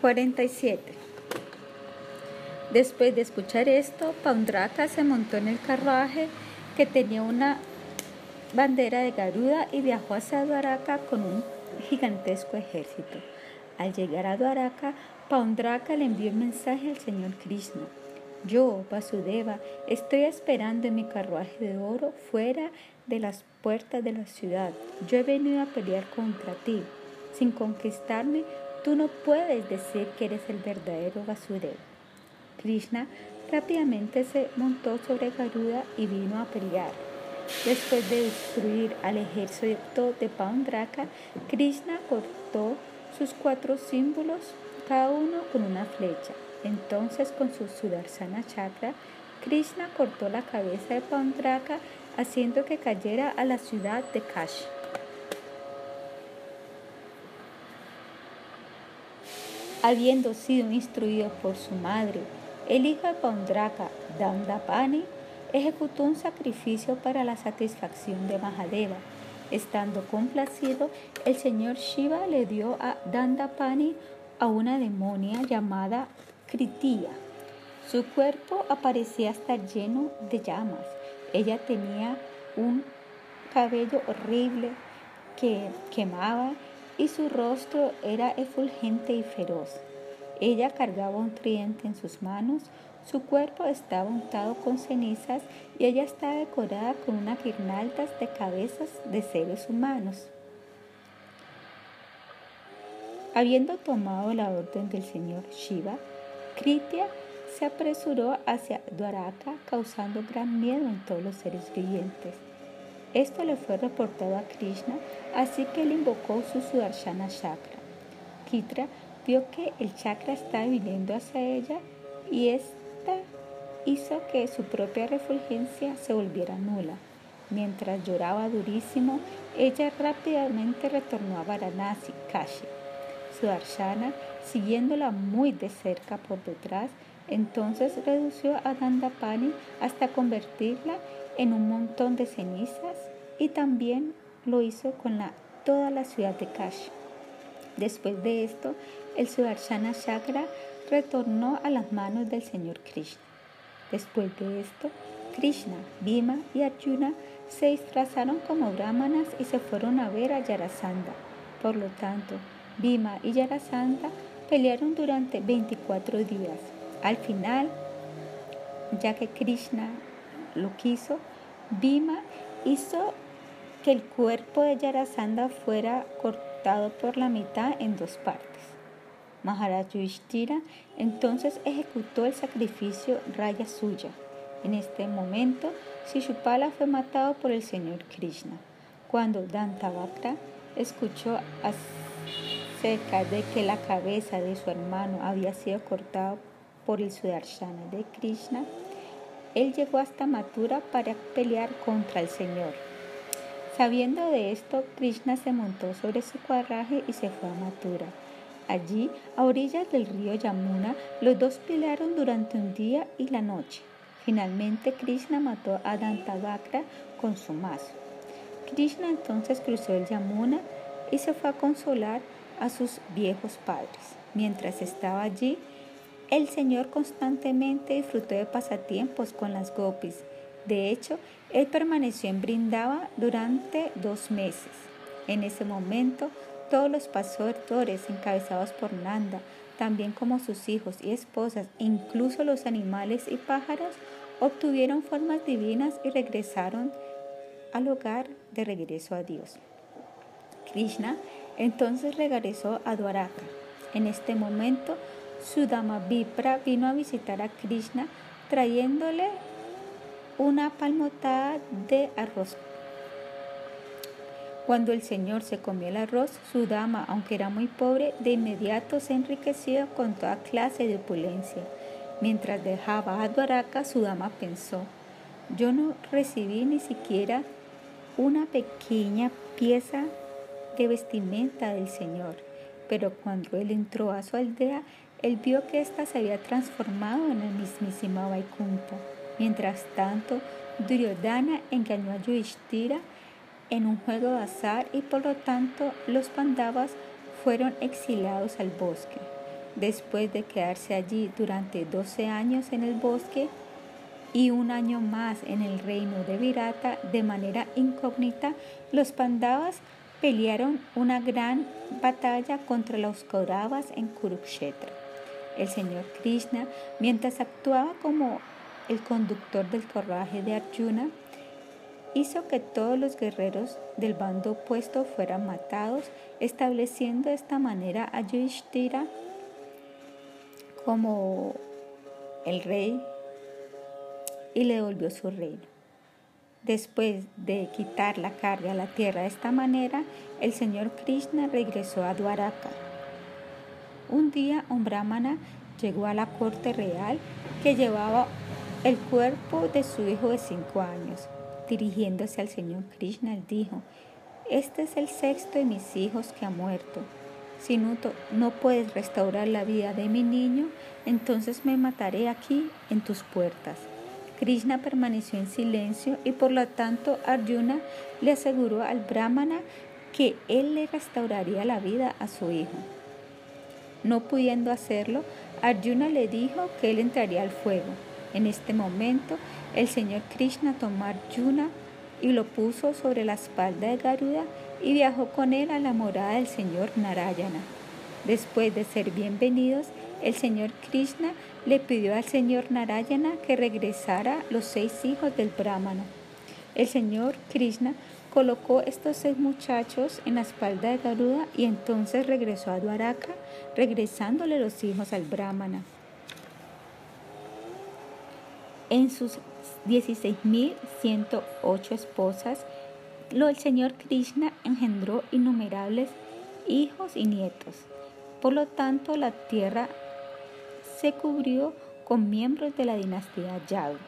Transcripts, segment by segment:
47. Después de escuchar esto, Paundraka se montó en el carruaje que tenía una bandera de Garuda y viajó hacia Dwaraka con un gigantesco ejército. Al llegar a Dwaraka, Paundraka le envió un mensaje al señor Krishna. Yo, Vasudeva, estoy esperando en mi carruaje de oro fuera de las puertas de la ciudad. Yo he venido a pelear contra ti. Sin conquistarme, tú no puedes decir que eres el verdadero Vasudeva. Krishna rápidamente se montó sobre Garuda y vino a pelear. Después de destruir al ejército de Paundraka, Krishna cortó sus cuatro símbolos, cada uno con una flecha. Entonces, con su Sudarsana Chakra, Krishna cortó la cabeza de Paundraka, haciendo que cayera a la ciudad de Kashi. Habiendo sido instruido por su madre, el hijo de Paundraka, Dandapani, ejecutó un sacrificio para la satisfacción de Mahadeva. Estando complacido, el señor Shiva le dio a Dandapani a una demonia llamada Kritiya. Su cuerpo aparecía estar lleno de llamas. Ella tenía un cabello horrible que quemaba y su rostro era efulgente y feroz. Ella cargaba un tridente en sus manos, su cuerpo estaba untado con cenizas y ella estaba decorada con unas guirnaldas de cabezas de seres humanos. Habiendo tomado la orden del señor Shiva, Kritya se apresuró hacia Dwaraka causando gran miedo en todos los seres vivientes. Esto le fue reportado a Krishna, así que él invocó su Sudarshana Chakra. Kitra vio que el chakra estaba viniendo hacia ella y esta hizo que su propia refulgencia se volviera nula. Mientras lloraba durísimo, ella rápidamente retornó a Varanasi, Kashi. Sudarshana siguiéndola muy de cerca por detrás, entonces redució a Dandapani hasta convertirla en un montón de cenizas y también lo hizo con la, toda la ciudad de Kashi. Después de esto, el Sudarshana Chakra retornó a las manos del Señor Krishna. Después de esto, Krishna, Bhima y Arjuna se disfrazaron como brahmanas y se fueron a ver a Yarasandha. Por lo tanto, Bhima y Yarasandha Pelearon durante 24 días. Al final, ya que Krishna lo quiso, Bhima hizo que el cuerpo de Yarasandha fuera cortado por la mitad en dos partes. Maharaj Yudhishthira entonces ejecutó el sacrificio Raya Suya. En este momento, Shishupala fue matado por el Señor Krishna. Cuando Dantavakra escuchó a cerca de que la cabeza de su hermano había sido cortada por el Sudarshana de Krishna, él llegó hasta Mathura para pelear contra el Señor. Sabiendo de esto, Krishna se montó sobre su carruaje y se fue a Mathura. Allí, a orillas del río Yamuna, los dos pelearon durante un día y la noche. Finalmente, Krishna mató a Dantavakra con su mazo. Krishna entonces cruzó el Yamuna y se fue a consolar a sus viejos padres. Mientras estaba allí, el Señor constantemente disfrutó de pasatiempos con las gopis. De hecho, él permaneció en Brindava durante dos meses. En ese momento, todos los pastores encabezados por Nanda, también como sus hijos y esposas, incluso los animales y pájaros, obtuvieron formas divinas y regresaron al hogar de regreso a Dios. Krishna entonces regresó a Dwaraka. En este momento, Sudama Vipra vino a visitar a Krishna trayéndole una palmotada de arroz. Cuando el Señor se comió el arroz, Sudama, aunque era muy pobre, de inmediato se enriqueció con toda clase de opulencia. Mientras dejaba a Dwaraka, Sudama pensó, yo no recibí ni siquiera una pequeña pieza de vestimenta del Señor. Pero cuando él entró a su aldea, él vio que ésta se había transformado en el mismísimo Vaikunta. Mientras tanto, Duryodhana engañó a Yudhishthira en un juego de azar y por lo tanto los Pandavas fueron exiliados al bosque. después de quedarse allí durante 12 años en el bosque y un año más en el reino de Virata de manera incógnita, los Pandavas pelearon una gran batalla contra los Kauravas en Kurukshetra. El señor Krishna, mientras actuaba como el conductor del carruaje de Arjuna, hizo que todos los guerreros del bando opuesto fueran matados, estableciendo de esta manera a Yudhishthira como el rey y le devolvió su reino. Después de quitar la carga a la tierra de esta manera, el señor Krishna regresó a Dwaraka. Un día un brahmana llegó a la corte real que llevaba el cuerpo de su hijo de cinco años. Dirigiéndose al señor Krishna, él dijo, este es el sexto de mis hijos que ha muerto. Si no, no puedes restaurar la vida de mi niño, entonces me mataré aquí en tus puertas. Krishna permaneció en silencio y por lo tanto Arjuna le aseguró al brahmana que él le restauraría la vida a su hijo. No pudiendo hacerlo, Arjuna le dijo que él entraría al fuego. En este momento, el señor Krishna tomó a Arjuna y lo puso sobre la espalda de Garuda y viajó con él a la morada del señor Narayana. Después de ser bienvenidos, el señor Krishna le pidió al señor Narayana que regresara los seis hijos del brahmana. El señor Krishna colocó estos seis muchachos en la espalda de Garuda y entonces regresó a Dwaraka, regresándole los hijos al brahmana. En sus 16.108 esposas, el señor Krishna engendró innumerables hijos y nietos. Por lo tanto, la tierra se cubrió con miembros de la dinastía Yadu.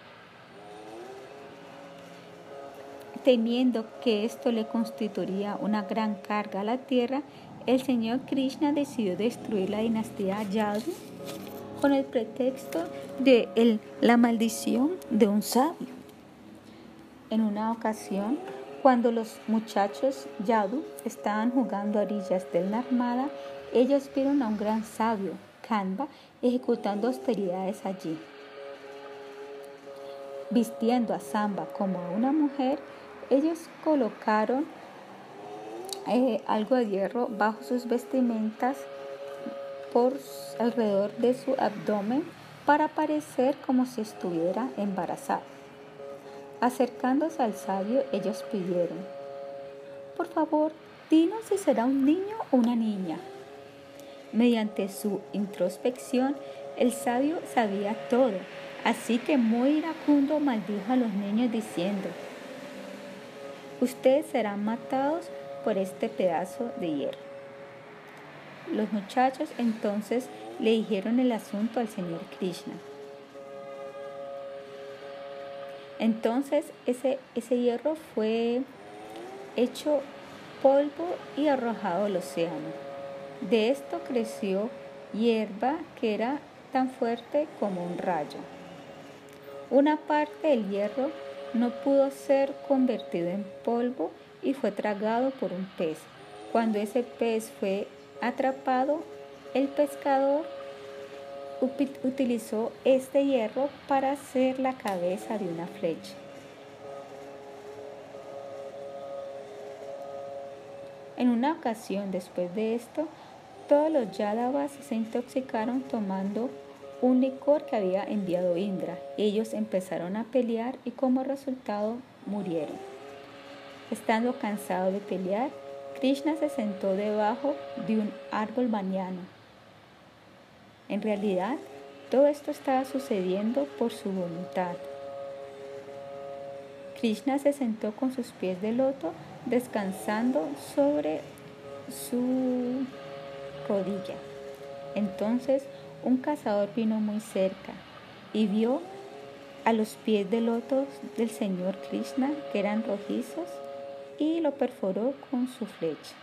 Temiendo que esto le constituiría una gran carga a la tierra, el señor Krishna decidió destruir la dinastía Yadu con el pretexto de la maldición de un sabio. En una ocasión, cuando los muchachos Yadu estaban jugando a orillas del Narmada, ellos vieron a un gran sabio, Kanva, ejecutando austeridades allí. Vistiendo a Samba como a una mujer, ellos colocaron eh, algo de hierro bajo sus vestimentas por alrededor de su abdomen para parecer como si estuviera embarazada. Acercándose al sabio, ellos pidieron, por favor, dinos si será un niño o una niña. Mediante su introspección, el sabio sabía todo, así que muy iracundo maldijo a los niños diciendo, ustedes serán matados por este pedazo de hierro. Los muchachos entonces le dijeron el asunto al Señor Krishna. Entonces ese, ese hierro fue hecho polvo y arrojado al océano. De esto creció hierba que era tan fuerte como un rayo. Una parte del hierro no pudo ser convertido en polvo y fue tragado por un pez. Cuando ese pez fue Atrapado, el pescador utilizó este hierro para hacer la cabeza de una flecha. En una ocasión después de esto, todos los Yadavas se intoxicaron tomando un licor que había enviado Indra. Ellos empezaron a pelear y como resultado murieron. Estando cansados de pelear, Krishna se sentó debajo de un árbol baniano. En realidad, todo esto estaba sucediendo por su voluntad. Krishna se sentó con sus pies de loto descansando sobre su rodilla. Entonces un cazador vino muy cerca y vio a los pies de loto del Señor Krishna que eran rojizos y lo perforó con su flecha.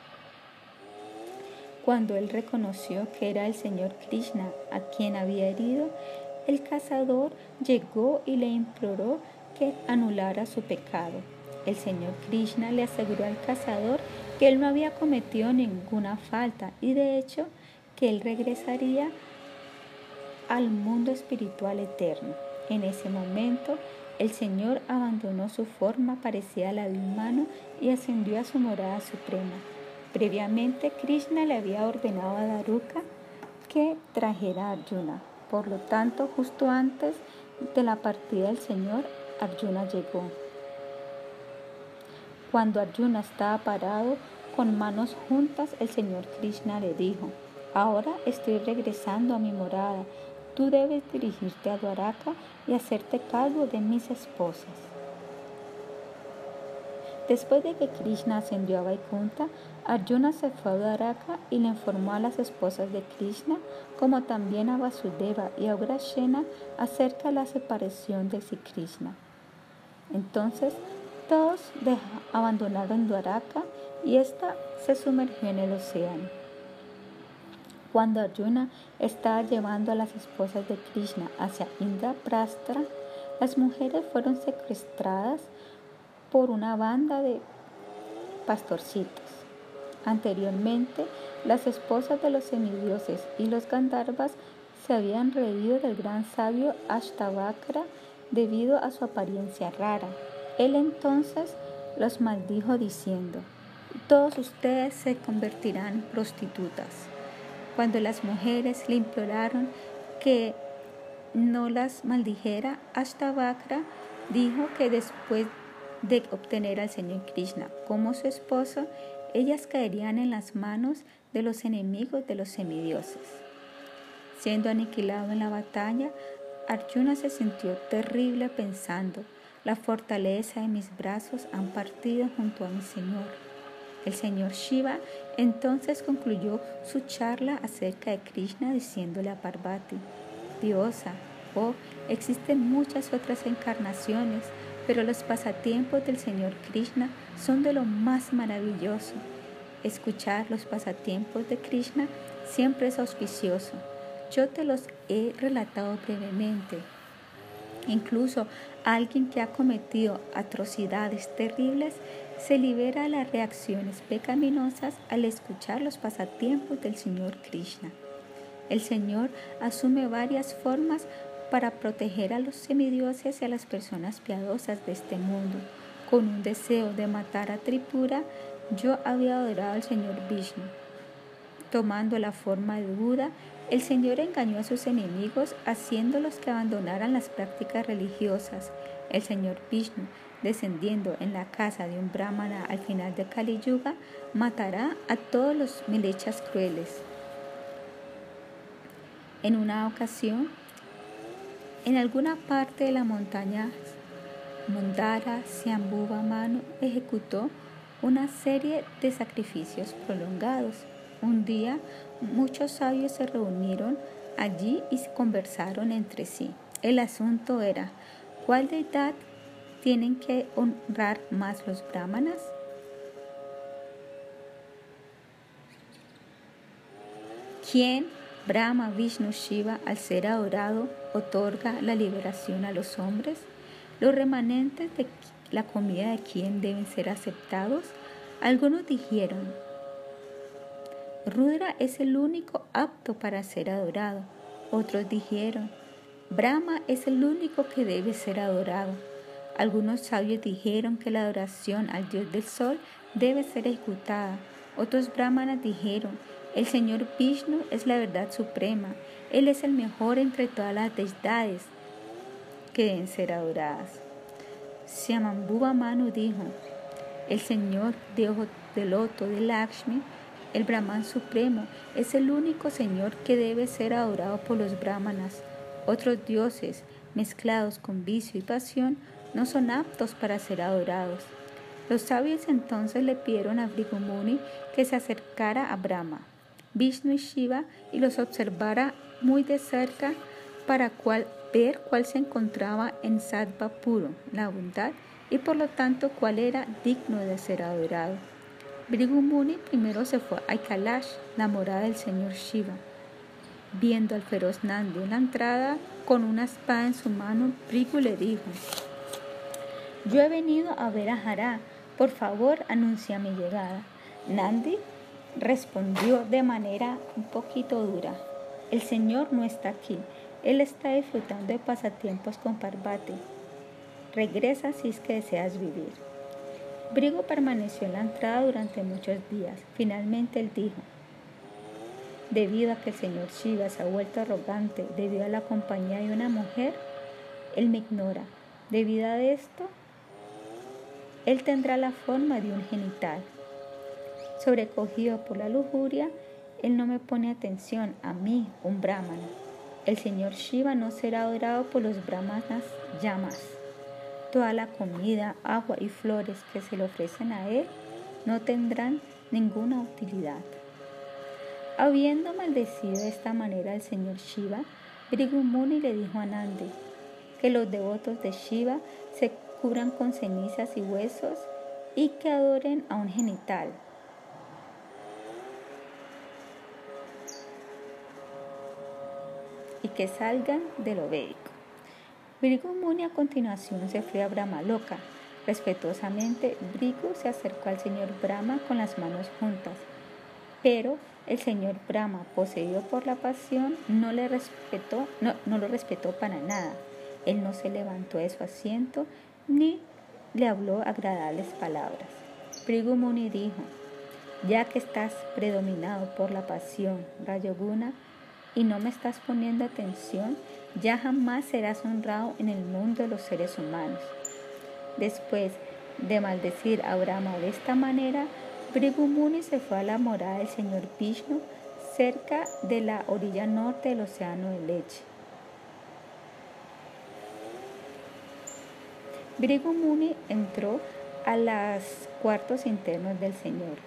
Cuando él reconoció que era el señor Krishna a quien había herido, el cazador llegó y le imploró que anulara su pecado. El señor Krishna le aseguró al cazador que él no había cometido ninguna falta y de hecho que él regresaría al mundo espiritual eterno. En ese momento, el Señor abandonó su forma parecida a la de humano y ascendió a su morada suprema. Previamente, Krishna le había ordenado a Daruka que trajera a Arjuna. Por lo tanto, justo antes de la partida del Señor, Arjuna llegó. Cuando Arjuna estaba parado con manos juntas, el Señor Krishna le dijo, Ahora estoy regresando a mi morada. Tú debes dirigirte a Dwaraka y hacerte cargo de mis esposas. Después de que Krishna ascendió a Vaikunta, Arjuna se fue a Dwaraka y le informó a las esposas de Krishna, como también a Vasudeva y a Ugrashena, acerca de la separación de Sri Krishna. Entonces, todos abandonaron Dwaraka y ésta se sumergió en el océano. Cuando Arjuna estaba llevando a las esposas de Krishna hacia Indraprastra, las mujeres fueron secuestradas por una banda de pastorcitos. Anteriormente, las esposas de los semidioses y los Gandharvas se habían reído del gran sabio Ashtavakra debido a su apariencia rara. Él entonces los maldijo diciendo, todos ustedes se convertirán en prostitutas. Cuando las mujeres le imploraron que no las maldijera, Ashtavakra dijo que después de obtener al Señor Krishna como su esposo, ellas caerían en las manos de los enemigos de los semidioses. Siendo aniquilado en la batalla, Arjuna se sintió terrible pensando, la fortaleza de mis brazos han partido junto a mi Señor. El señor Shiva entonces concluyó su charla acerca de Krishna diciéndole a Parvati, Diosa, oh, existen muchas otras encarnaciones, pero los pasatiempos del señor Krishna son de lo más maravilloso. Escuchar los pasatiempos de Krishna siempre es auspicioso. Yo te los he relatado brevemente. Incluso alguien que ha cometido atrocidades terribles se libera de las reacciones pecaminosas al escuchar los pasatiempos del Señor Krishna. El Señor asume varias formas para proteger a los semidioses y a las personas piadosas de este mundo. Con un deseo de matar a Tripura, yo había adorado al Señor Vishnu. Tomando la forma de Buda, el Señor engañó a sus enemigos haciéndolos que abandonaran las prácticas religiosas. El Señor Vishnu descendiendo en la casa de un brahmana al final de Kali Yuga, matará a todos los melechas crueles. En una ocasión, en alguna parte de la montaña Mundara, Siambuba Manu ejecutó una serie de sacrificios prolongados. Un día, muchos sabios se reunieron allí y conversaron entre sí. El asunto era, ¿cuál deidad tienen que honrar más los brahmanas? ¿Quién, Brahma, Vishnu, Shiva, al ser adorado, otorga la liberación a los hombres? ¿Los remanentes de la comida de quién deben ser aceptados? Algunos dijeron, Rudra es el único apto para ser adorado. Otros dijeron, Brahma es el único que debe ser adorado. Algunos sabios dijeron que la adoración al dios del sol debe ser ejecutada. Otros brahmanas dijeron, el Señor Vishnu es la verdad suprema. Él es el mejor entre todas las deidades que deben ser adoradas. Siamambuba Manu dijo, el Señor de ojo loto de Lakshmi, el Brahman supremo, es el único Señor que debe ser adorado por los brahmanas. Otros dioses, mezclados con vicio y pasión, no son aptos para ser adorados. Los sabios entonces le pidieron a Brigumuni que se acercara a Brahma, Vishnu y Shiva y los observara muy de cerca para ver cuál se encontraba en Sattva puro, la bondad, y por lo tanto cuál era digno de ser adorado. Brigumuni primero se fue a Kailash, la morada del señor Shiva. Viendo al feroz Nandi en la entrada con una espada en su mano, Brigu le dijo, yo he venido a ver a Jara. Por favor, anuncia mi llegada. Nandi respondió de manera un poquito dura. El Señor no está aquí. Él está disfrutando de pasatiempos con Parvati. Regresa si es que deseas vivir. Brigo permaneció en la entrada durante muchos días. Finalmente él dijo, debido a que el señor Shiva se ha vuelto arrogante debido a la compañía de una mujer, él me ignora. Debido a esto, él tendrá la forma de un genital. Sobrecogido por la lujuria, él no me pone atención a mí, un brahmana. El señor Shiva no será adorado por los brahmanas llamas. Toda la comida, agua y flores que se le ofrecen a él no tendrán ninguna utilidad. Habiendo maldecido de esta manera al señor Shiva, Brigumuni le dijo a Nandi que los devotos de Shiva se cubran con cenizas y huesos y que adoren a un genital. Y que salgan de lo védico. Muni a continuación se fue a Brahmaloka. Respetuosamente, Brigu se acercó al señor Brahma con las manos juntas. Pero el señor Brahma, poseído por la pasión, no, le respetó, no, no lo respetó para nada. Él no se levantó de su asiento ni le habló agradables palabras. Prigumuni dijo, ya que estás predominado por la pasión, Rayoguna, y no me estás poniendo atención, ya jamás serás honrado en el mundo de los seres humanos. Después de maldecir a Brahma de esta manera, Brigumuni se fue a la morada del señor Vishnu cerca de la orilla norte del océano de leche. Brigumuni entró a los cuartos internos del Señor.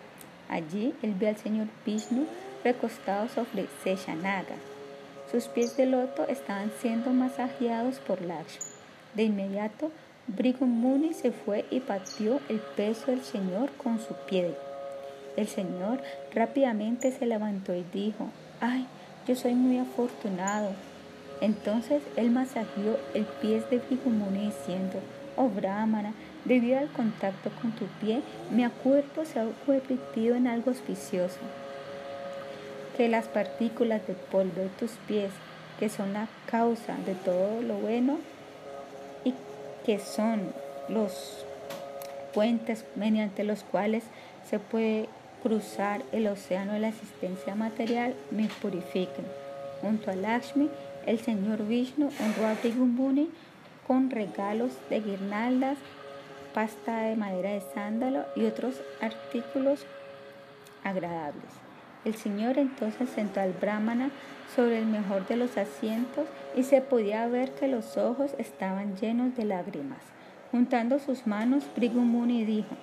Allí él vio al Señor Vishnu recostado sobre Seshanaga. Sus pies de loto estaban siendo masajeados por Lakshmi. De inmediato, Brigumuni se fue y pateó el peso del Señor con su pie. El Señor rápidamente se levantó y dijo, ¡ay, yo soy muy afortunado! Entonces él masajeó el pie de Brigumuni diciendo, oh Brahmana, debido al contacto con tu pie, mi cuerpo se ha convertido en algo auspicioso. Que las partículas de polvo de tus pies, que son la causa de todo lo bueno y que son los puentes mediante los cuales se puede cruzar el océano de la existencia material, me purifiquen. Junto a Lakshmi, el señor Vishnu honró a Brigumbuni con regalos de guirnaldas, pasta de madera de sándalo y otros artículos agradables. El señor entonces sentó al brahmana sobre el mejor de los asientos y se podía ver que los ojos estaban llenos de lágrimas. Juntando sus manos, Brigumuni dijo,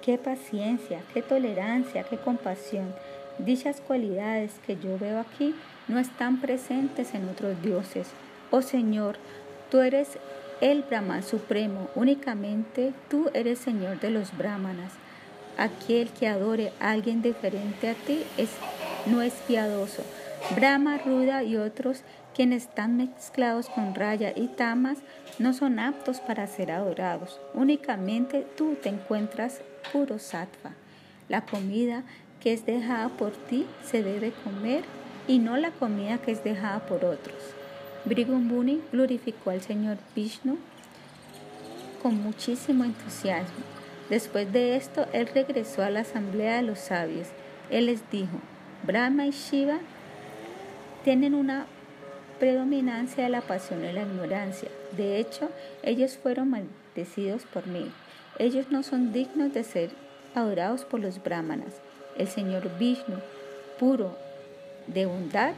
qué paciencia, qué tolerancia, qué compasión. Dichas cualidades que yo veo aquí no están presentes en otros dioses. Oh Señor, Tú eres el Brahman supremo, únicamente tú eres Señor de los Brahmanas. Aquel que adore a alguien diferente a ti es, no es piadoso. Brahma, Ruda y otros quienes están mezclados con Raya y Tamas no son aptos para ser adorados. Únicamente tú te encuentras puro sattva. La comida que es dejada por ti se debe comer y no la comida que es dejada por otros. Brigumbuni glorificó al señor Vishnu con muchísimo entusiasmo. Después de esto, él regresó a la asamblea de los sabios. Él les dijo, Brahma y Shiva tienen una predominancia de la pasión y la ignorancia. De hecho, ellos fueron maldecidos por mí. Ellos no son dignos de ser adorados por los brahmanas. El señor Vishnu, puro de bondad,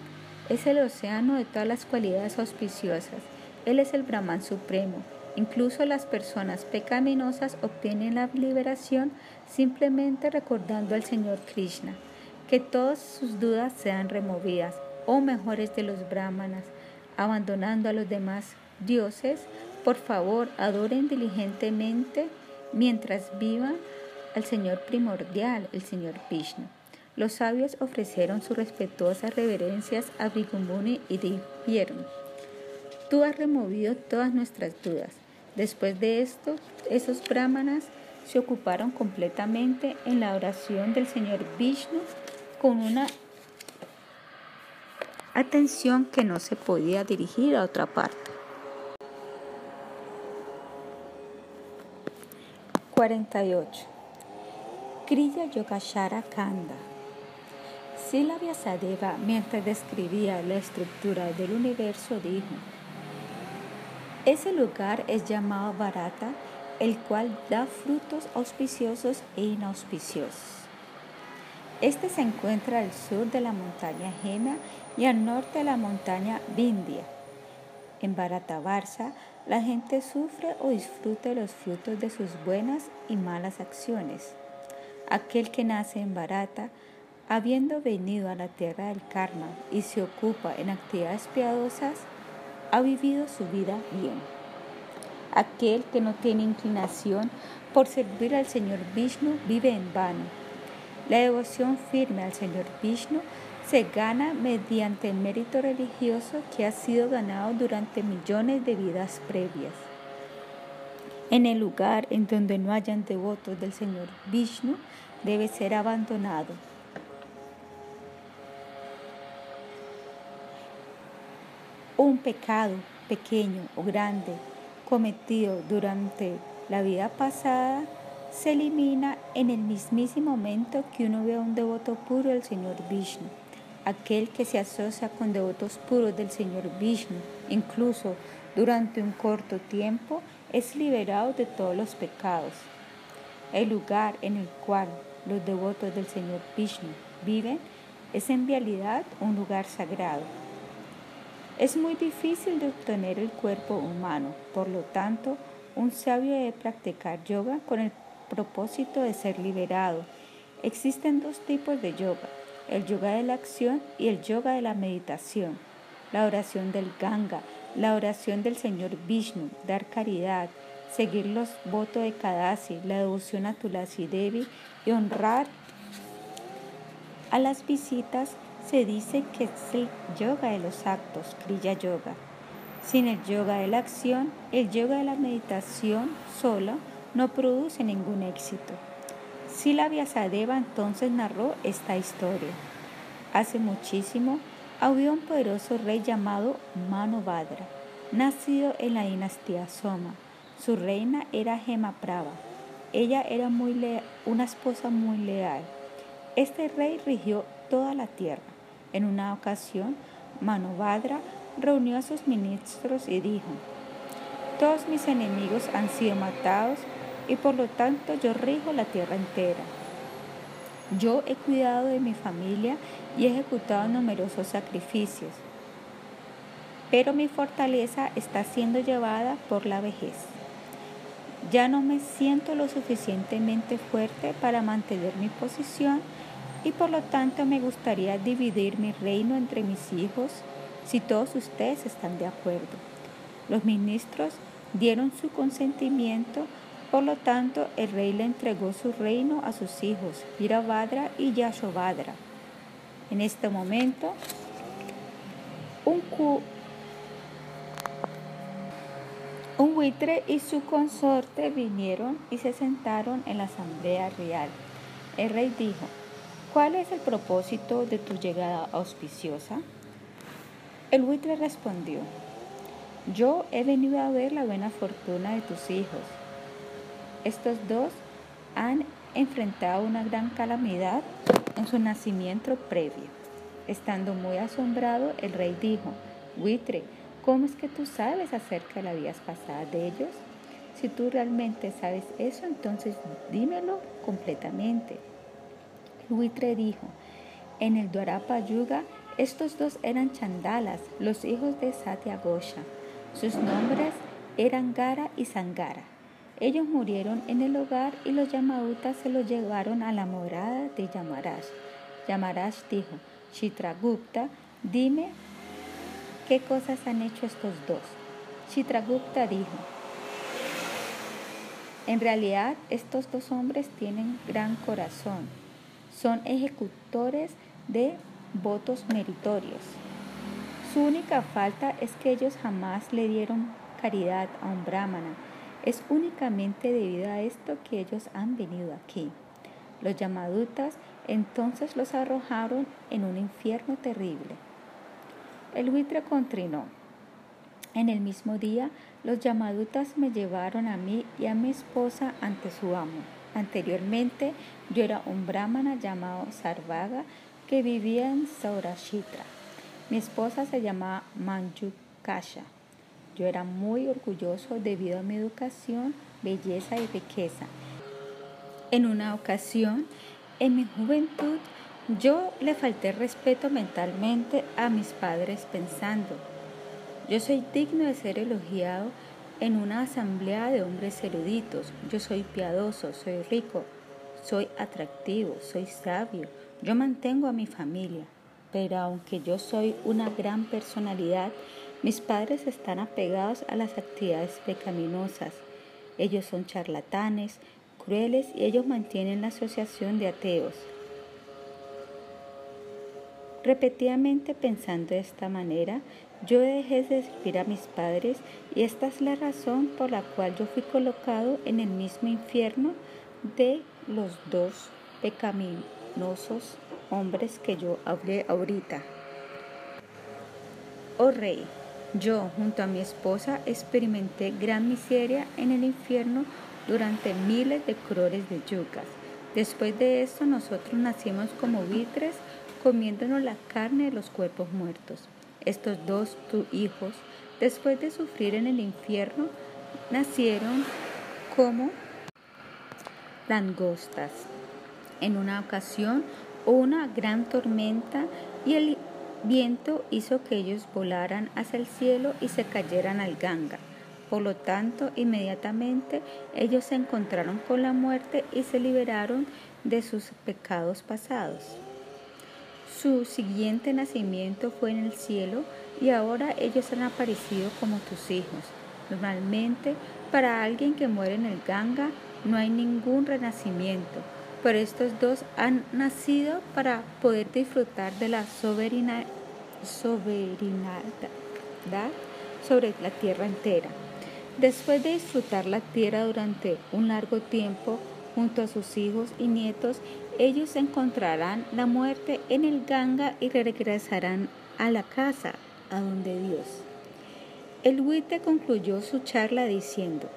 es el océano de todas las cualidades auspiciosas. Él es el Brahman supremo. Incluso las personas pecaminosas obtienen la liberación simplemente recordando al Señor Krishna. Que todas sus dudas sean removidas, o mejores de los brahmanas, abandonando a los demás dioses. Por favor, adoren diligentemente mientras vivan al Señor primordial, el Señor Vishnu. Los sabios ofrecieron sus respetuosas reverencias a Brigumbuni y dijeron, Tú has removido todas nuestras dudas. Después de esto, esos brahmanas se ocuparon completamente en la oración del Señor Vishnu con una atención que no se podía dirigir a otra parte. 48. Kriya Yogashara Kanda. Sila Vyasadeva, mientras describía la estructura del universo, dijo: Ese lugar es llamado Bharata, el cual da frutos auspiciosos e inauspiciosos. Este se encuentra al sur de la montaña Jena y al norte de la montaña Vindhya. En Bharata Barsa, la gente sufre o disfruta los frutos de sus buenas y malas acciones. Aquel que nace en Barata, habiendo venido a la tierra del karma y se ocupa en actividades piadosas, ha vivido su vida bien. Aquel que no tiene inclinación por servir al Señor Vishnu vive en vano. La devoción firme al Señor Vishnu se gana mediante el mérito religioso que ha sido ganado durante millones de vidas previas. En el lugar en donde no hayan devotos del Señor Vishnu, debe ser abandonado. Un pecado pequeño o grande cometido durante la vida pasada se elimina en el mismísimo momento que uno ve a un devoto puro del Señor Vishnu. Aquel que se asocia con devotos puros del Señor Vishnu, incluso durante un corto tiempo, es liberado de todos los pecados. El lugar en el cual los devotos del Señor Vishnu viven es en realidad un lugar sagrado. Es muy difícil de obtener el cuerpo humano, por lo tanto, un sabio debe practicar yoga con el propósito de ser liberado. Existen dos tipos de yoga, el yoga de la acción y el yoga de la meditación, la oración del Ganga, la oración del Señor Vishnu, dar caridad, seguir los votos de Kadasi, la devoción a Tulasi Devi y honrar a las visitas se dice que es el yoga de los actos, Kriya Yoga. Sin el yoga de la acción, el yoga de la meditación solo no produce ningún éxito. Sila Vyasadeva entonces narró esta historia. Hace muchísimo había un poderoso rey llamado Manobhadra, nacido en la dinastía Soma. Su reina era Gemaprava. Ella era muy una esposa muy leal. Este rey rigió toda la tierra. En una ocasión, Manobhadra reunió a sus ministros y dijo, Todos mis enemigos han sido matados y por lo tanto yo rijo la tierra entera. Yo he cuidado de mi familia y he ejecutado numerosos sacrificios, pero mi fortaleza está siendo llevada por la vejez. Ya no me siento lo suficientemente fuerte para mantener mi posición y por lo tanto me gustaría dividir mi reino entre mis hijos si todos ustedes están de acuerdo. Los ministros dieron su consentimiento por lo tanto, el rey le entregó su reino a sus hijos, Virabhadra y Yashovadra. En este momento, un, un buitre y su consorte vinieron y se sentaron en la asamblea real. El rey dijo, ¿cuál es el propósito de tu llegada auspiciosa? El buitre respondió, yo he venido a ver la buena fortuna de tus hijos estos dos han enfrentado una gran calamidad en su nacimiento previo. Estando muy asombrado, el rey dijo, Buitre, ¿cómo es que tú sabes acerca de la vida pasada de ellos? Si tú realmente sabes eso, entonces dímelo completamente. Buitre dijo, en el Dwarapa Yuga, estos dos eran chandalas, los hijos de Satya Gosha. Sus nombres eran Gara y Sangara. Ellos murieron en el hogar y los Yamagutas se los llevaron a la morada de Yamaraj. Yamaraj dijo, Chitragupta, dime qué cosas han hecho estos dos. Chitragupta dijo, en realidad estos dos hombres tienen gran corazón, son ejecutores de votos meritorios. Su única falta es que ellos jamás le dieron caridad a un brahmana es únicamente debido a esto que ellos han venido aquí. Los Yamadutas entonces los arrojaron en un infierno terrible. El buitre contrinó. En el mismo día, los Yamadutas me llevaron a mí y a mi esposa ante su amo. Anteriormente, yo era un brahmana llamado Sarvaga que vivía en Saurashitra. Mi esposa se llamaba Manjukasha. Yo era muy orgulloso debido a mi educación, belleza y riqueza. En una ocasión, en mi juventud, yo le falté respeto mentalmente a mis padres pensando, yo soy digno de ser elogiado en una asamblea de hombres eruditos, yo soy piadoso, soy rico, soy atractivo, soy sabio, yo mantengo a mi familia, pero aunque yo soy una gran personalidad, mis padres están apegados a las actividades pecaminosas. Ellos son charlatanes, crueles y ellos mantienen la asociación de ateos. Repetidamente pensando de esta manera, yo dejé de servir a mis padres y esta es la razón por la cual yo fui colocado en el mismo infierno de los dos pecaminosos hombres que yo hablé ahorita. Oh rey, yo junto a mi esposa experimenté gran miseria en el infierno durante miles de crores de yucas. Después de esto nosotros nacimos como buitres comiéndonos la carne de los cuerpos muertos. Estos dos tu hijos, después de sufrir en el infierno, nacieron como langostas. En una ocasión una gran tormenta y el viento hizo que ellos volaran hacia el cielo y se cayeran al Ganga. Por lo tanto, inmediatamente ellos se encontraron con la muerte y se liberaron de sus pecados pasados. Su siguiente nacimiento fue en el cielo y ahora ellos han aparecido como tus hijos. Normalmente, para alguien que muere en el Ganga no hay ningún renacimiento, pero estos dos han nacido para poder disfrutar de la soberanía sobre la tierra entera. Después de disfrutar la tierra durante un largo tiempo junto a sus hijos y nietos, ellos encontrarán la muerte en el Ganga y regresarán a la casa, a donde Dios. El buitre concluyó su charla diciendo,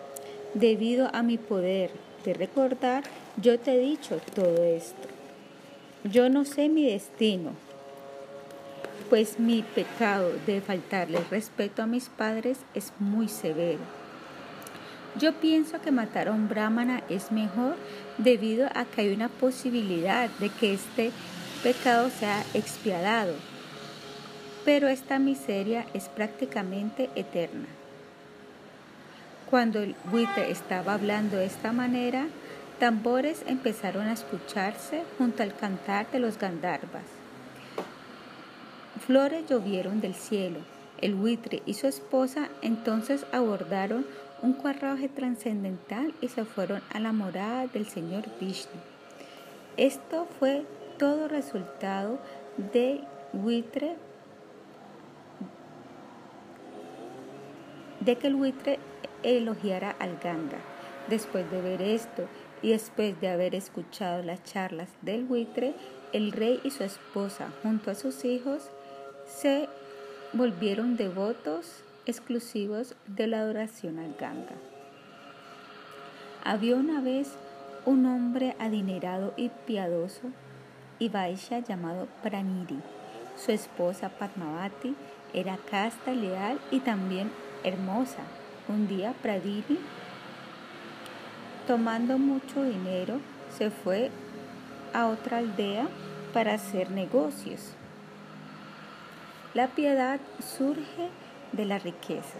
debido a mi poder de recordar, yo te he dicho todo esto. Yo no sé mi destino, pues mi pecado de faltarle respeto a mis padres es muy severo. Yo pienso que matar a un brahmana es mejor debido a que hay una posibilidad de que este pecado sea expiadado, pero esta miseria es prácticamente eterna. Cuando el buitre estaba hablando de esta manera, tambores empezaron a escucharse junto al cantar de los gandharvas. Flores llovieron del cielo. El buitre y su esposa entonces abordaron un carruaje trascendental y se fueron a la morada del Señor Vishnu. Esto fue todo resultado de buitre de que el buitre elogiara al Ganga. Después de ver esto y después de haber escuchado las charlas del buitre, el rey y su esposa junto a sus hijos se volvieron devotos exclusivos de la adoración al Ganga. Había una vez un hombre adinerado y piadoso y Vaisha llamado Praniri. Su esposa Padmavati era casta, leal y también hermosa. Un día Pradiri, tomando mucho dinero, se fue a otra aldea para hacer negocios. La piedad surge de la riqueza.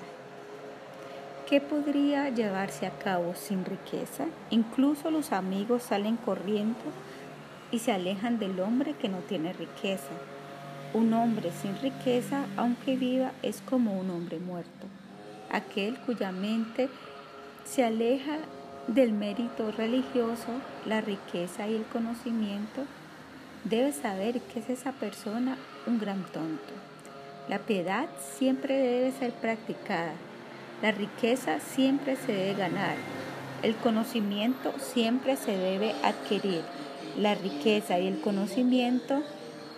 ¿Qué podría llevarse a cabo sin riqueza? Incluso los amigos salen corriendo y se alejan del hombre que no tiene riqueza. Un hombre sin riqueza, aunque viva, es como un hombre muerto. Aquel cuya mente se aleja del mérito religioso, la riqueza y el conocimiento, debe saber que es esa persona un gran tonto. La piedad siempre debe ser practicada. La riqueza siempre se debe ganar. El conocimiento siempre se debe adquirir. La riqueza y el conocimiento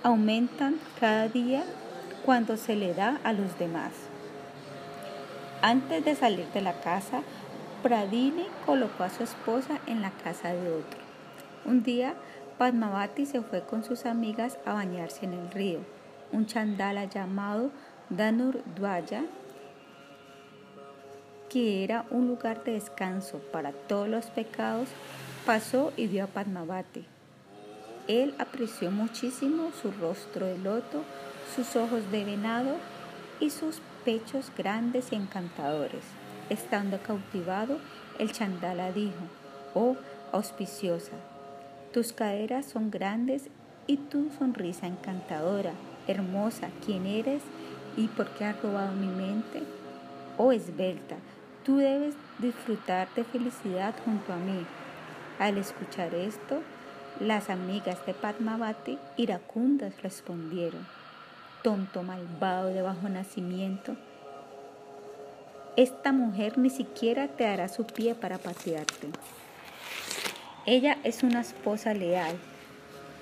aumentan cada día cuando se le da a los demás. Antes de salir de la casa, Pradini colocó a su esposa en la casa de otro. Un día, Padmavati se fue con sus amigas a bañarse en el río. Un chandala llamado Danur Dwaya, que era un lugar de descanso para todos los pecados, pasó y vio a Padmavati. Él apreció muchísimo su rostro de loto, sus ojos de venado y sus pechos grandes y encantadores. Estando cautivado, el chandala dijo, oh auspiciosa, tus caderas son grandes y tu sonrisa encantadora, hermosa, ¿quién eres y por qué has robado mi mente? Oh esbelta, tú debes disfrutar de felicidad junto a mí. Al escuchar esto, las amigas de Padmavati iracundas respondieron, tonto malvado de bajo nacimiento, esta mujer ni siquiera te dará su pie para patearte. Ella es una esposa leal.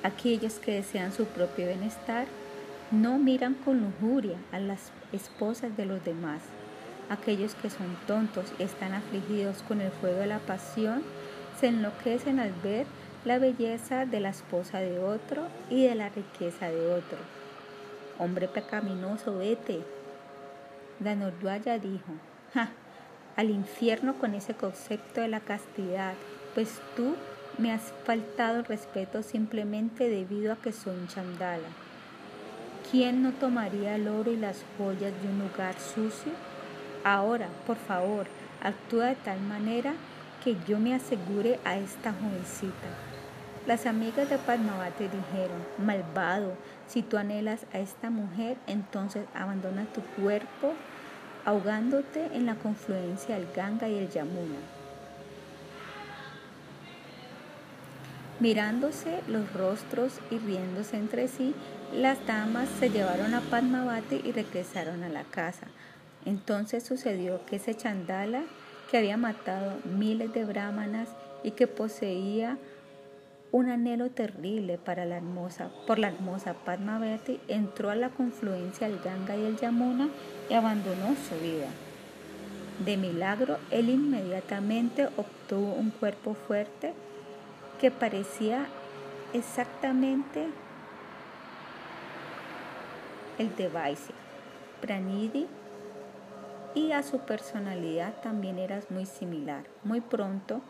Aquellos que desean su propio bienestar no miran con lujuria a las esposas de los demás. Aquellos que son tontos y están afligidos con el fuego de la pasión se enloquecen al ver la belleza de la esposa de otro y de la riqueza de otro. Hombre pecaminoso, vete. Danordwaya dijo, al infierno con ese concepto de la castidad, pues tú me has faltado el respeto simplemente debido a que soy un chandala. ¿Quién no tomaría el oro y las joyas de un lugar sucio? Ahora, por favor, actúa de tal manera que yo me asegure a esta jovencita. Las amigas de Padmavati dijeron, malvado, si tú anhelas a esta mujer, entonces abandona tu cuerpo ahogándote en la confluencia del Ganga y el Yamuna. Mirándose los rostros y riéndose entre sí, las damas se llevaron a Padmavati y regresaron a la casa. Entonces sucedió que ese chandala, que había matado miles de brahmanas y que poseía un anhelo terrible para la hermosa, por la hermosa Padmavati, entró a la confluencia del Ganga y el Yamuna y abandonó su vida. De milagro, él inmediatamente obtuvo un cuerpo fuerte que parecía exactamente el de Vaisya. Pranidhi y a su personalidad también era muy similar. Muy pronto,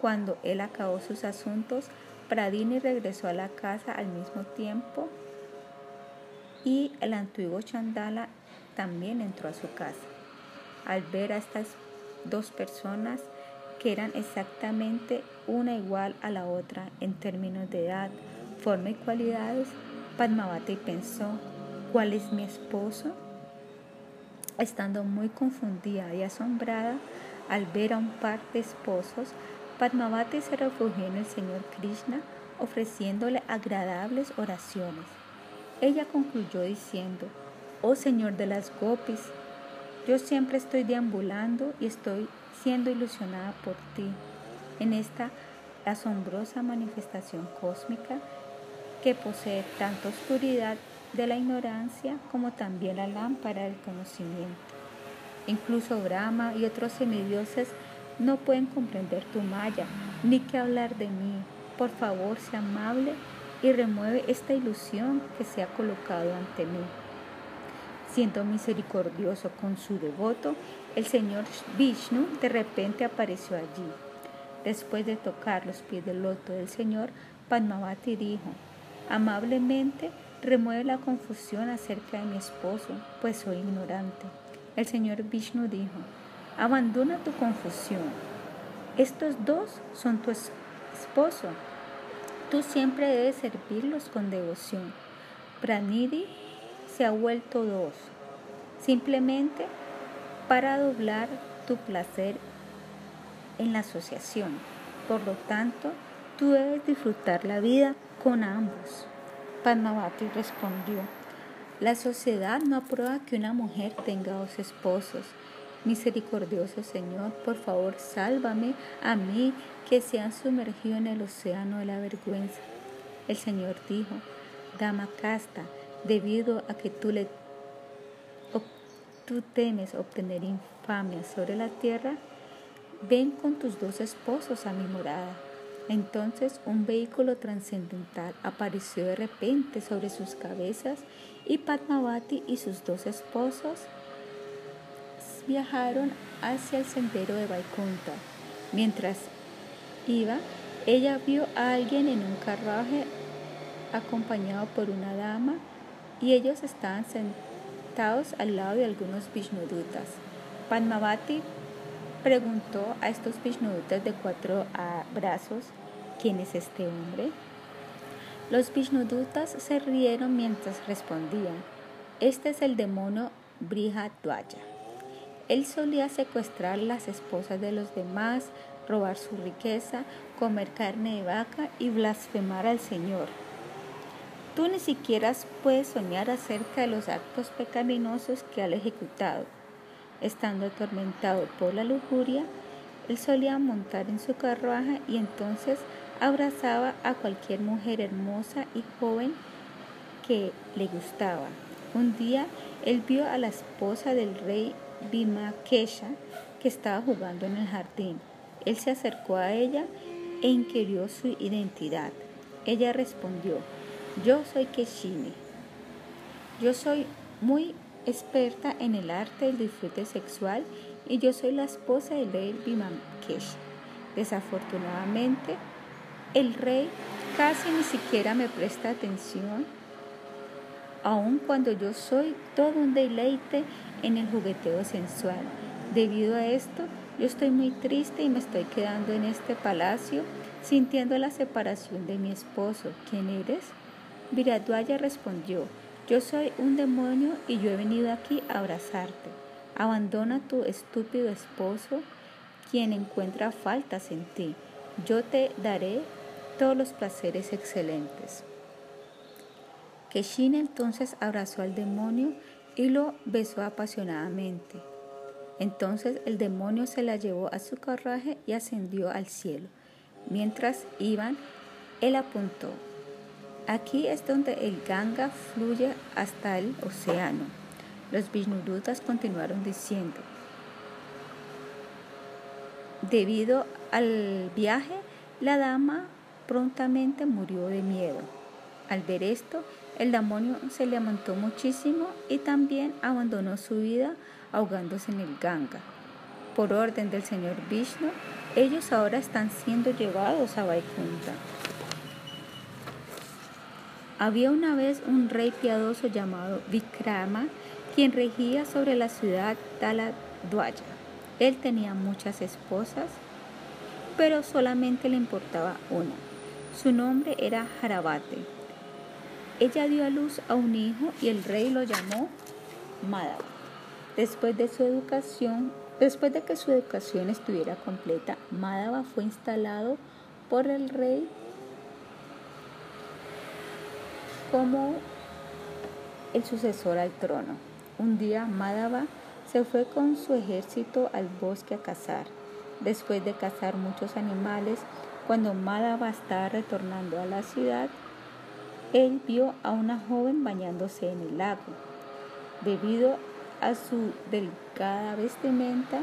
cuando él acabó sus asuntos, Pradini regresó a la casa al mismo tiempo y el antiguo Chandala también entró a su casa. Al ver a estas dos personas que eran exactamente una igual a la otra en términos de edad, forma y cualidades, Padmavati pensó, ¿cuál es mi esposo? Estando muy confundida y asombrada al ver a un par de esposos, Padmavati se refugió en el Señor Krishna ofreciéndole agradables oraciones. Ella concluyó diciendo, Oh Señor de las gopis, yo siempre estoy deambulando y estoy siendo ilusionada por ti en esta asombrosa manifestación cósmica que posee tanto oscuridad de la ignorancia como también la lámpara del conocimiento. Incluso Brahma y otros semidioses no pueden comprender tu malla, ni qué hablar de mí. Por favor, sea amable y remueve esta ilusión que se ha colocado ante mí. Siendo misericordioso con su devoto, el señor Vishnu de repente apareció allí. Después de tocar los pies del loto del señor, Padmavati dijo, amablemente remueve la confusión acerca de mi esposo, pues soy ignorante. El señor Vishnu dijo, Abandona tu confusión. Estos dos son tu esposo. Tú siempre debes servirlos con devoción. Pranidhi se ha vuelto dos, simplemente para doblar tu placer en la asociación. Por lo tanto, tú debes disfrutar la vida con ambos. Padmavati respondió, la sociedad no aprueba que una mujer tenga dos esposos. Misericordioso Señor, por favor, sálvame a mí que se han sumergido en el océano de la vergüenza. El Señor dijo, Dama casta, debido a que tú le tú temes obtener infamia sobre la tierra, ven con tus dos esposos a mi morada. Entonces un vehículo trascendental apareció de repente sobre sus cabezas y Padmavati y sus dos esposos viajaron hacia el sendero de Vaikunta. Mientras iba, ella vio a alguien en un carruaje acompañado por una dama y ellos estaban sentados al lado de algunos Vishnudutas. Padmavati preguntó a estos Vishnudutas de cuatro brazos ¿Quién es este hombre? Los Vishnudutas se rieron mientras respondían, este es el demonio Brihadvaya. Él solía secuestrar las esposas de los demás, robar su riqueza, comer carne de vaca y blasfemar al Señor. Tú ni siquiera puedes soñar acerca de los actos pecaminosos que ha ejecutado. Estando atormentado por la lujuria, él solía montar en su carruaje y entonces abrazaba a cualquier mujer hermosa y joven que le gustaba. Un día él vio a la esposa del rey Bhimakesha que estaba jugando en el jardín. Él se acercó a ella e inquirió su identidad. Ella respondió, yo soy Keshini. Yo soy muy experta en el arte del disfrute sexual y yo soy la esposa del rey Bhimakesha. Desafortunadamente, el rey casi ni siquiera me presta atención, aun cuando yo soy todo un deleite en el jugueteo sensual. Debido a esto, yo estoy muy triste y me estoy quedando en este palacio sintiendo la separación de mi esposo. ¿Quién eres? Viradwaya respondió, yo soy un demonio y yo he venido aquí a abrazarte. Abandona a tu estúpido esposo, quien encuentra faltas en ti. Yo te daré todos los placeres excelentes. Keshin entonces abrazó al demonio y lo besó apasionadamente. Entonces el demonio se la llevó a su carruaje y ascendió al cielo. Mientras iban, él apuntó, aquí es donde el Ganga fluye hasta el océano. Los Vishnudutas continuaron diciendo, debido al viaje, la dama prontamente murió de miedo. Al ver esto, el demonio se le amontó muchísimo y también abandonó su vida ahogándose en el Ganga. Por orden del señor Vishnu, ellos ahora están siendo llevados a Vaikunta. Había una vez un rey piadoso llamado Vikrama, quien regía sobre la ciudad Taladwaya. Él tenía muchas esposas, pero solamente le importaba una. Su nombre era Jarabate. Ella dio a luz a un hijo y el rey lo llamó Madhava. Después de su educación, después de que su educación estuviera completa, Madhava fue instalado por el rey como el sucesor al trono. Un día Madhava se fue con su ejército al bosque a cazar. Después de cazar muchos animales, cuando Madhava estaba retornando a la ciudad, él vio a una joven bañándose en el lago. Debido a su delgada vestimenta,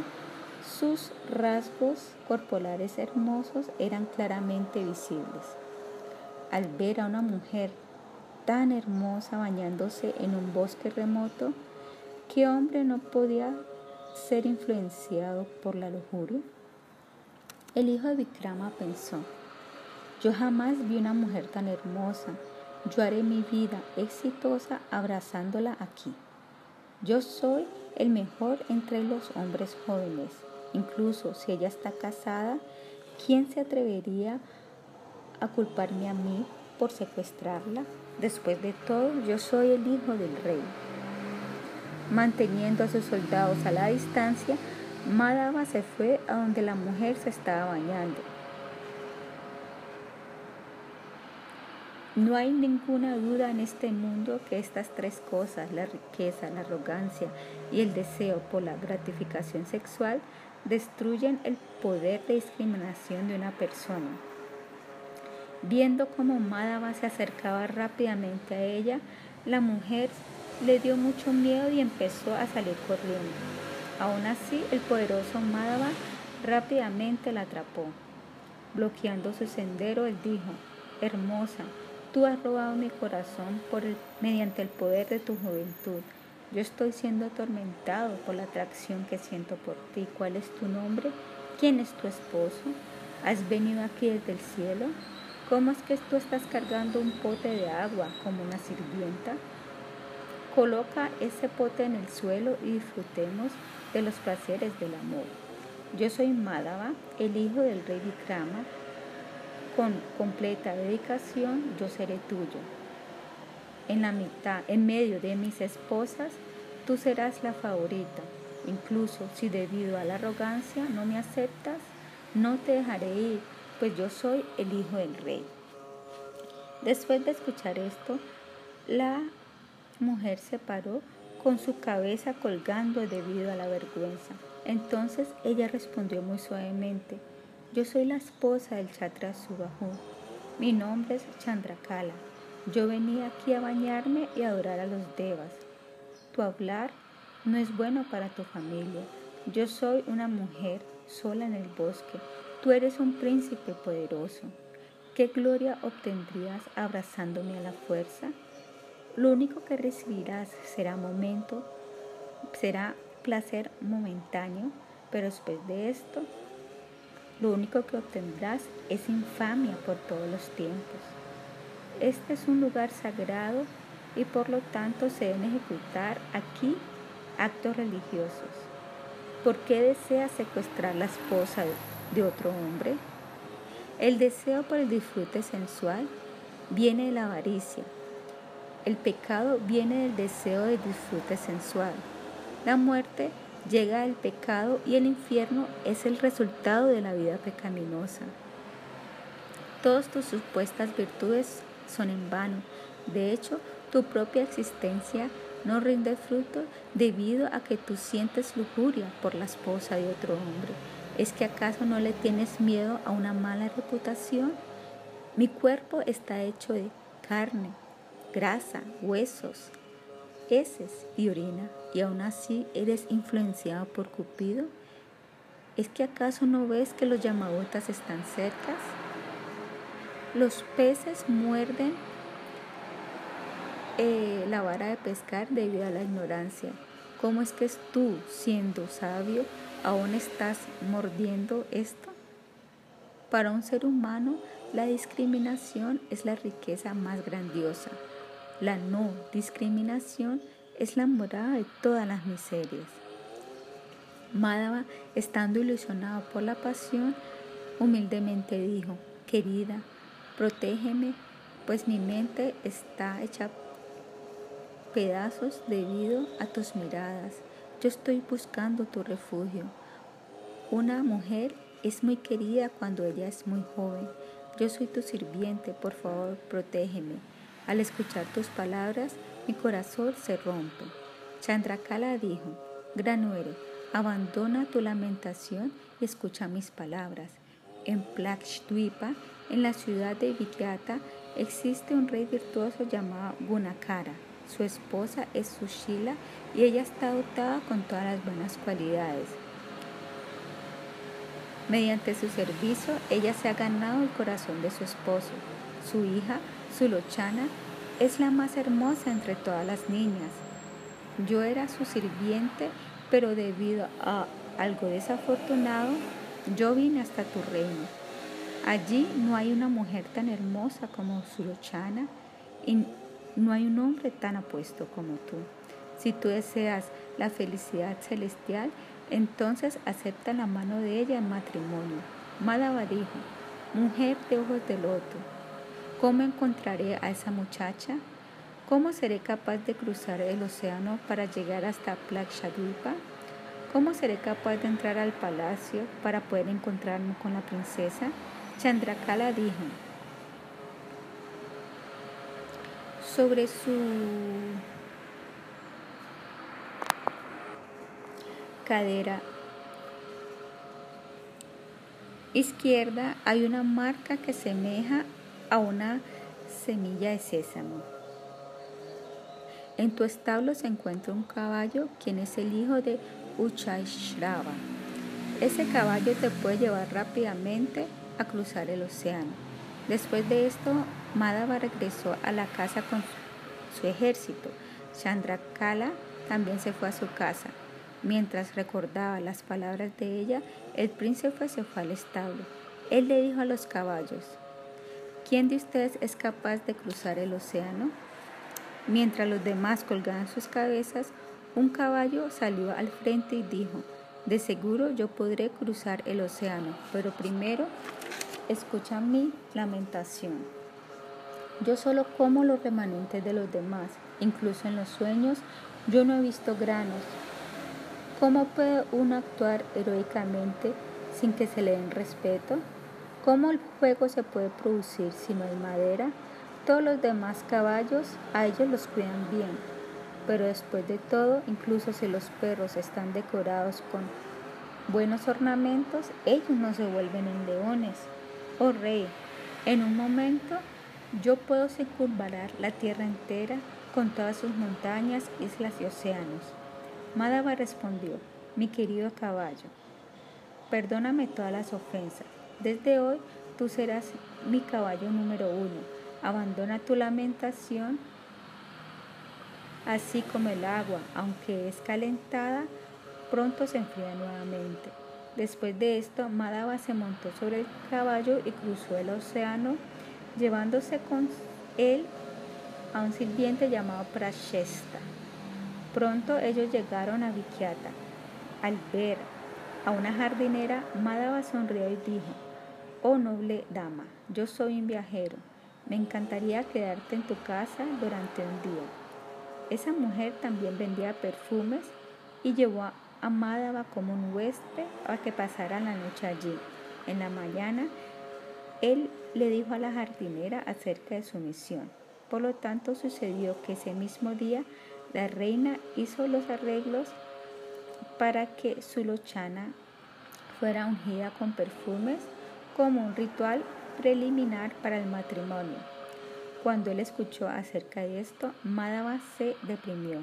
sus rasgos corporales hermosos eran claramente visibles. Al ver a una mujer tan hermosa bañándose en un bosque remoto, ¿qué hombre no podía ser influenciado por la lujuria? El hijo de Vikrama pensó, yo jamás vi una mujer tan hermosa, yo haré mi vida exitosa abrazándola aquí. Yo soy el mejor entre los hombres jóvenes, incluso si ella está casada, ¿quién se atrevería a culparme a mí por secuestrarla? Después de todo, yo soy el hijo del rey. Manteniendo a sus soldados a la distancia, Madhava se fue a donde la mujer se estaba bañando. No hay ninguna duda en este mundo que estas tres cosas, la riqueza, la arrogancia y el deseo por la gratificación sexual, destruyen el poder de discriminación de una persona. Viendo cómo Madhava se acercaba rápidamente a ella, la mujer le dio mucho miedo y empezó a salir corriendo. Aún así, el poderoso Madhava rápidamente la atrapó. Bloqueando su sendero, él dijo, Hermosa, tú has robado mi corazón por mediante el poder de tu juventud. Yo estoy siendo atormentado por la atracción que siento por ti. ¿Cuál es tu nombre? ¿Quién es tu esposo? ¿Has venido aquí desde el cielo? ¿Cómo es que tú estás cargando un pote de agua como una sirvienta? Coloca ese pote en el suelo y disfrutemos de los placeres del amor. Yo soy Madhava, el hijo del rey Vikrama. Con completa dedicación yo seré tuyo. En la mitad, en medio de mis esposas, tú serás la favorita. Incluso si debido a la arrogancia no me aceptas, no te dejaré ir, pues yo soy el hijo del rey. Después de escuchar esto, la mujer se paró con su cabeza colgando debido a la vergüenza. Entonces ella respondió muy suavemente, yo soy la esposa del Chatra Subahu. Mi nombre es Chandrakala. Yo venía aquí a bañarme y adorar a los devas. Tu hablar no es bueno para tu familia. Yo soy una mujer sola en el bosque. Tú eres un príncipe poderoso. ¿Qué gloria obtendrías abrazándome a la fuerza? Lo único que recibirás será momento, será placer momentáneo, pero después de esto, lo único que obtendrás es infamia por todos los tiempos. Este es un lugar sagrado y por lo tanto se deben ejecutar aquí actos religiosos. ¿Por qué deseas secuestrar la esposa de otro hombre? El deseo por el disfrute sensual viene de la avaricia, el pecado viene del deseo de disfrute sensual. La muerte llega del pecado y el infierno es el resultado de la vida pecaminosa. Todas tus supuestas virtudes son en vano. De hecho, tu propia existencia no rinde fruto debido a que tú sientes lujuria por la esposa de otro hombre. ¿Es que acaso no le tienes miedo a una mala reputación? Mi cuerpo está hecho de carne, grasa, huesos, heces y orina, y aún así eres influenciado por Cupido? ¿Es que acaso no ves que los yamagotas están cerca? Los peces muerden eh, la vara de pescar debido a la ignorancia. ¿Cómo es que tú, siendo sabio, aún estás mordiendo esto? Para un ser humano, la discriminación es la riqueza más grandiosa. La no discriminación es la morada de todas las miserias. Madhava, estando ilusionado por la pasión, humildemente dijo, querida, protégeme, pues mi mente está hecha pedazos debido a tus miradas. Yo estoy buscando tu refugio. Una mujer es muy querida cuando ella es muy joven. Yo soy tu sirviente, por favor, protégeme. Al escuchar tus palabras, mi corazón se rompe. Chandrakala dijo, Granuere, abandona tu lamentación y escucha mis palabras. En Plakshdvipa, en la ciudad de Vikyata, existe un rey virtuoso llamado Gunakara. Su esposa es Sushila y ella está dotada con todas las buenas cualidades. Mediante su servicio, ella se ha ganado el corazón de su esposo. Su hija, Sulochana, es la más hermosa entre todas las niñas. Yo era su sirviente, pero debido a algo desafortunado, yo vine hasta tu reino. Allí no hay una mujer tan hermosa como Sulochana no hay un hombre tan apuesto como tú. Si tú deseas la felicidad celestial, entonces acepta la mano de ella en matrimonio. Madhava dijo, mujer de ojos de loto, ¿cómo encontraré a esa muchacha? ¿Cómo seré capaz de cruzar el océano para llegar hasta Plakshadvipa? ¿Cómo seré capaz de entrar al palacio para poder encontrarme con la princesa? Chandrakala dijo, sobre su cadera izquierda hay una marca que semeja a una semilla de sésamo. En tu establo se encuentra un caballo, quien es el hijo de Uchaishrava. Ese caballo te puede llevar rápidamente a cruzar el océano. Después de esto, Madhava regresó a la casa con su ejército. Chandrakala también se fue a su casa. Mientras recordaba las palabras de ella, el príncipe se fue al establo. Él le dijo a los caballos, ¿quién de ustedes es capaz de cruzar el océano? Mientras los demás colgaban sus cabezas, un caballo salió al frente y dijo, de seguro yo podré cruzar el océano, pero primero escucha mi lamentación. Yo solo como los remanentes de los demás, incluso en los sueños yo no he visto granos. ¿Cómo puede uno actuar heroicamente sin que se le den respeto? ¿Cómo el fuego se puede producir si no hay madera? Todos los demás caballos a ellos los cuidan bien, pero después de todo, incluso si los perros están decorados con buenos ornamentos, ellos no se vuelven en leones. Oh rey, en un momento yo puedo circunvalar la tierra entera con todas sus montañas, islas y océanos. Madhava respondió, mi querido caballo, perdóname todas las ofensas. Desde hoy tú serás mi caballo número uno Abandona tu lamentación, así como el agua, aunque es calentada, pronto se enfría nuevamente. Después de esto, Madhava se montó sobre el caballo y cruzó el océano, llevándose con él a un sirviente llamado Prashesta. Pronto ellos llegaron a Vikyata. Al ver a una jardinera, Madhava sonrió y dijo, Oh noble dama, yo soy un viajero me encantaría quedarte en tu casa durante un día. Esa mujer también vendía perfumes y llevó a Madhava como un huésped a que pasara la noche allí. En la mañana, él le dijo a la jardinera acerca de su misión. Por lo tanto, sucedió que ese mismo día la reina hizo los arreglos para que su lochana fuera ungida con perfumes como un ritual preliminar para el matrimonio. Cuando él escuchó acerca de esto, Madhava se deprimió.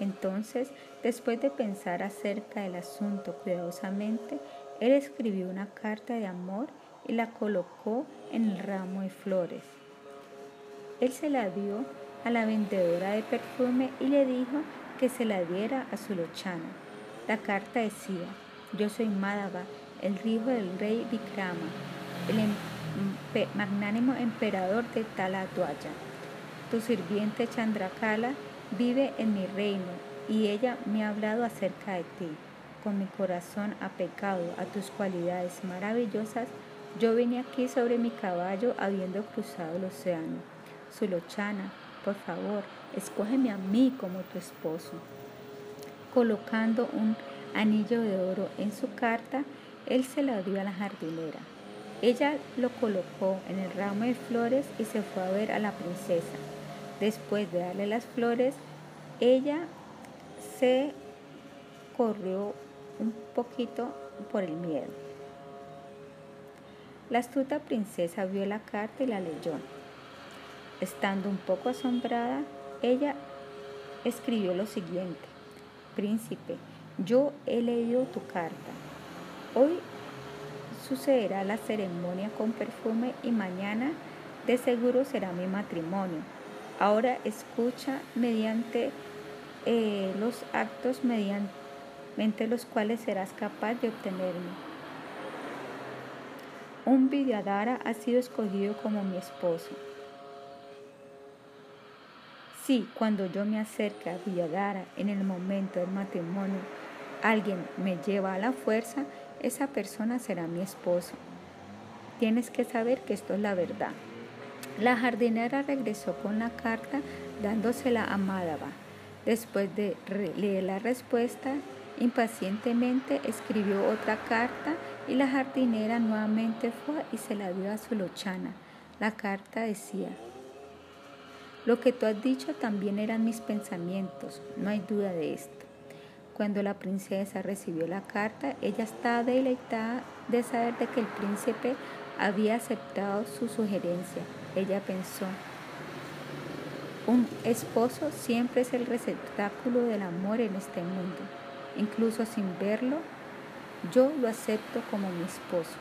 Entonces, después de pensar acerca del asunto cuidadosamente, él escribió una carta de amor y la colocó en el ramo de flores. Él se la dio a la vendedora de perfume y le dijo que se la diera a su lochana. La carta decía, yo soy Madhava, el hijo del rey Vikrama, el magnánimo emperador de Taladwaya. Tu sirviente Chandrakala vive en mi reino y ella me ha hablado acerca de ti. Con mi corazón apecado a tus cualidades maravillosas, yo vine aquí sobre mi caballo habiendo cruzado el océano. Sulochana, por favor, escógeme a mí como tu esposo. Colocando un anillo de oro en su carta, él se la dio a la jardinera. Ella lo colocó en el ramo de flores y se fue a ver a la princesa. Después de darle las flores, ella se corrió un poquito por el miedo. La astuta princesa vio la carta y la leyó. Estando un poco asombrada, ella escribió lo siguiente. Príncipe, yo he leído tu carta. Hoy sucederá la ceremonia con perfume y mañana de seguro será mi matrimonio. Ahora escucha mediante eh, los actos mediante los cuales serás capaz de obtenerme. Un Vidyadara ha sido escogido como mi esposo. Si cuando yo me acerque a Vidyadara en el momento del matrimonio, alguien me lleva a la fuerza, esa persona será mi esposo. Tienes que saber que esto es la verdad. La jardinera regresó con la carta dándosela a Madhava. Después de leer la respuesta, impacientemente escribió otra carta y la jardinera nuevamente fue y se la dio a su lochana. La carta decía, lo que tú has dicho también eran mis pensamientos, no hay duda de esto. Cuando la princesa recibió la carta, ella estaba deleitada de saber de que el príncipe había aceptado su sugerencia. Ella pensó, Un esposo siempre es el receptáculo del amor en este mundo. Incluso sin verlo, yo lo acepto como mi esposo.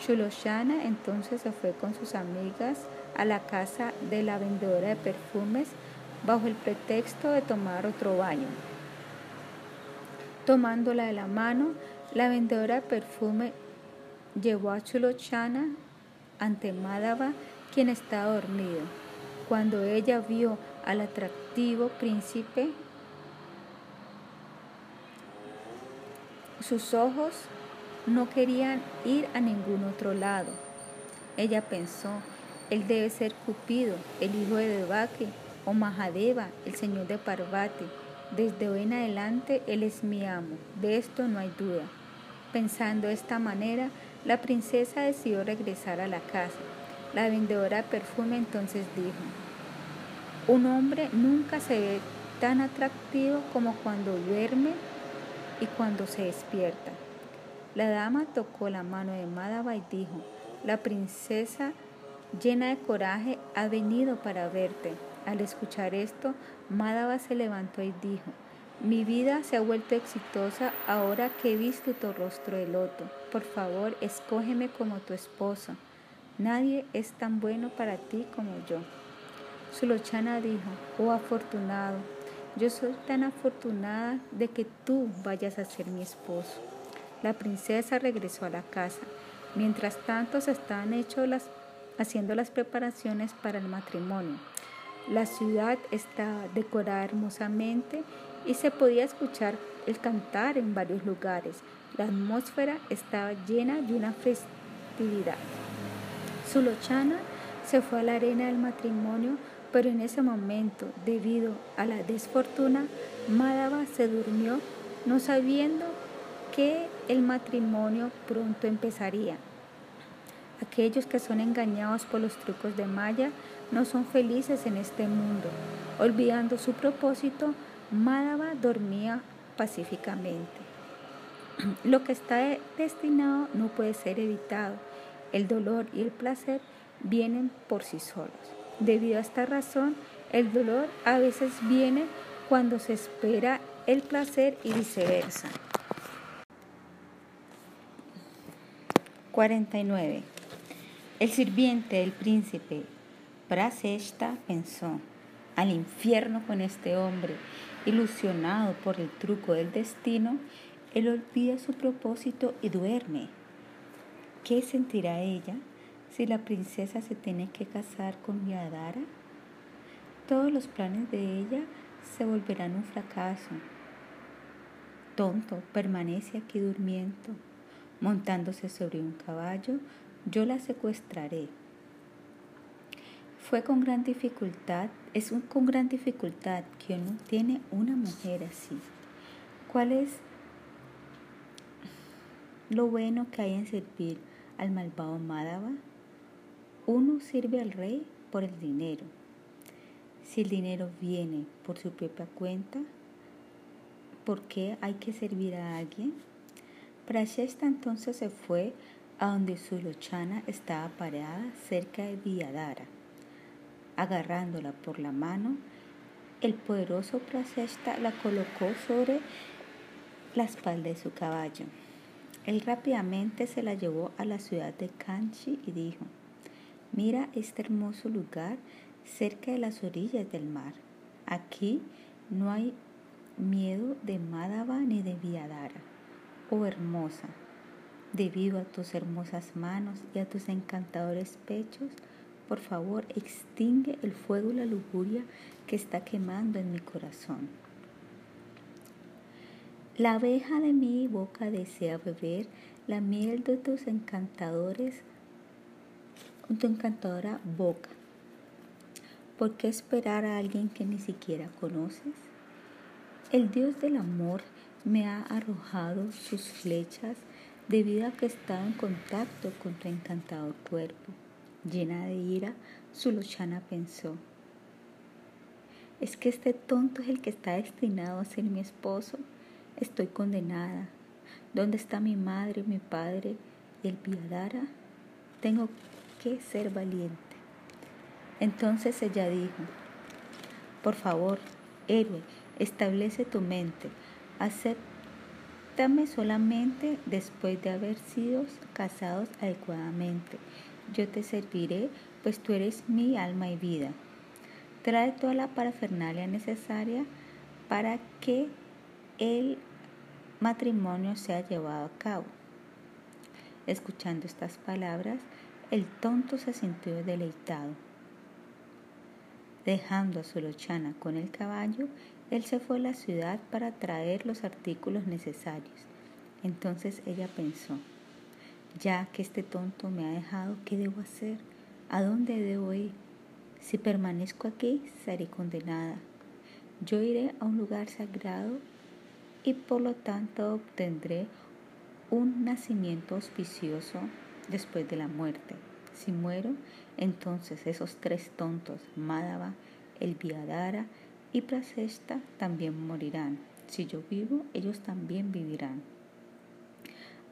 Shuloshana entonces se fue con sus amigas a la casa de la vendedora de perfumes bajo el pretexto de tomar otro baño. Tomándola de la mano, la vendedora de perfume llevó a Chulochana ante Madhava, quien estaba dormido. Cuando ella vio al atractivo príncipe, sus ojos no querían ir a ningún otro lado. Ella pensó, él debe ser Cupido, el hijo de Devaki, o Mahadeva, el señor de Parvati. Desde hoy en adelante él es mi amo, de esto no hay duda. Pensando de esta manera, la princesa decidió regresar a la casa. La vendedora de perfume entonces dijo, un hombre nunca se ve tan atractivo como cuando duerme y cuando se despierta. La dama tocó la mano de Madhava y dijo, la princesa llena de coraje ha venido para verte. Al escuchar esto, Madhava se levantó y dijo, mi vida se ha vuelto exitosa ahora que he visto tu rostro de loto. Por favor, escógeme como tu esposo. Nadie es tan bueno para ti como yo. Sulochana dijo, oh afortunado, yo soy tan afortunada de que tú vayas a ser mi esposo. La princesa regresó a la casa. Mientras tanto se estaban haciendo las preparaciones para el matrimonio. La ciudad estaba decorada hermosamente y se podía escuchar el cantar en varios lugares. La atmósfera estaba llena de una festividad. Sulochana se fue a la arena del matrimonio, pero en ese momento, debido a la desfortuna, Madhava se durmió no sabiendo que el matrimonio pronto empezaría. Aquellos que son engañados por los trucos de Maya no son felices en este mundo. Olvidando su propósito, Madhava dormía pacíficamente. Lo que está destinado no puede ser evitado. El dolor y el placer vienen por sí solos. Debido a esta razón, el dolor a veces viene cuando se espera el placer y viceversa. 49. El sirviente del príncipe Prasesta pensó, al infierno con este hombre Ilusionado por el truco del destino, él olvida su propósito y duerme. ¿Qué sentirá ella si la princesa se tiene que casar con Yadara? Todos los planes de ella se volverán un fracaso. Tonto, permanece aquí durmiendo. Montándose sobre un caballo, yo la secuestraré. Fue con gran dificultad, es con gran dificultad que uno tiene una mujer así. ¿Cuál es lo bueno que hay en servir al malvado Madhava? Uno sirve al rey por el dinero. Si el dinero viene por su propia cuenta, ¿por qué hay que servir a alguien? Prashesta entonces se fue a donde su lochana estaba parada cerca de Villadara agarrándola por la mano, el poderoso Prasesta la colocó sobre la espalda de su caballo. Él rápidamente se la llevó a la ciudad de Kanchi y dijo, mira este hermoso lugar cerca de las orillas del mar. Aquí no hay miedo de Madhava ni de Viadara. Oh hermosa, debido a tus hermosas manos y a tus encantadores pechos, por favor, extingue el fuego y la lujuria que está quemando en mi corazón. La abeja de mi boca desea beber la miel de tus encantadores, tu encantadora boca. ¿Por qué esperar a alguien que ni siquiera conoces? El Dios del amor me ha arrojado sus flechas debido a que he estado en contacto con tu encantador cuerpo. Llena de ira, Sulochana pensó, ¿es que este tonto es el que está destinado a ser mi esposo? Estoy condenada. ¿Dónde está mi madre, mi padre y el Piadara? Tengo ser valiente. Entonces ella dijo, Por favor, héroe, establece tu mente. Acéptame solamente después de haber sido casados adecuadamente. Yo te serviré, pues tú eres mi alma y vida. Trae toda la parafernalia necesaria para que el matrimonio sea llevado a cabo. Escuchando estas palabras, el tonto se sintió deleitado. Dejando a Solochana con el caballo, él se fue a la ciudad para traer los artículos necesarios. Entonces ella pensó, ya que este tonto me ha dejado, ¿qué debo hacer? ¿A dónde debo ir? Si permanezco aquí, seré condenada. Yo iré a un lugar sagrado y por lo tanto obtendré un nacimiento auspicioso después de la muerte. Si muero, entonces esos tres tontos, Madhava, el Viadara y Prasesta, también morirán. Si yo vivo, ellos también vivirán.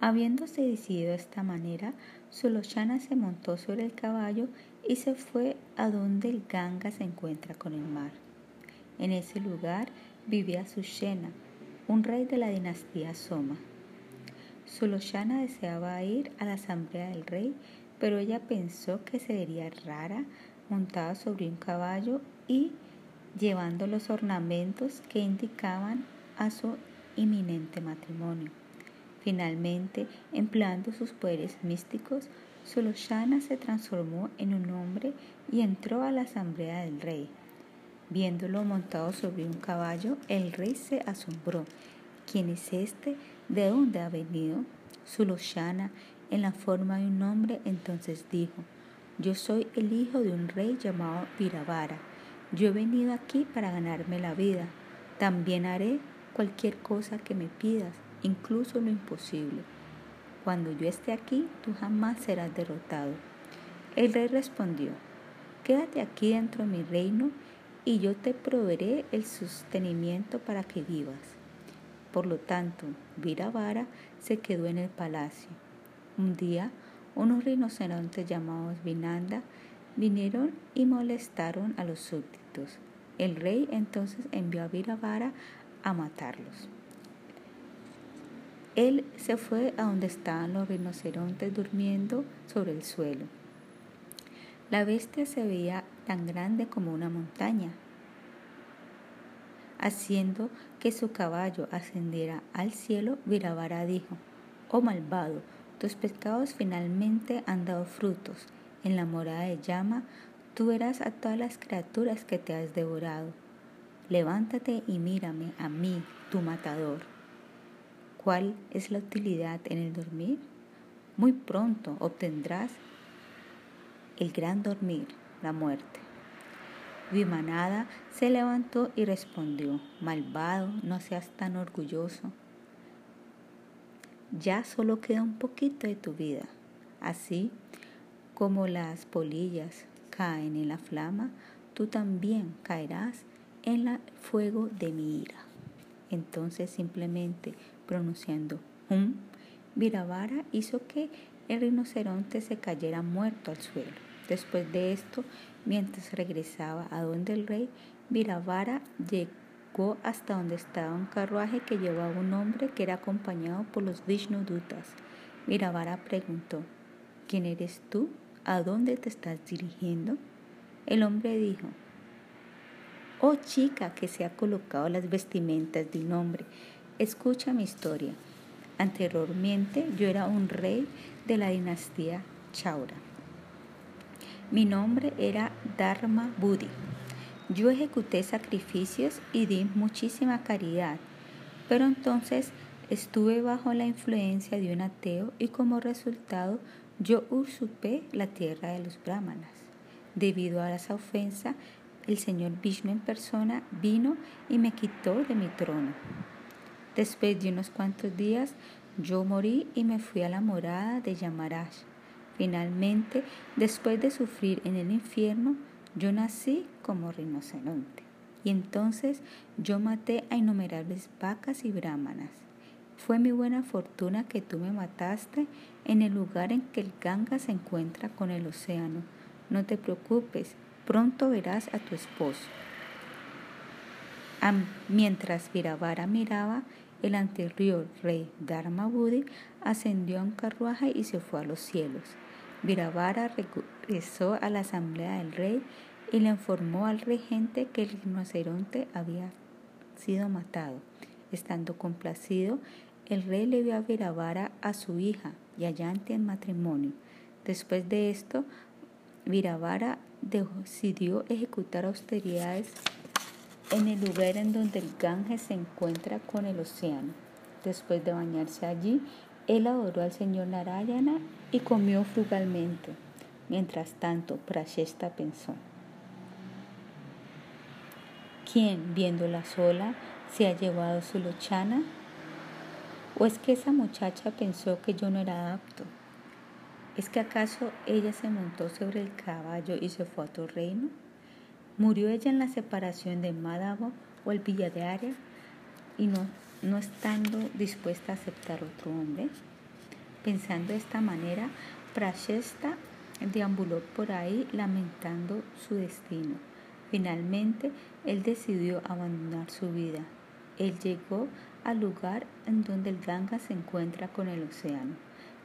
Habiéndose decidido de esta manera, Sulochana se montó sobre el caballo y se fue a donde el Ganga se encuentra con el mar. En ese lugar vivía Sushena, un rey de la dinastía Soma. Sulochana deseaba ir a la asamblea del rey, pero ella pensó que sería rara montada sobre un caballo y llevando los ornamentos que indicaban a su inminente matrimonio. Finalmente, empleando sus poderes místicos, Sulochana se transformó en un hombre y entró a la asamblea del rey. Viéndolo montado sobre un caballo, el rey se asombró. ¿Quién es este? ¿De dónde ha venido? Sulochana, en la forma de un hombre, entonces dijo, yo soy el hijo de un rey llamado Viravara. Yo he venido aquí para ganarme la vida. También haré cualquier cosa que me pidas, incluso lo imposible. Cuando yo esté aquí, tú jamás serás derrotado. El rey respondió, quédate aquí dentro de mi reino y yo te proveeré el sostenimiento para que vivas. Por lo tanto, Viravara se quedó en el palacio. Un día, unos rinocerontes llamados Vinanda vinieron y molestaron a los súbditos. El rey entonces envió a Viravara a matarlos. Él se fue a donde estaban los rinocerontes durmiendo sobre el suelo. La bestia se veía tan grande como una montaña, haciendo que su caballo ascendiera al cielo, Viravara dijo, Oh malvado, tus pecados finalmente han dado frutos. En la morada de llama, tú verás a todas las criaturas que te has devorado. Levántate y mírame a mí, tu matador. ¿Cuál es la utilidad en el dormir? Muy pronto obtendrás el gran dormir, la muerte. Vimanada se levantó y respondió, Malvado, no seas tan orgulloso. Ya solo queda un poquito de tu vida. Así como las polillas caen en la flama, tú también caerás en el fuego de mi ira. Entonces simplemente pronunciando un Viravara hizo que el rinoceronte se cayera muerto al suelo. Después de esto, Mientras regresaba a donde el rey, Viravara llegó hasta donde estaba un carruaje que llevaba un hombre que era acompañado por los Vishnudutas. Viravara preguntó, ¿quién eres tú? ¿A dónde te estás dirigiendo? El hombre dijo, Oh chica que se ha colocado las vestimentas de un hombre, escucha mi historia. Anteriormente yo era un rey de la dinastía Chaura. Mi nombre era Dharma Budi. Yo ejecuté sacrificios y di muchísima caridad, pero entonces estuve bajo la influencia de un ateo y como resultado yo usurpé la tierra de los brahmanas. Debido a esa ofensa, el señor Vishnu en persona vino y me quitó de mi trono. Después de unos cuantos días, yo morí y me fui a la morada de Yamaraj Finalmente, después de sufrir en el infierno, yo nací como rinoceronte. Y entonces yo maté a innumerables vacas y brahmanas. Fue mi buena fortuna que tú me mataste en el lugar en que el Ganga se encuentra con el océano. No te preocupes, pronto verás a tu esposo. Mientras Viravara miraba, el anterior rey Dharmabudi ascendió a un carruaje y se fue a los cielos. Viravara regresó a la asamblea del rey y le informó al regente que el rinoceronte había sido matado. Estando complacido, el rey le dio a Viravara a su hija, Yayanti, en matrimonio. Después de esto, Viravara decidió ejecutar austeridades en el lugar en donde el Ganges se encuentra con el océano. Después de bañarse allí, él adoró al señor Narayana y comió frugalmente. Mientras tanto, Prashesta pensó, ¿quién, viéndola sola, se ha llevado su lochana? ¿O es que esa muchacha pensó que yo no era apto? ¿Es que acaso ella se montó sobre el caballo y se fue a tu reino? ¿Murió ella en la separación de Madhava o el Villadare y no, no estando dispuesta a aceptar otro hombre? Pensando de esta manera, Prashesta deambuló por ahí lamentando su destino. Finalmente, él decidió abandonar su vida. Él llegó al lugar en donde el Ganga se encuentra con el océano.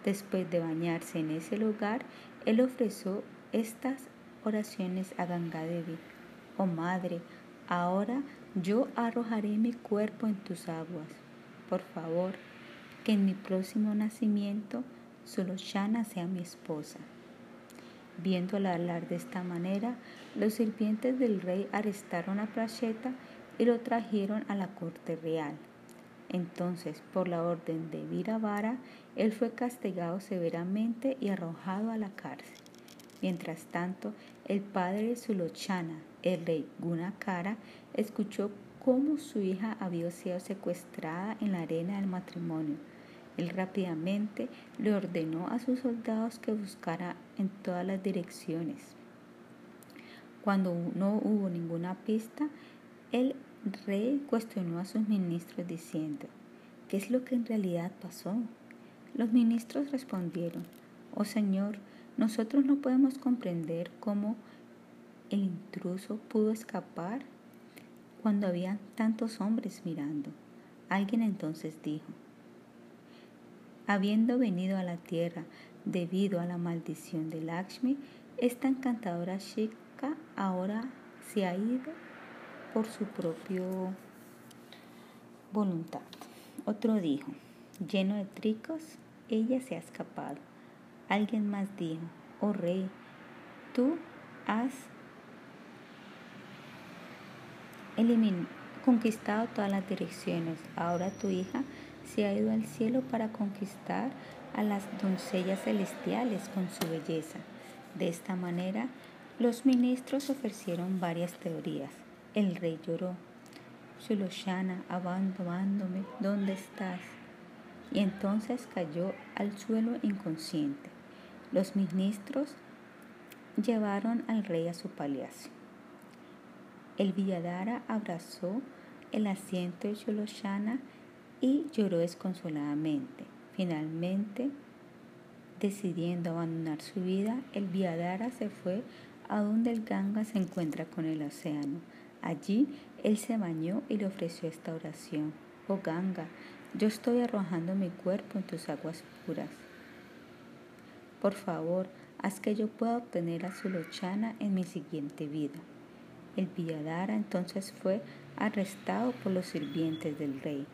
Después de bañarse en ese lugar, él ofreció estas oraciones a Gangadevi. Oh Madre, ahora yo arrojaré mi cuerpo en tus aguas. Por favor, que en mi próximo nacimiento Solochana sea mi esposa. Viéndola hablar de esta manera, los sirvientes del rey arrestaron a Pracheta y lo trajeron a la corte real. Entonces, por la orden de Viravara, él fue castigado severamente y arrojado a la cárcel. Mientras tanto, el padre Sulochana, el rey Gunakara, escuchó cómo su hija había sido secuestrada en la arena del matrimonio. Él rápidamente le ordenó a sus soldados que buscara en todas las direcciones. Cuando no hubo ninguna pista, el rey cuestionó a sus ministros diciendo, ¿qué es lo que en realidad pasó? Los ministros respondieron, oh Señor, nosotros no podemos comprender cómo el intruso pudo escapar cuando había tantos hombres mirando. Alguien entonces dijo, habiendo venido a la tierra debido a la maldición de Lakshmi, esta encantadora Shika ahora se ha ido por su propia voluntad. Otro dijo, lleno de tricos, ella se ha escapado. Alguien más dijo, oh rey, tú has conquistado todas las direcciones. Ahora tu hija se ha ido al cielo para conquistar a las doncellas celestiales con su belleza. De esta manera, los ministros ofrecieron varias teorías. El rey lloró. Suloshana, abandonándome, ¿dónde estás? Y entonces cayó al suelo inconsciente. Los ministros llevaron al rey a su palacio. El Villadara abrazó el asiento de Suloshana y lloró desconsoladamente. Finalmente, decidiendo abandonar su vida, el Villadara se fue a donde el Ganga se encuentra con el océano. Allí él se bañó y le ofreció esta oración. Oh Ganga, yo estoy arrojando mi cuerpo en tus aguas puras. Por favor, haz que yo pueda obtener a Sulochana en mi siguiente vida. El Villadara entonces fue arrestado por los sirvientes del rey.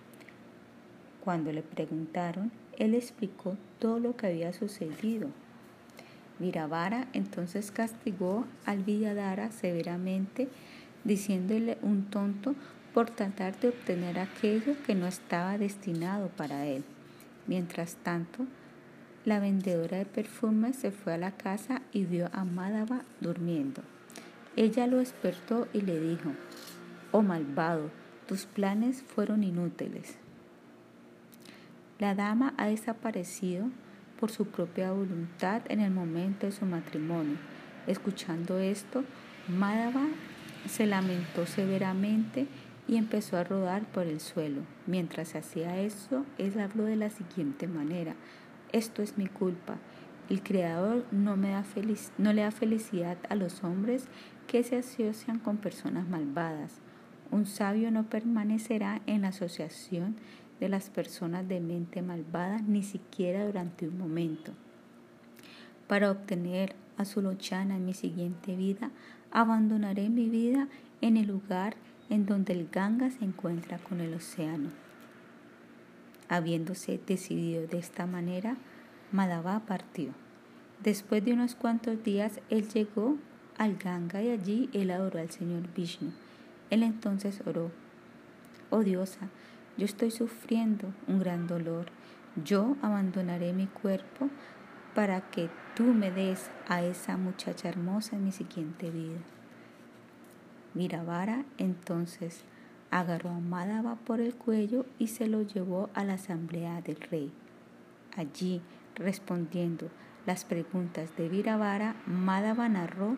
Cuando le preguntaron, él explicó todo lo que había sucedido. Viravara entonces castigó al Villadara severamente diciéndole un tonto por tratar de obtener aquello que no estaba destinado para él. Mientras tanto, la vendedora de perfumes se fue a la casa y vio a Madhava durmiendo. Ella lo despertó y le dijo, Oh malvado, tus planes fueron inútiles. La dama ha desaparecido por su propia voluntad en el momento de su matrimonio. Escuchando esto, Madhava se lamentó severamente y empezó a rodar por el suelo. Mientras hacía eso, él habló de la siguiente manera. Esto es mi culpa. El Creador no, me da no le da felicidad a los hombres que se asocian con personas malvadas. Un sabio no permanecerá en la asociación de las personas de mente malvada ni siquiera durante un momento. Para obtener a Sulochana en mi siguiente vida, abandonaré mi vida en el lugar en donde el Ganga se encuentra con el océano. Habiéndose decidido de esta manera, Madhava partió. Después de unos cuantos días, él llegó al Ganga y allí él adoró al Señor Vishnu. Él entonces oró, oh diosa, yo estoy sufriendo un gran dolor. Yo abandonaré mi cuerpo para que tú me des a esa muchacha hermosa en mi siguiente vida. Miravara entonces agarró a Madhava por el cuello y se lo llevó a la asamblea del rey. Allí, respondiendo las preguntas de Viravara, Madhava narró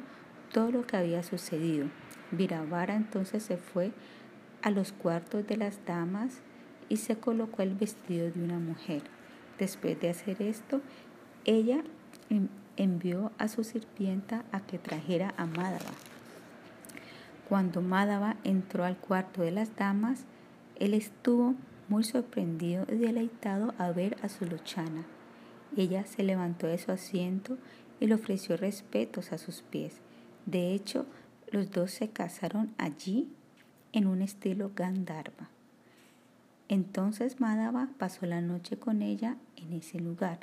todo lo que había sucedido. Viravara entonces se fue a los cuartos de las damas y se colocó el vestido de una mujer. Después de hacer esto, ella envió a su sirvienta a que trajera a Madhava. Cuando Madhava entró al cuarto de las damas, él estuvo muy sorprendido y deleitado a ver a su luchana. Ella se levantó de su asiento y le ofreció respetos a sus pies. De hecho, los dos se casaron allí en un estilo Gandharva. Entonces Madhava pasó la noche con ella en ese lugar.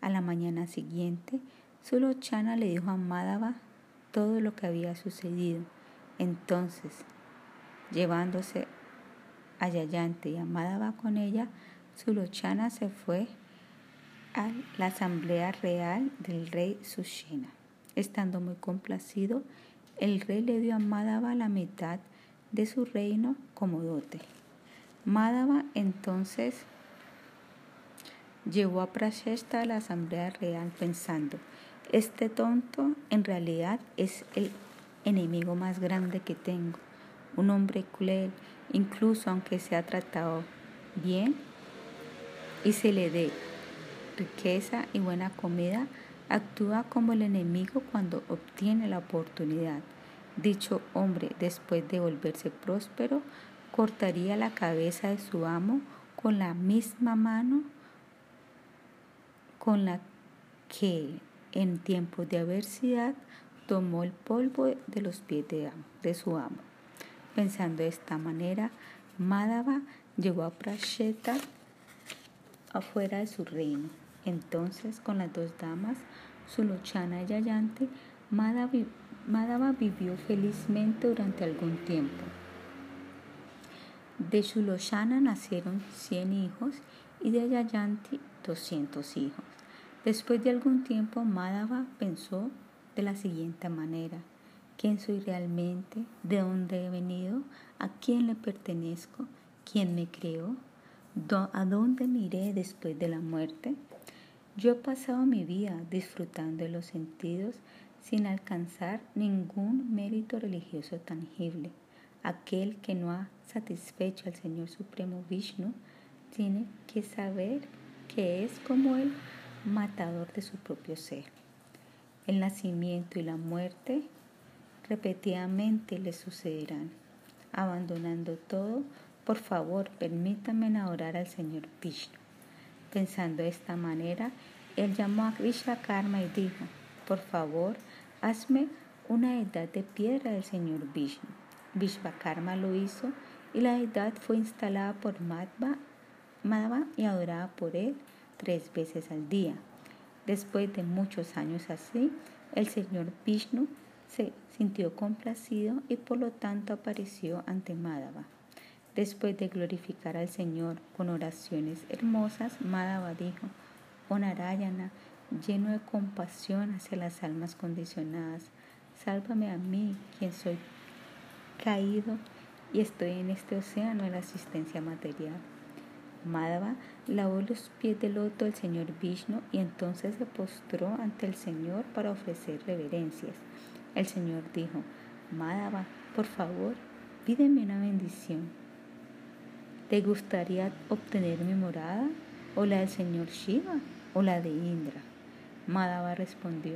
A la mañana siguiente, Sulochana le dijo a Madhava todo lo que había sucedido. Entonces, llevándose a Yayante y a Madhava con ella, Sulochana se fue a la asamblea real del rey Sushena. Estando muy complacido, el rey le dio a Madhava la mitad de su reino como dote. Madhava entonces llevó a Prashesta a la asamblea real pensando, este tonto en realidad es el enemigo más grande que tengo, un hombre cruel, incluso aunque se ha tratado bien y se le dé riqueza y buena comida, actúa como el enemigo cuando obtiene la oportunidad. Dicho hombre, después de volverse próspero, cortaría la cabeza de su amo con la misma mano con la que en tiempos de adversidad tomó el polvo de los pies de, su amo. Pensando de esta manera, Madhava llegó a Prasheta afuera de su reino. Entonces, con las dos damas, Sulochana y Yayante, Madhava vivió felizmente durante algún tiempo. De Sulochana nacieron 100 hijos y de Yayanti 200 hijos. Después de algún tiempo, Madhava pensó de la siguiente manera. ¿Quién soy realmente? ¿De dónde he venido? ¿A quién le pertenezco? ¿Quién me creó? ¿A dónde miré después de la muerte? Yo he pasado mi vida disfrutando de los sentidos sin alcanzar ningún mérito religioso tangible. Aquel que no ha satisfecho al Señor Supremo Vishnu tiene que saber que es como el matador de su propio ser. El nacimiento y la muerte repetidamente le sucederán. Abandonando todo, por favor, permítanme adorar al Señor Vishnu. Pensando de esta manera, él llamó a Krishna Karma y dijo, por favor, hazme una edad de piedra del Señor Vishnu. Vishvakarma lo hizo y la deidad fue instalada por Madhava y adorada por él tres veces al día. Después de muchos años así, el señor Vishnu se sintió complacido y por lo tanto apareció ante Madhava. Después de glorificar al Señor con oraciones hermosas, Madhava dijo, Oh Narayana, lleno de compasión hacia las almas condicionadas, sálvame a mí, quien soy caído y estoy en este océano de la asistencia material. Madhava lavó los pies del loto del señor Vishnu y entonces se postró ante el Señor para ofrecer reverencias. El Señor dijo, Madhava, por favor, pídeme una bendición. ¿Te gustaría obtener mi morada o la del señor Shiva o la de Indra? Madhava respondió,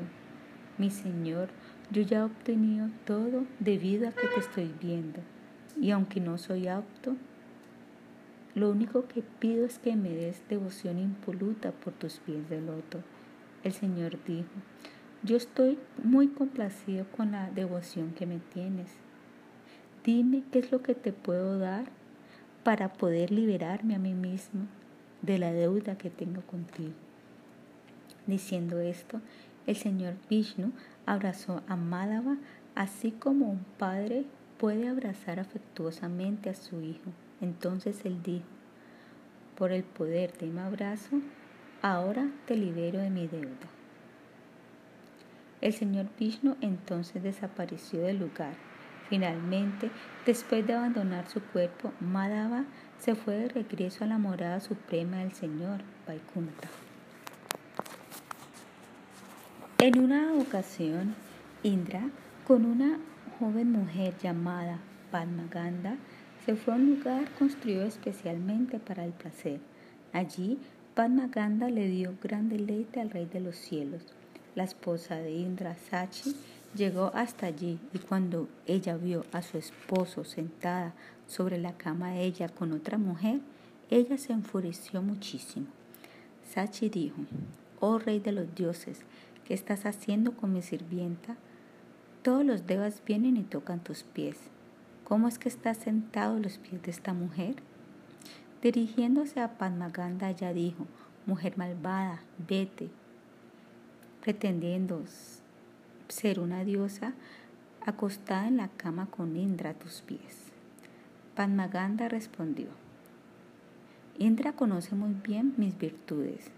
mi Señor, yo ya he obtenido todo debido a que te estoy viendo. y aunque no soy apto, lo único que pido es que me des devoción impoluta por tus pies de loto. El Señor dijo, yo estoy muy complacido con la devoción que me tienes. Dime qué es lo que te puedo dar para poder liberarme a mí mismo de la deuda que tengo contigo. Diciendo esto, el señor Vishnu abrazó a Madhava así como un padre puede abrazar afectuosamente a su hijo. Entonces él dijo, por el poder de mi abrazo, ahora te libero de mi deuda. El señor Vishnu entonces desapareció del lugar. Finalmente, después de abandonar su cuerpo, Madhava se fue de regreso a la morada suprema del señor Vaikunta. En una ocasión, Indra, con una joven mujer llamada Padmaganda, se fue a un lugar construido especialmente para el placer. Allí, Padmaganda le dio gran deleite al rey de los cielos la esposa de Indra Sachi, llegó hasta allí y cuando ella vio a su esposo sentada sobre la cama de ella con otra mujer, ella se enfureció muchísimo. Sachi dijo, oh rey de los dioses, ¿qué estás haciendo con mi sirvienta? Todos los devas vienen y tocan tus pies. ¿Cómo es que estás sentado a los pies de esta mujer? Dirigiéndose a Padmaganda, ella dijo, mujer malvada, vete, pretendiendo ser una diosa acostada en la cama con Indra a tus pies. Padmaganda respondió, Indra conoce muy bien mis virtudes.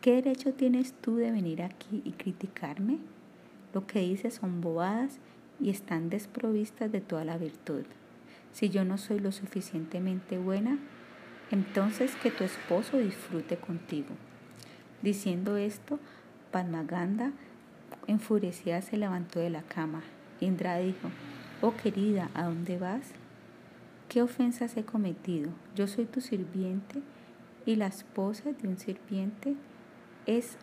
¿Qué derecho tienes tú de venir aquí y criticarme? Lo que dices son bobadas y están desprovistas de toda la virtud. Si yo no soy lo suficientemente buena, entonces que tu esposo disfrute contigo. Diciendo esto, Padmaganda, enfurecida, se levantó de la cama. Indra dijo, Oh querida, ¿a dónde vas? ¿Qué ofensas he cometido? Yo soy tu sirviente y la esposa de un sirviente es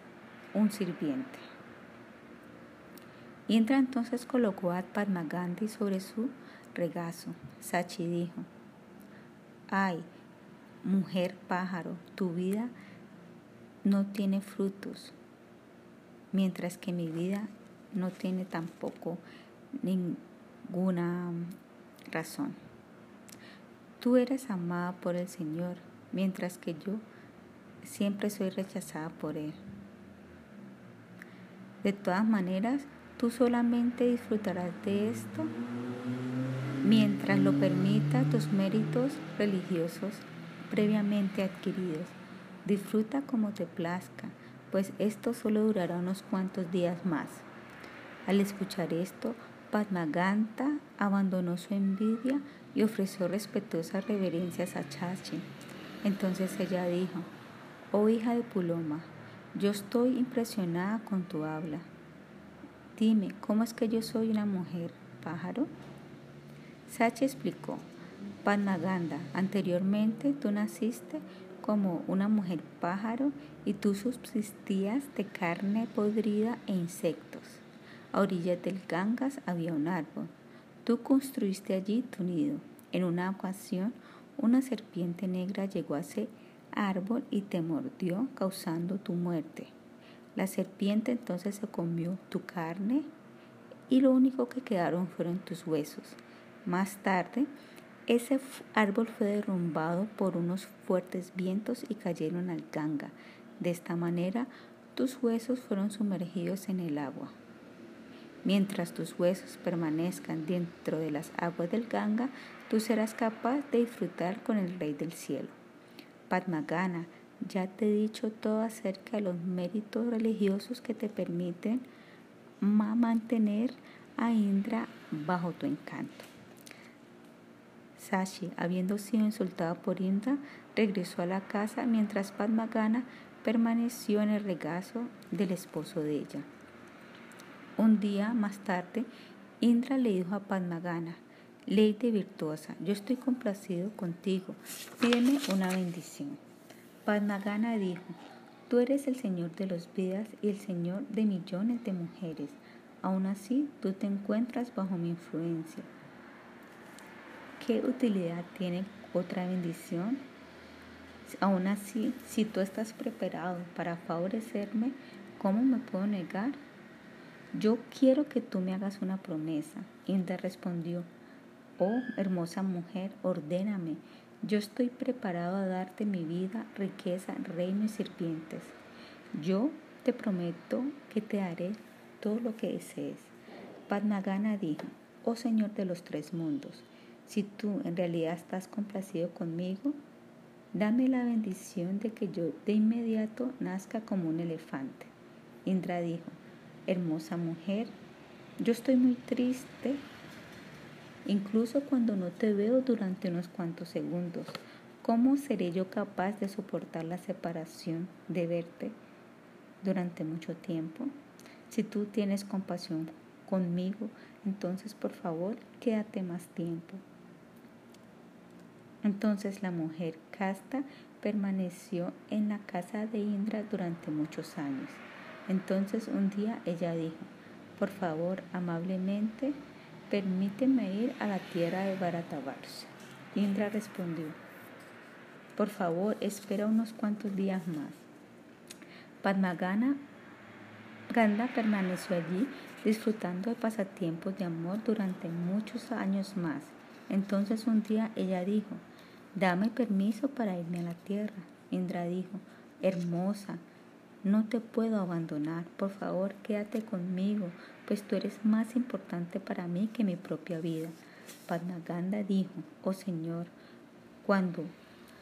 un sirviente. Indra entonces colocó a Padmagandhi sobre su regazo. Sachi dijo, Ay, mujer pájaro, tu vida no tiene frutos, mientras que mi vida no tiene tampoco ninguna razón. Tú eres amada por el Señor, mientras que yo siempre soy rechazada por Él. De todas maneras, tú solamente disfrutarás de esto mientras lo permita tus méritos religiosos previamente adquiridos Disfruta como te plazca, pues esto solo durará unos cuantos días más. Al escuchar esto, Padmaganta abandonó su envidia y ofreció respetuosas reverencias a Chachi. Entonces ella dijo, Oh hija de Puloma, yo estoy impresionada con tu habla. Dime, ¿cómo es que yo soy una mujer pájaro? Sachi explicó, Padmaganda, anteriormente tú naciste como una mujer pájaro y tú subsistías de carne podrida e insectos. A orillas del Gangas había un árbol. Tú construiste allí tu nido. En una ocasión, una serpiente negra llegó a ese árbol y te mordió, causando tu muerte. La serpiente entonces se comió tu carne y lo único que quedaron fueron tus huesos. Más tarde, ese árbol fue derrumbado por unos fuertes vientos y cayeron al Ganga. De esta manera, tus huesos fueron sumergidos en el agua. Mientras tus huesos permanezcan dentro de las aguas del Ganga, tú serás capaz de disfrutar con el Rey del Cielo. Padmagana, ya te he dicho todo acerca de los méritos religiosos que te permiten mantener a Indra bajo tu encanto. Sashi, habiendo sido insultado por Indra, regresó a la casa mientras Padmagana permaneció en el regazo del esposo de ella. Un día más tarde, Indra le dijo a Padmagana, Lady virtuosa, yo estoy complacido contigo, pídeme una bendición. Padmagana dijo, tú eres el Señor de los vidas y el Señor de millones de mujeres, aún así tú te encuentras bajo mi influencia ¿qué utilidad tiene otra bendición? Aún así, si tú estás preparado para favorecerme, ¿cómo me puedo negar? Yo quiero que tú me hagas una promesa. Indra respondió, Oh, hermosa mujer, ordéname. Yo estoy preparado a darte mi vida, riqueza, reino y serpientes. Yo te prometo que te haré todo lo que desees. Padmagana dijo, Oh Señor de los tres mundos, si tú en realidad estás complacido conmigo, dame la bendición de que yo de inmediato nazca como un elefante. Indra dijo, Hermosa mujer, yo estoy muy triste incluso cuando no te veo durante unos cuantos segundos. ¿Cómo seré yo capaz de soportar la separación de verte durante mucho tiempo? Si tú tienes compasión conmigo, entonces por favor quédate más tiempo. Entonces la mujer casta permaneció en la casa de Indra durante muchos años. Entonces un día ella dijo, por favor, amablemente, Permíteme ir a la tierra de Bharatavarsha. Indra respondió, por favor, espera unos cuantos días más. Padmagana Ganda permaneció allí disfrutando de pasatiempos de amor durante muchos años más. Entonces un día ella dijo, dame permiso para irme a la tierra. Indra dijo, hermosa, no te puedo abandonar, por favor quédate conmigo, pues tú eres más importante para mí que mi propia vida. Padmaganda dijo, oh Señor, cuando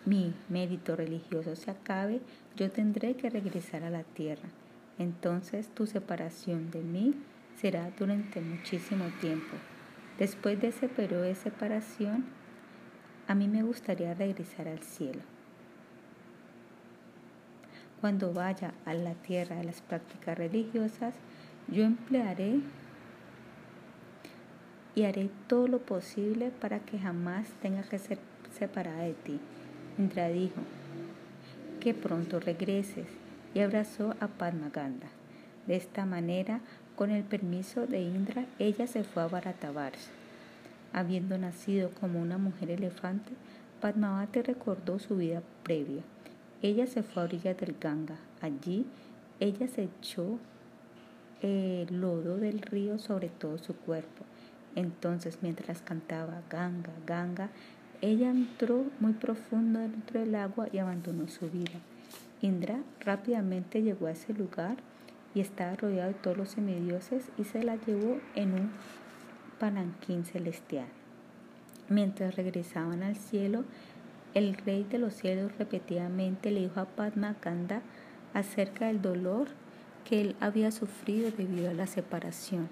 mi mérito religioso se acabe, yo tendré que regresar a la tierra. Entonces tu separación de mí será durante muchísimo tiempo. Después de ese periodo de separación, a mí me gustaría regresar al cielo. Cuando vaya a la tierra de las prácticas religiosas, yo emplearé y haré todo lo posible para que jamás tenga que ser separada de ti. Indra dijo, que pronto regreses y abrazó a Padmaganda. De esta manera, con el permiso de Indra, ella se fue a Bharatavarsha. Habiendo nacido como una mujer elefante, Padmavati recordó su vida previa. Ella se fue a orillas del Ganga. Allí ella se echó el lodo del río sobre todo su cuerpo. Entonces, mientras cantaba Ganga, Ganga, ella entró muy profundo dentro del agua y abandonó su vida. Indra rápidamente llegó a ese lugar y estaba rodeado de todos los semidioses y se la llevó en un palanquín celestial. Mientras regresaban al cielo, el rey de los cielos repetidamente le dijo a Padma Kanda acerca del dolor que él había sufrido debido a la separación.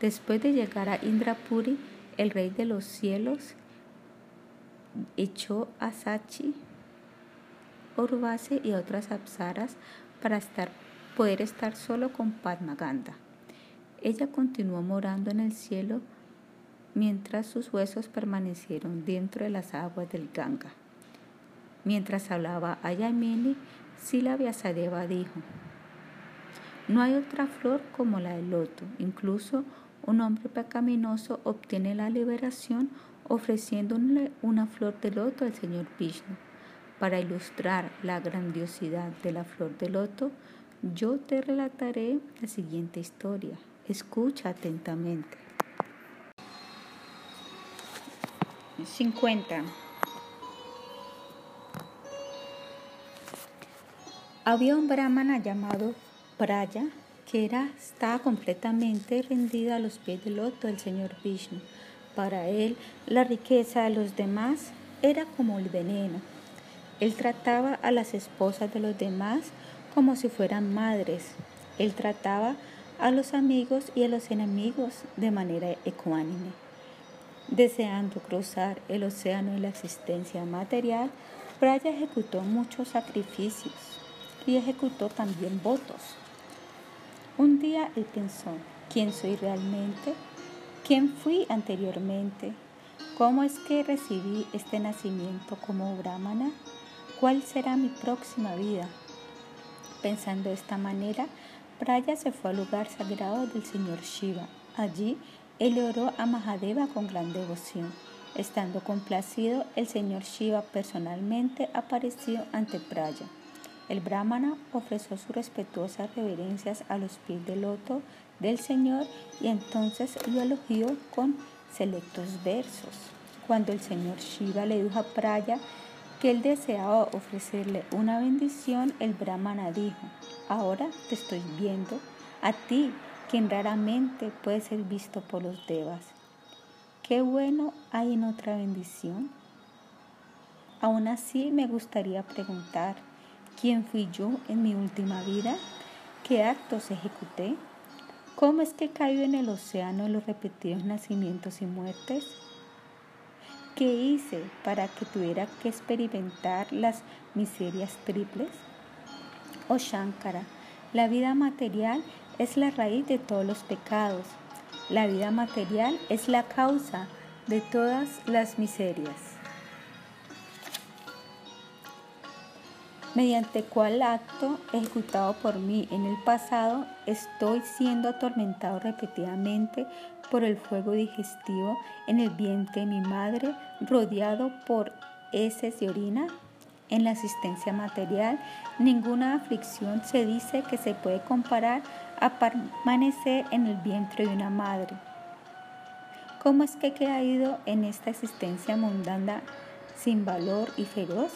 Después de llegar a Indrapuri, el rey de los cielos echó a Sachi, Urvase y otras apsaras para estar, poder estar solo con Padmaganda. Ella continuó morando en el cielo mientras sus huesos permanecieron dentro de las aguas del Ganga. Mientras hablaba a Yamini, Sila Vyasadeva dijo, no hay otra flor como la del loto. Incluso un hombre pecaminoso obtiene la liberación ofreciéndole una flor de loto al Señor Vishnu. Para ilustrar la grandiosidad de la flor de loto, yo te relataré la siguiente historia. Escucha atentamente. 50. Había un brahmana llamado Praya que era, estaba completamente rendida a los pies del loto del Señor Vishnu. Para él, la riqueza de los demás era como el veneno. Él trataba a las esposas de los demás como si fueran madres. Él trataba a los amigos y a los enemigos de manera ecuánime. Deseando cruzar el océano de la existencia material, Praya ejecutó muchos sacrificios y ejecutó también votos. Un día él pensó, ¿quién soy realmente? ¿Quién fui anteriormente? ¿Cómo es que recibí este nacimiento como brahmana? ¿Cuál será mi próxima vida? Pensando de esta manera, Praya se fue al lugar sagrado del señor Shiva. Allí él oró a Mahadeva con gran devoción. Estando complacido, el señor Shiva personalmente apareció ante Praya. El brahmana ofreció sus respetuosas reverencias a los pies del loto del señor y entonces lo elogió con selectos versos. Cuando el señor Shiva le dijo a Praya que él deseaba ofrecerle una bendición, el brahmana dijo, ahora te estoy viendo, a ti, quien raramente puede ser visto por los devas. ¿Qué bueno hay en otra bendición? Aún así me gustaría preguntar, ¿quién fui yo en mi última vida? ¿Qué actos ejecuté? ¿Cómo es que cayó en el océano los repetidos nacimientos y muertes? ¿Qué hice para que tuviera que experimentar las miserias triples? Oh Shankara, la vida material es la raíz de todos los pecados. La vida material es la causa de todas las miserias. mediante cual acto ejecutado por mí en el pasado estoy siendo atormentado repetidamente por el fuego digestivo en el vientre de mi madre, rodeado por heces y orina? En la asistencia material, ninguna aflicción se dice que se puede comparar a permanecer en el vientre de una madre. ¿Cómo es que he caído en esta existencia mundana sin valor y feroz,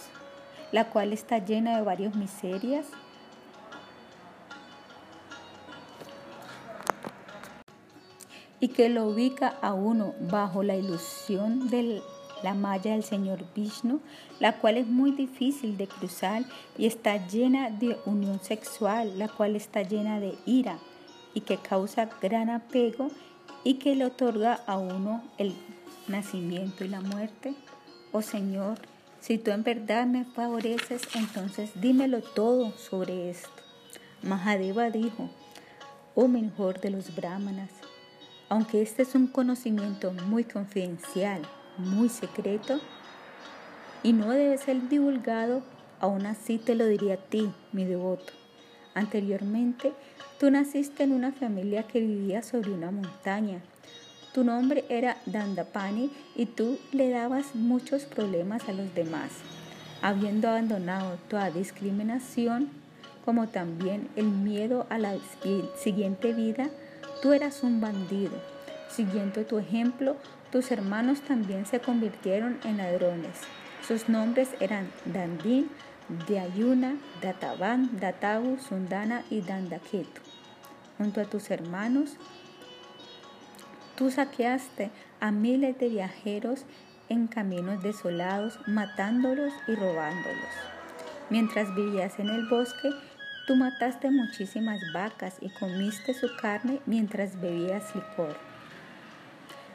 la cual está llena de varias miserias? Y que lo ubica a uno bajo la ilusión de la malla del Señor Vishnu, la cual es muy difícil de cruzar y está llena de unión sexual, la cual está llena de ira y que causa gran apego y que le otorga a uno el nacimiento y la muerte. Oh Señor, si tú en verdad me favoreces, entonces dímelo todo sobre esto. Mahadeva dijo, oh mejor de los brahmanas, aunque este es un conocimiento muy confidencial, muy secreto, y no debe ser divulgado, aún así te lo diría a ti, mi devoto. Anteriormente, tú naciste en una familia que vivía sobre una montaña. Tu nombre era Dandapani y tú le dabas muchos problemas a los demás. Habiendo abandonado toda discriminación, como también el miedo a la siguiente vida, Tú eras un bandido. Siguiendo tu ejemplo, tus hermanos también se convirtieron en ladrones. Sus nombres eran Dandin, Dayuna, Databan, Databu, Sundana y Dandaketu. Junto a tus hermanos, tú saqueaste a miles de viajeros en caminos desolados, matándolos y robándolos. Mientras vivías en el bosque, Tú mataste muchísimas vacas y comiste su carne mientras bebías licor.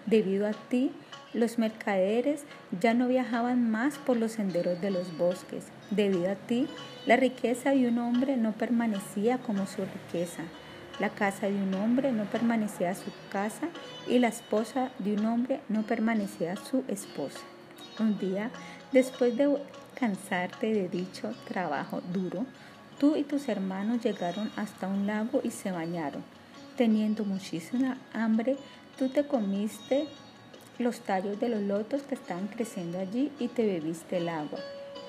Debido a ti, los mercaderes ya no viajaban más por los senderos de los bosques. Debido a ti, la riqueza de un hombre no permanecía como su riqueza. La casa de un hombre no permanecía su casa y la esposa de un hombre no permanecía su esposa. Un día, después de cansarte de dicho trabajo duro, Tú y tus hermanos llegaron hasta un lago y se bañaron. Teniendo muchísima hambre, tú te comiste los tallos de los lotos que estaban creciendo allí y te bebiste el agua.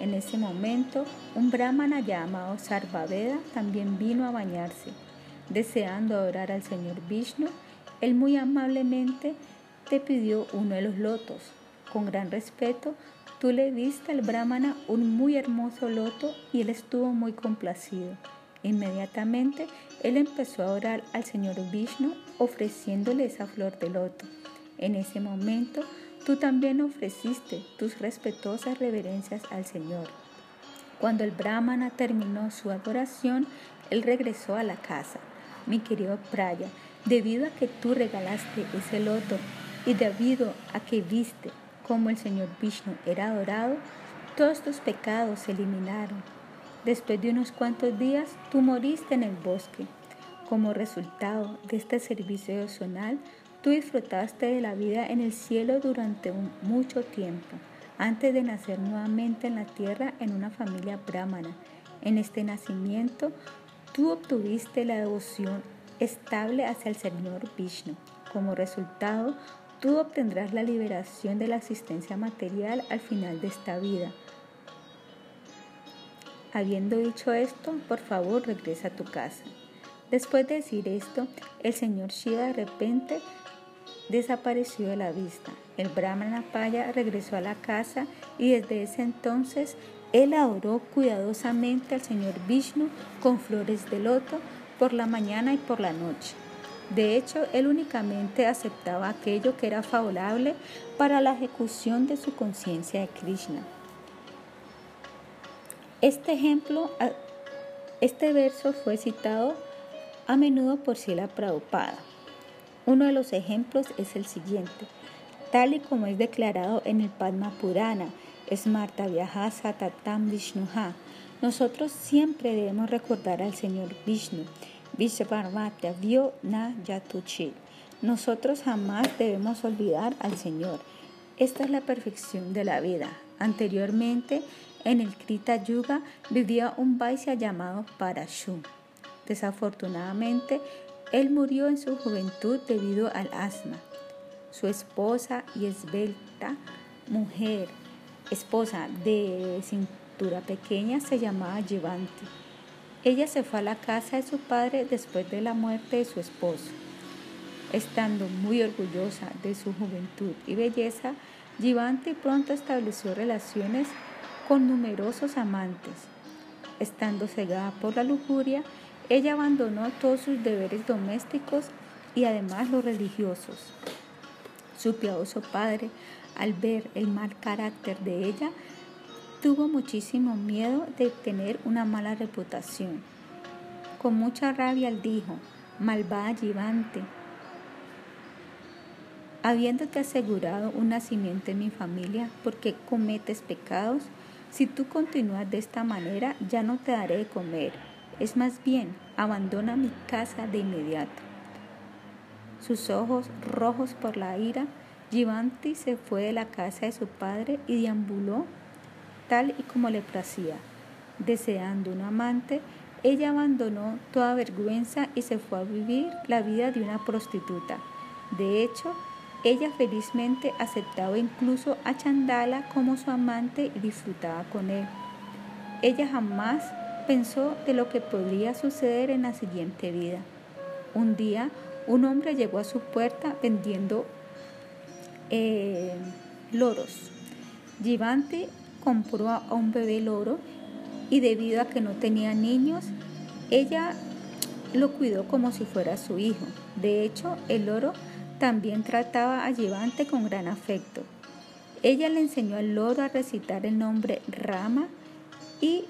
En ese momento, un brahmana llamado Sarvaveda también vino a bañarse. Deseando adorar al Señor Vishnu, él muy amablemente te pidió uno de los lotos. Con gran respeto, Tú le diste al brahmana un muy hermoso loto y él estuvo muy complacido. Inmediatamente él empezó a orar al señor Vishnu ofreciéndole esa flor de loto. En ese momento tú también ofreciste tus respetuosas reverencias al Señor. Cuando el brahmana terminó su adoración, él regresó a la casa. Mi querido Praya, debido a que tú regalaste ese loto y debido a que viste como el Señor Vishnu era adorado, todos tus pecados se eliminaron. Después de unos cuantos días, tú moriste en el bosque. Como resultado de este servicio devocional, tú disfrutaste de la vida en el cielo durante mucho tiempo, antes de nacer nuevamente en la tierra en una familia brahmana. En este nacimiento, tú obtuviste la devoción estable hacia el Señor Vishnu. Como resultado, tú obtendrás la liberación de la existencia material al final de esta vida. Habiendo dicho esto, por favor regresa a tu casa. Después de decir esto, el señor Shiva de repente desapareció de la vista. El Brahmana Paya regresó a la casa y desde ese entonces él adoró cuidadosamente al señor Vishnu con flores de loto por la mañana y por la noche. De hecho, él únicamente aceptaba aquello que era favorable para la ejecución de su conciencia de Krishna. Este ejemplo, este verso fue citado a menudo por Sila Prabhupada. Uno de los ejemplos es el siguiente. Tal y como es declarado en el Padma Purana, Smarta Vyahasa Tatam Vishnuha, nosotros siempre debemos recordar al Señor Vishnu vio na yatuchit. Nosotros jamás debemos olvidar al Señor. Esta es la perfección de la vida. Anteriormente, en el Krita Yuga vivía un Vaisya llamado Parashu. Desafortunadamente, él murió en su juventud debido al asma. Su esposa y esbelta mujer, esposa de cintura pequeña, se llamaba Jivanti. Ella se fue a la casa de su padre después de la muerte de su esposo. Estando muy orgullosa de su juventud y belleza, Givanti pronto estableció relaciones con numerosos amantes. Estando cegada por la lujuria, ella abandonó todos sus deberes domésticos y además los religiosos. Su piadoso padre, al ver el mal carácter de ella, Tuvo muchísimo miedo de tener una mala reputación. Con mucha rabia él dijo, malvada Givante, habiéndote asegurado un nacimiento en mi familia, porque cometes pecados? Si tú continúas de esta manera, ya no te daré de comer. Es más bien, abandona mi casa de inmediato. Sus ojos rojos por la ira, Givanti se fue de la casa de su padre y deambuló tal y como le placía. Deseando un amante, ella abandonó toda vergüenza y se fue a vivir la vida de una prostituta. De hecho, ella felizmente aceptaba incluso a Chandala como su amante y disfrutaba con él. Ella jamás pensó de lo que podría suceder en la siguiente vida. Un día, un hombre llegó a su puerta vendiendo eh, loros. Givante compró a un bebé loro y debido a que no tenía niños, ella lo cuidó como si fuera su hijo. De hecho, el loro también trataba a Llevante con gran afecto. Ella le enseñó al loro a recitar el nombre Rama y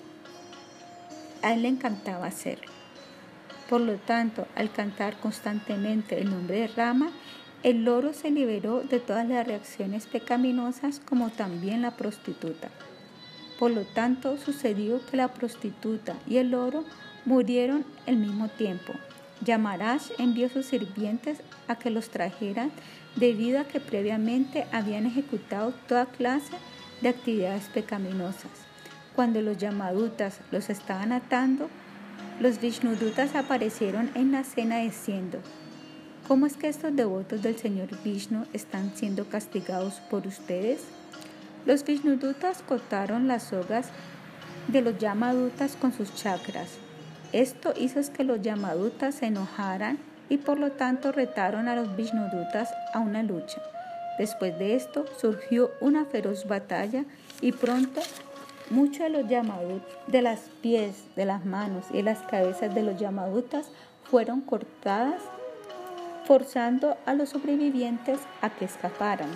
a él le encantaba hacerlo. Por lo tanto, al cantar constantemente el nombre de Rama, el loro se liberó de todas las reacciones pecaminosas como también la prostituta. Por lo tanto, sucedió que la prostituta y el loro murieron al mismo tiempo. Yamarash envió sus sirvientes a que los trajeran debido a que previamente habían ejecutado toda clase de actividades pecaminosas. Cuando los Yamadutas los estaban atando, los Vishnudutas aparecieron en la cena diciendo, ¿Cómo es que estos devotos del Señor Vishnu están siendo castigados por ustedes? Los Vishnudutas cortaron las sogas de los Yamadutas con sus chakras. Esto hizo que los Yamadutas se enojaran y por lo tanto retaron a los Vishnudutas a una lucha. Después de esto surgió una feroz batalla y pronto muchos de los Yamadutas, de las pies, de las manos y las cabezas de los Yamadutas fueron cortadas forzando a los sobrevivientes a que escaparan.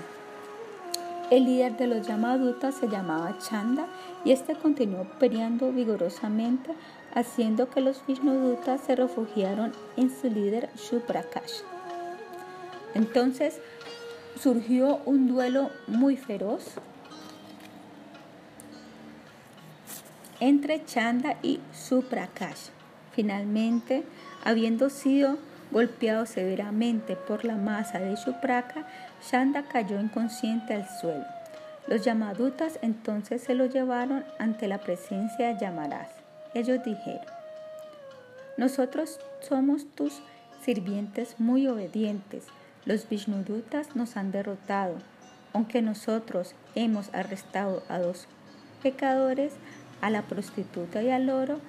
El líder de los Yamadutas se llamaba Chanda y este continuó peleando vigorosamente, haciendo que los Vishnudutas se refugiaron en su líder Shuprakash. Entonces surgió un duelo muy feroz entre Chanda y Suprakash. Finalmente, habiendo sido Golpeado severamente por la masa de Shupraka, Shanda cayó inconsciente al suelo. Los Yamadutas entonces se lo llevaron ante la presencia de Yamaraz. Ellos dijeron, nosotros somos tus sirvientes muy obedientes. Los Vishnudutas nos han derrotado. Aunque nosotros hemos arrestado a dos pecadores, a la prostituta y al oro,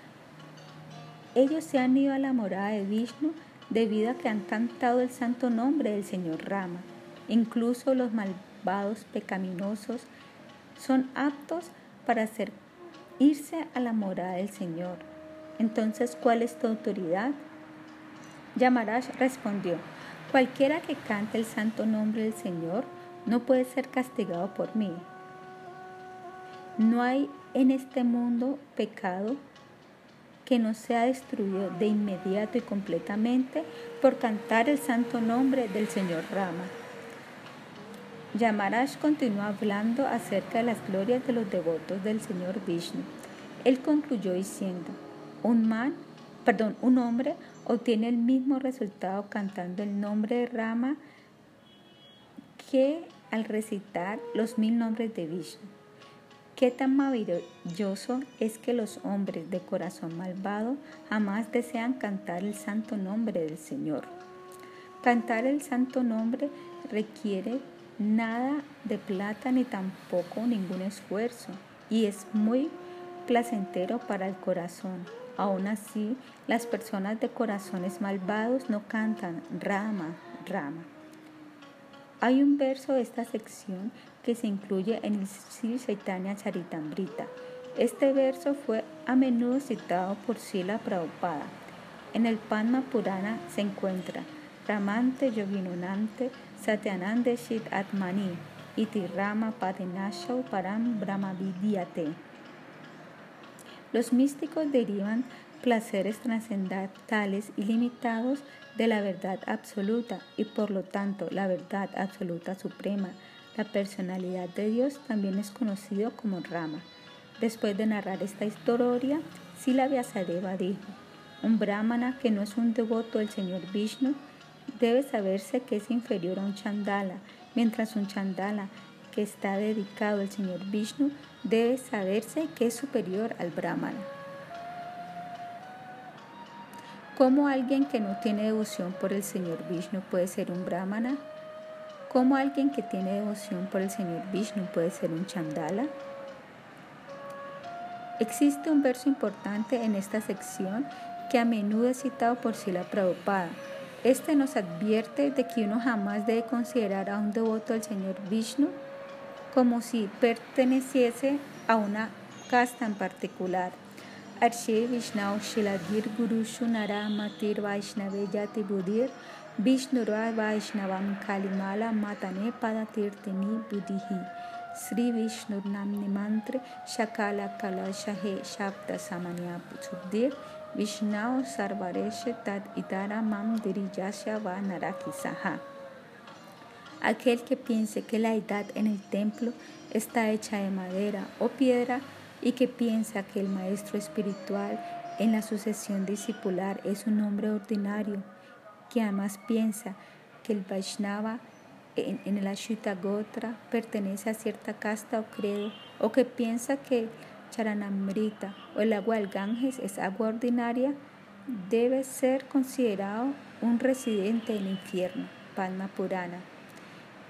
ellos se han ido a la morada de Vishnu debido a que han cantado el santo nombre del Señor Rama. Incluso los malvados pecaminosos son aptos para irse a la morada del Señor. Entonces, ¿cuál es tu autoridad? Yamaraj respondió, cualquiera que cante el santo nombre del Señor no puede ser castigado por mí. No hay en este mundo pecado que no sea destruido de inmediato y completamente por cantar el santo nombre del Señor Rama. Yamaraj continuó hablando acerca de las glorias de los devotos del Señor Vishnu. Él concluyó diciendo, un man, perdón, un hombre obtiene el mismo resultado cantando el nombre de Rama que al recitar los mil nombres de Vishnu. Qué tan maravilloso es que los hombres de corazón malvado jamás desean cantar el santo nombre del Señor. Cantar el santo nombre requiere nada de plata ni tampoco ningún esfuerzo y es muy placentero para el corazón. Aún así, las personas de corazones malvados no cantan Rama, Rama. Hay un verso de esta sección que se incluye en el Sri Chaitanya Charitamrita. Este verso fue a menudo citado por Sila Prabhupada. En el Padma Purana se encuentra Ramante Yoginunante Satyanande Shit Atmani Iti Rama Padenashau Param Brahmavidyate. Los místicos derivan placeres trascendentales ilimitados de la verdad absoluta y por lo tanto la verdad absoluta suprema. La personalidad de Dios también es conocido como Rama. Después de narrar esta historia, Sila Vyasadeva dijo, un brahmana que no es un devoto del Señor Vishnu debe saberse que es inferior a un chandala, mientras un chandala que está dedicado al Señor Vishnu debe saberse que es superior al Brahman. ¿Cómo alguien que no tiene devoción por el Señor Vishnu puede ser un Brahmana? ¿Cómo alguien que tiene devoción por el Señor Vishnu puede ser un Chandala? Existe un verso importante en esta sección que a menudo es citado por Sila Prabhupada. Este nos advierte de que uno jamás debe considerar a un devoto del Señor Vishnu como si perteneciese a una casta en particular. Arshe Vishnu Shiladir Guru Shunara Matir Vaishnave Yati Budir Vishnura Vaishnavam Kalimala Matane Padatirtini Buddhihi Sri Vishnu Namni Mantra Shakala Kalashahe Shabda Samanya Subdir Vishnu Sarvaresh Tad Idara Mam Dirijasya Va Narakisaha Aquel que piense que la edad en el templo está hecha de madera o piedra y que piensa que el maestro espiritual en la sucesión discipular es un hombre ordinario, que además piensa que el Vaishnava en, el Ashuta Gotra pertenece a cierta casta o credo, o que piensa que Charanamrita o el agua del Ganges es agua ordinaria, debe ser considerado un residente del infierno, Padma Purana.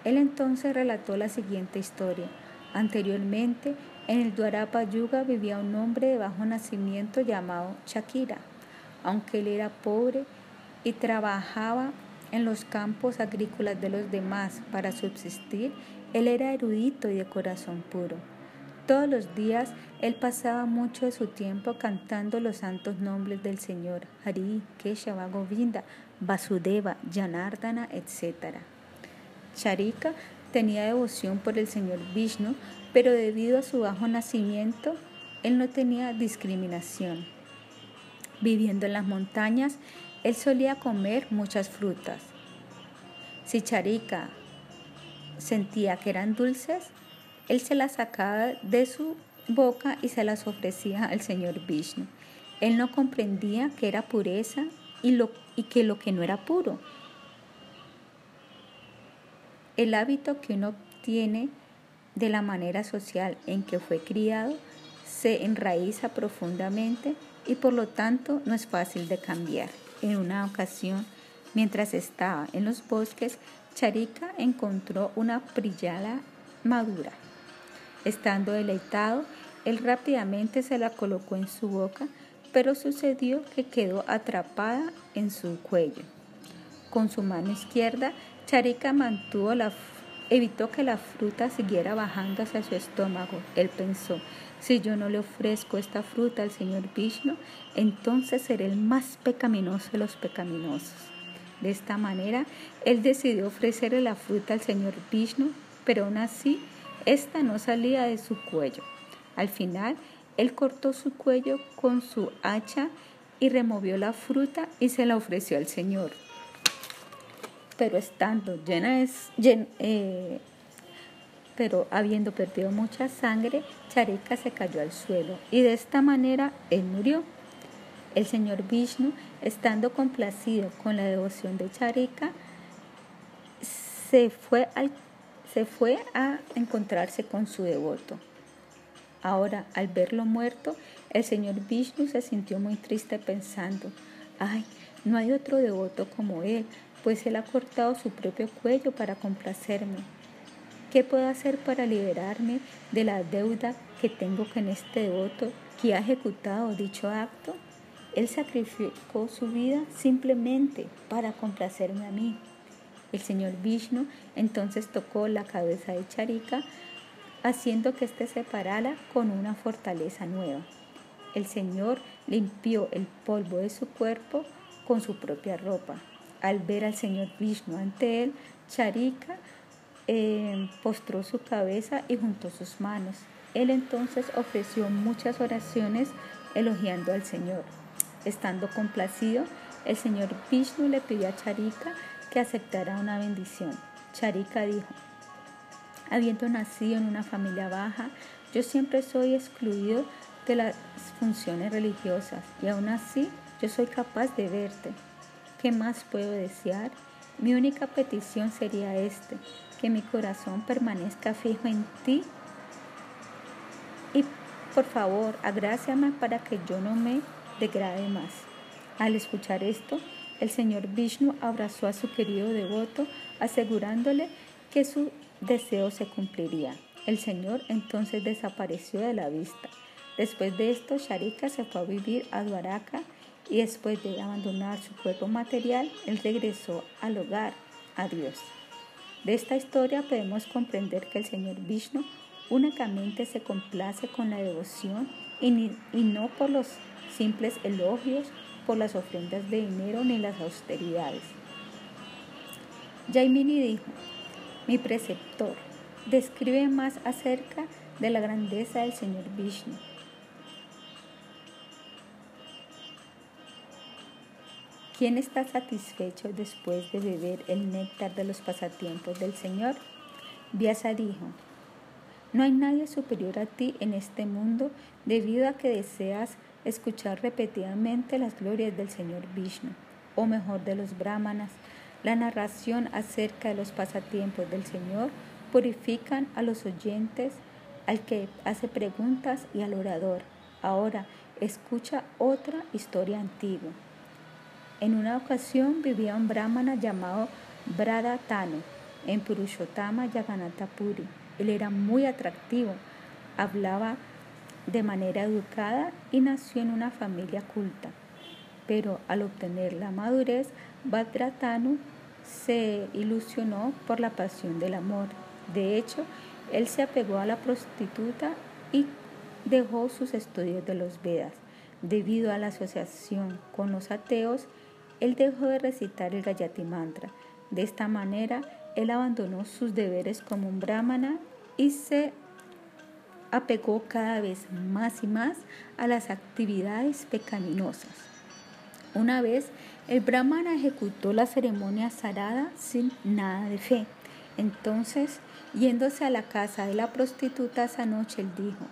Él entonces relató la siguiente historia. Anteriormente, en el Dwarapa Yuga vivía un hombre de bajo nacimiento llamado Shakira. Aunque él era pobre y trabajaba en los campos agrícolas de los demás para subsistir, él era erudito y de corazón puro. Todos los días él pasaba mucho de su tiempo cantando los santos nombres del Señor, Hari, Keshava, Govinda, Vasudeva, Janardana, etc. Charika tenía devoción por el señor Vishnu, pero debido a su bajo nacimiento, él no tenía discriminación. Viviendo en las montañas, él solía comer muchas frutas. Si Charika sentía que eran dulces, él se las sacaba de su boca y se las ofrecía al señor Vishnu. Él no comprendía que era pureza y, lo, y que lo que no era puro. El hábito que uno obtiene de la manera social en que fue criado se enraiza profundamente y por lo tanto no es fácil de cambiar. En una ocasión, mientras estaba en los bosques, Charika encontró una prillada madura. Estando deleitado, él rápidamente se la colocó en su boca, pero sucedió que quedó atrapada en su cuello. Con su mano izquierda, Charika mantuvo la, evitó que la fruta siguiera bajando hacia su estómago. Él pensó, si yo no le ofrezco esta fruta al señor Vishnu, entonces seré el más pecaminoso de los pecaminosos. De esta manera, él decidió ofrecerle la fruta al señor Vishnu, pero aún así esta no salía de su cuello. Al final, él cortó su cuello con su hacha y removió la fruta y se la ofreció al Señor. Pero estando llena. Eh, pero habiendo perdido mucha sangre, Charika se cayó al suelo y de esta manera él murió. El señor Vishnu, estando complacido con la devoción de Charika, se fue al se fue a encontrarse con su devoto. Ahora, al verlo muerto, el señor Vishnu se sintió muy triste pensando, ay, no hay otro devoto como él, pues él ha cortado su propio cuello para complacerme. ¿Qué puedo hacer para liberarme de la deuda que tengo con este devoto que ha ejecutado dicho acto? Él sacrificó su vida simplemente para complacerme a mí. El señor Vishnu entonces tocó la cabeza de Charika, haciendo que éste se parara con una fortaleza nueva. El señor limpió el polvo de su cuerpo con su propia ropa. Al ver al señor Vishnu ante él, Charika eh, postró su cabeza y juntó sus manos. Él entonces ofreció muchas oraciones elogiando al Señor. Estando complacido, el señor Vishnu le pidió a Charika que aceptara una bendición. Charika dijo, habiendo nacido en una familia baja, yo siempre soy excluido de las funciones religiosas y aún así yo soy capaz de verte. ¿Qué más puedo desear? Mi única petición sería este, que mi corazón permanezca fijo en ti y por favor agráciame para que yo no me degrade más. Al escuchar esto, el señor Vishnu abrazó a su querido devoto, asegurándole que su deseo se cumpliría. El señor entonces desapareció de la vista. Después de esto, Sharika se fue a vivir a Dwaraka y después de abandonar su cuerpo material, él regresó al hogar, a Dios. De esta historia podemos comprender que el Señor Vishnu únicamente se complace con la devoción y, y no por los simples elogios por las ofrendas de dinero ni las austeridades. Jaimini dijo, mi preceptor, describe más acerca de la grandeza del Señor Vishnu. ¿Quién está satisfecho después de beber el néctar de los pasatiempos del Señor? Vyasa dijo, no hay nadie superior a ti en este mundo debido a que deseas escuchar repetidamente las glorias del Señor Vishnu, o mejor de los brahmanas. La narración acerca de los pasatiempos del Señor purifican a los oyentes, al que hace preguntas y al orador. Ahora escucha otra historia antigua. En una ocasión vivía un brahmana llamado Bradatano en Purushottama Yaganatha. Él era muy atractivo, hablaba de manera educada y nació en una familia culta. Pero al obtener la madurez, Bhadratanu se ilusionó por la pasión del amor. De hecho, él se apegó a la prostituta y dejó sus estudios de los Vedas. Debido a la asociación con los ateos, él dejó de recitar el Gayati Mantra. De esta manera, él abandonó sus deberes como un brahmana y se apegó cada vez más y más a las actividades pecaminosas. Una vez, el brahmana ejecutó la ceremonia sarada sin nada de fe. Entonces, yéndose a la casa de la prostituta esa noche, él dijo,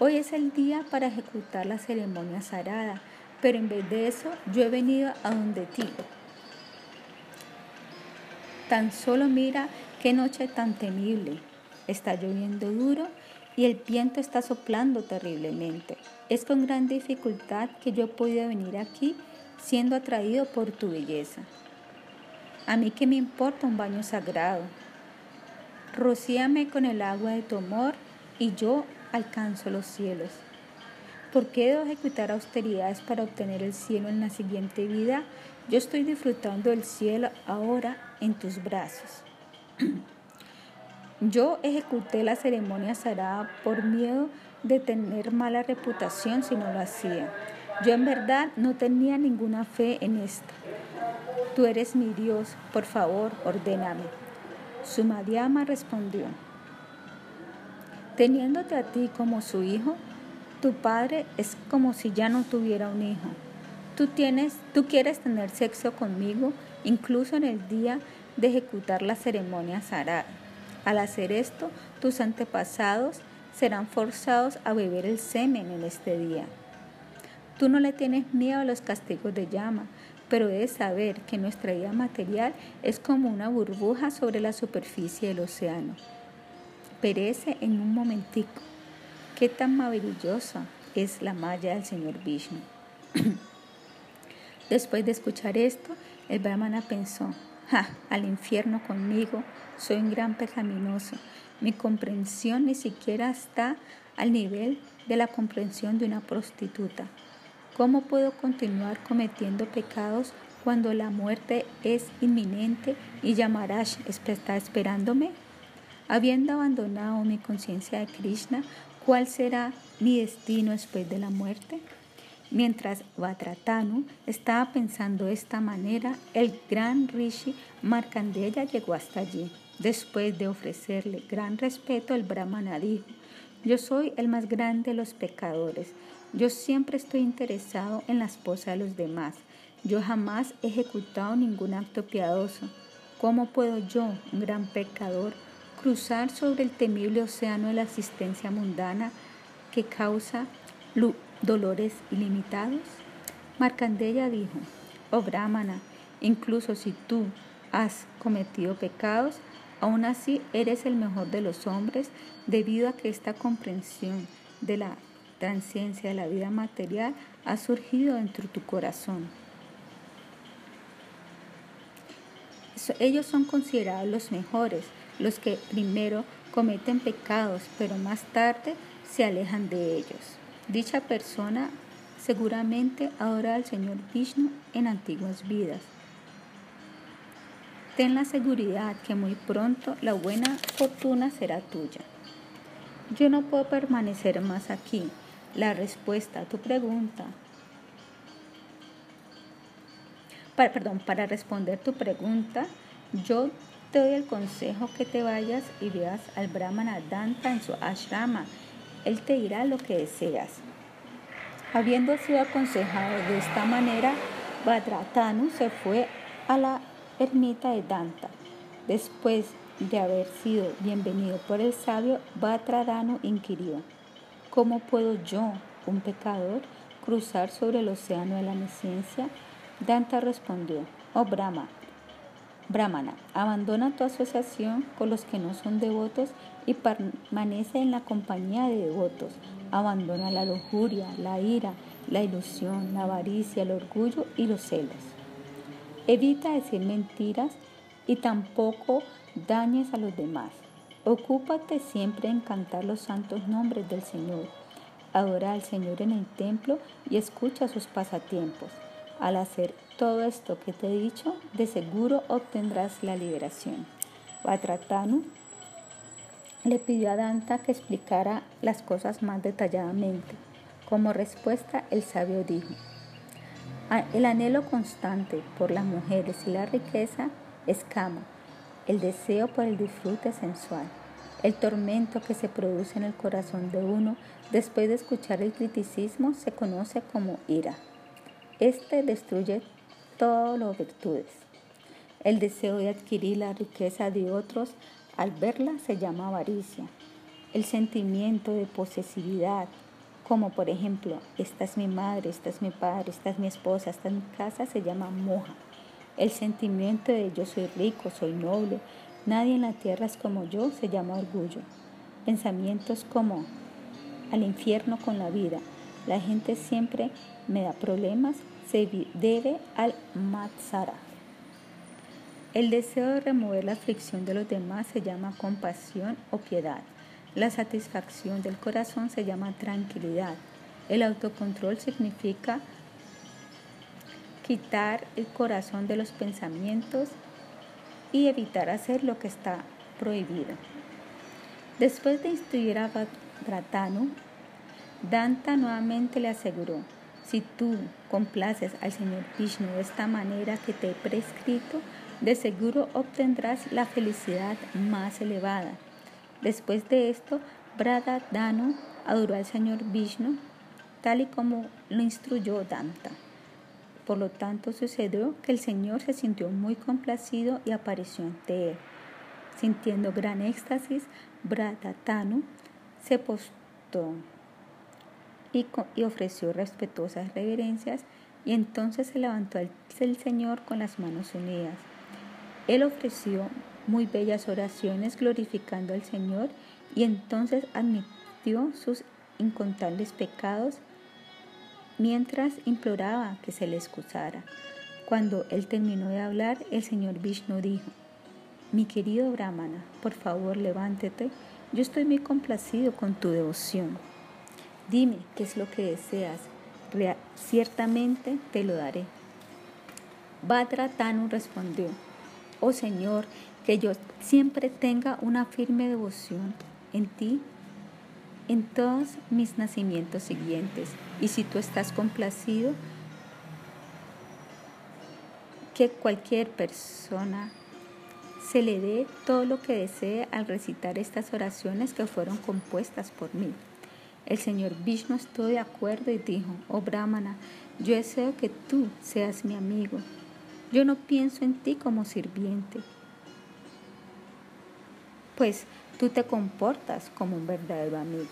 Hoy es el día para ejecutar la ceremonia sarada, pero en vez de eso yo he venido a donde ti. Tan solo mira qué noche tan temible. Está lloviendo duro y el viento está soplando terriblemente. Es con gran dificultad que yo he podido venir aquí siendo atraído por tu belleza. A mí que me importa un baño sagrado. Rocíame con el agua de tu amor y yo alcanzo los cielos. ¿Por qué debo ejecutar austeridades para obtener el cielo en la siguiente vida? Yo estoy disfrutando del cielo ahora en tus brazos. Yo ejecuté la ceremonia sagrada por miedo de tener mala reputación si no lo hacía. Yo en verdad no tenía ninguna fe en esto. Tú eres mi Dios, por favor, ordéname. Su Mariama respondió, teniéndote a ti como su hijo, tu padre es como si ya no tuviera un hijo. Tú, tienes, tú quieres tener sexo conmigo incluso en el día de ejecutar la ceremonia sagrada. Al hacer esto, tus antepasados serán forzados a beber el semen en este día. Tú no le tienes miedo a los castigos de llama, pero debes saber que nuestra vida material es como una burbuja sobre la superficie del océano. Perece en un momentico. Qué tan maravillosa es la malla del Señor Vishnu. Después de escuchar esto, el Brahmana pensó, ¡ja! Al infierno conmigo, soy un gran pecaminoso. Mi comprensión ni siquiera está al nivel de la comprensión de una prostituta. ¿Cómo puedo continuar cometiendo pecados cuando la muerte es inminente y Yamarash está esperándome? Habiendo abandonado mi conciencia de Krishna, ¿cuál será mi destino después de la muerte? Mientras Vatratanu estaba pensando de esta manera, el gran Rishi Markandeya llegó hasta allí. Después de ofrecerle gran respeto, el Brahmana dijo, yo soy el más grande de los pecadores. Yo siempre estoy interesado en la esposa de los demás. Yo jamás he ejecutado ningún acto piadoso. ¿Cómo puedo yo, un gran pecador, cruzar sobre el temible océano de la existencia mundana que causa dolores ilimitados? Marcandeya dijo, oh Brahmana, incluso si tú has cometido pecados, aún así eres el mejor de los hombres debido a que esta comprensión de la transciencia de la vida material ha surgido dentro de tu corazón. Ellos son considerados los mejores, los que primero cometen pecados, pero más tarde se alejan de ellos. Dicha persona seguramente adora al Señor Vishnu en antiguas vidas. Ten la seguridad que muy pronto la buena fortuna será tuya. Yo no puedo permanecer más aquí. La respuesta a tu pregunta. Para, perdón, para responder tu pregunta, yo te doy el consejo que te vayas y veas al Brahmana Danta en su ashrama él te dirá lo que deseas. Habiendo sido aconsejado de esta manera, Badratanu se fue a la ermita de Danta. Después de haber sido bienvenido por el sabio, Badratanu inquirió, ¿cómo puedo yo, un pecador, cruzar sobre el océano de la nesciencia? Danta respondió, oh Brahma, Brahmana, abandona tu asociación con los que no son devotos y permanece en la compañía de devotos. Abandona la lujuria, la ira, la ilusión, la avaricia, el orgullo y los celos. Evita decir mentiras y tampoco dañes a los demás. Ocúpate siempre en cantar los santos nombres del Señor. Adora al Señor en el templo y escucha sus pasatiempos. Al hacer todo esto que te he dicho, de seguro obtendrás la liberación. Vatratanu le pidió a Danta que explicara las cosas más detalladamente. Como respuesta, el sabio dijo, ah, el anhelo constante por las mujeres y la riqueza es cama, el deseo por el disfrute sensual, el tormento que se produce en el corazón de uno después de escuchar el criticismo se conoce como ira. Este destruye todas las virtudes. El deseo de adquirir la riqueza de otros al verla se llama avaricia. El sentimiento de posesividad, como por ejemplo, esta es mi madre, esta es mi padre, esta es mi esposa, esta es mi casa, se llama moja. El sentimiento de yo soy rico, soy noble, nadie en la tierra es como yo, se llama orgullo. Pensamientos como al infierno con la vida, la gente siempre me da problemas, se debe al matsara. El deseo de remover la aflicción de los demás se llama compasión o piedad. La satisfacción del corazón se llama tranquilidad. El autocontrol significa quitar el corazón de los pensamientos y evitar hacer lo que está prohibido. Después de instruir a Bhadratanu, Danta nuevamente le aseguró, si tú complaces al Señor Vishnu de esta manera que te he prescrito, de seguro obtendrás la felicidad más elevada. Después de esto, Bhadratanu adoró al Señor Vishnu tal y como lo instruyó Danta. Por lo tanto, sucedió que el Señor se sintió muy complacido y apareció ante él. Sintiendo gran éxtasis, Bradatanu se postó y, ofreció respetuosas reverencias y entonces se levantó el Señor con las manos unidas. Él ofreció muy bellas oraciones glorificando al Señor y entonces admitió sus incontables pecados mientras imploraba que se le excusara. Cuando él terminó de hablar, el señor Vishnu dijo, mi querido Brahmana, por favor levántate, yo estoy muy complacido con tu devoción. Dime qué es lo que deseas, ciertamente te lo daré. Tanu respondió, oh Señor, que yo siempre tenga una firme devoción en ti en todos mis nacimientos siguientes. Y si tú estás complacido, que cualquier persona se le dé todo lo que desee al recitar estas oraciones que fueron compuestas por mí. El señor Vishnu estuvo de acuerdo y dijo, oh Brahmana, yo deseo que tú seas mi amigo. Yo no pienso en ti como sirviente, pues tú te comportas como un verdadero amigo.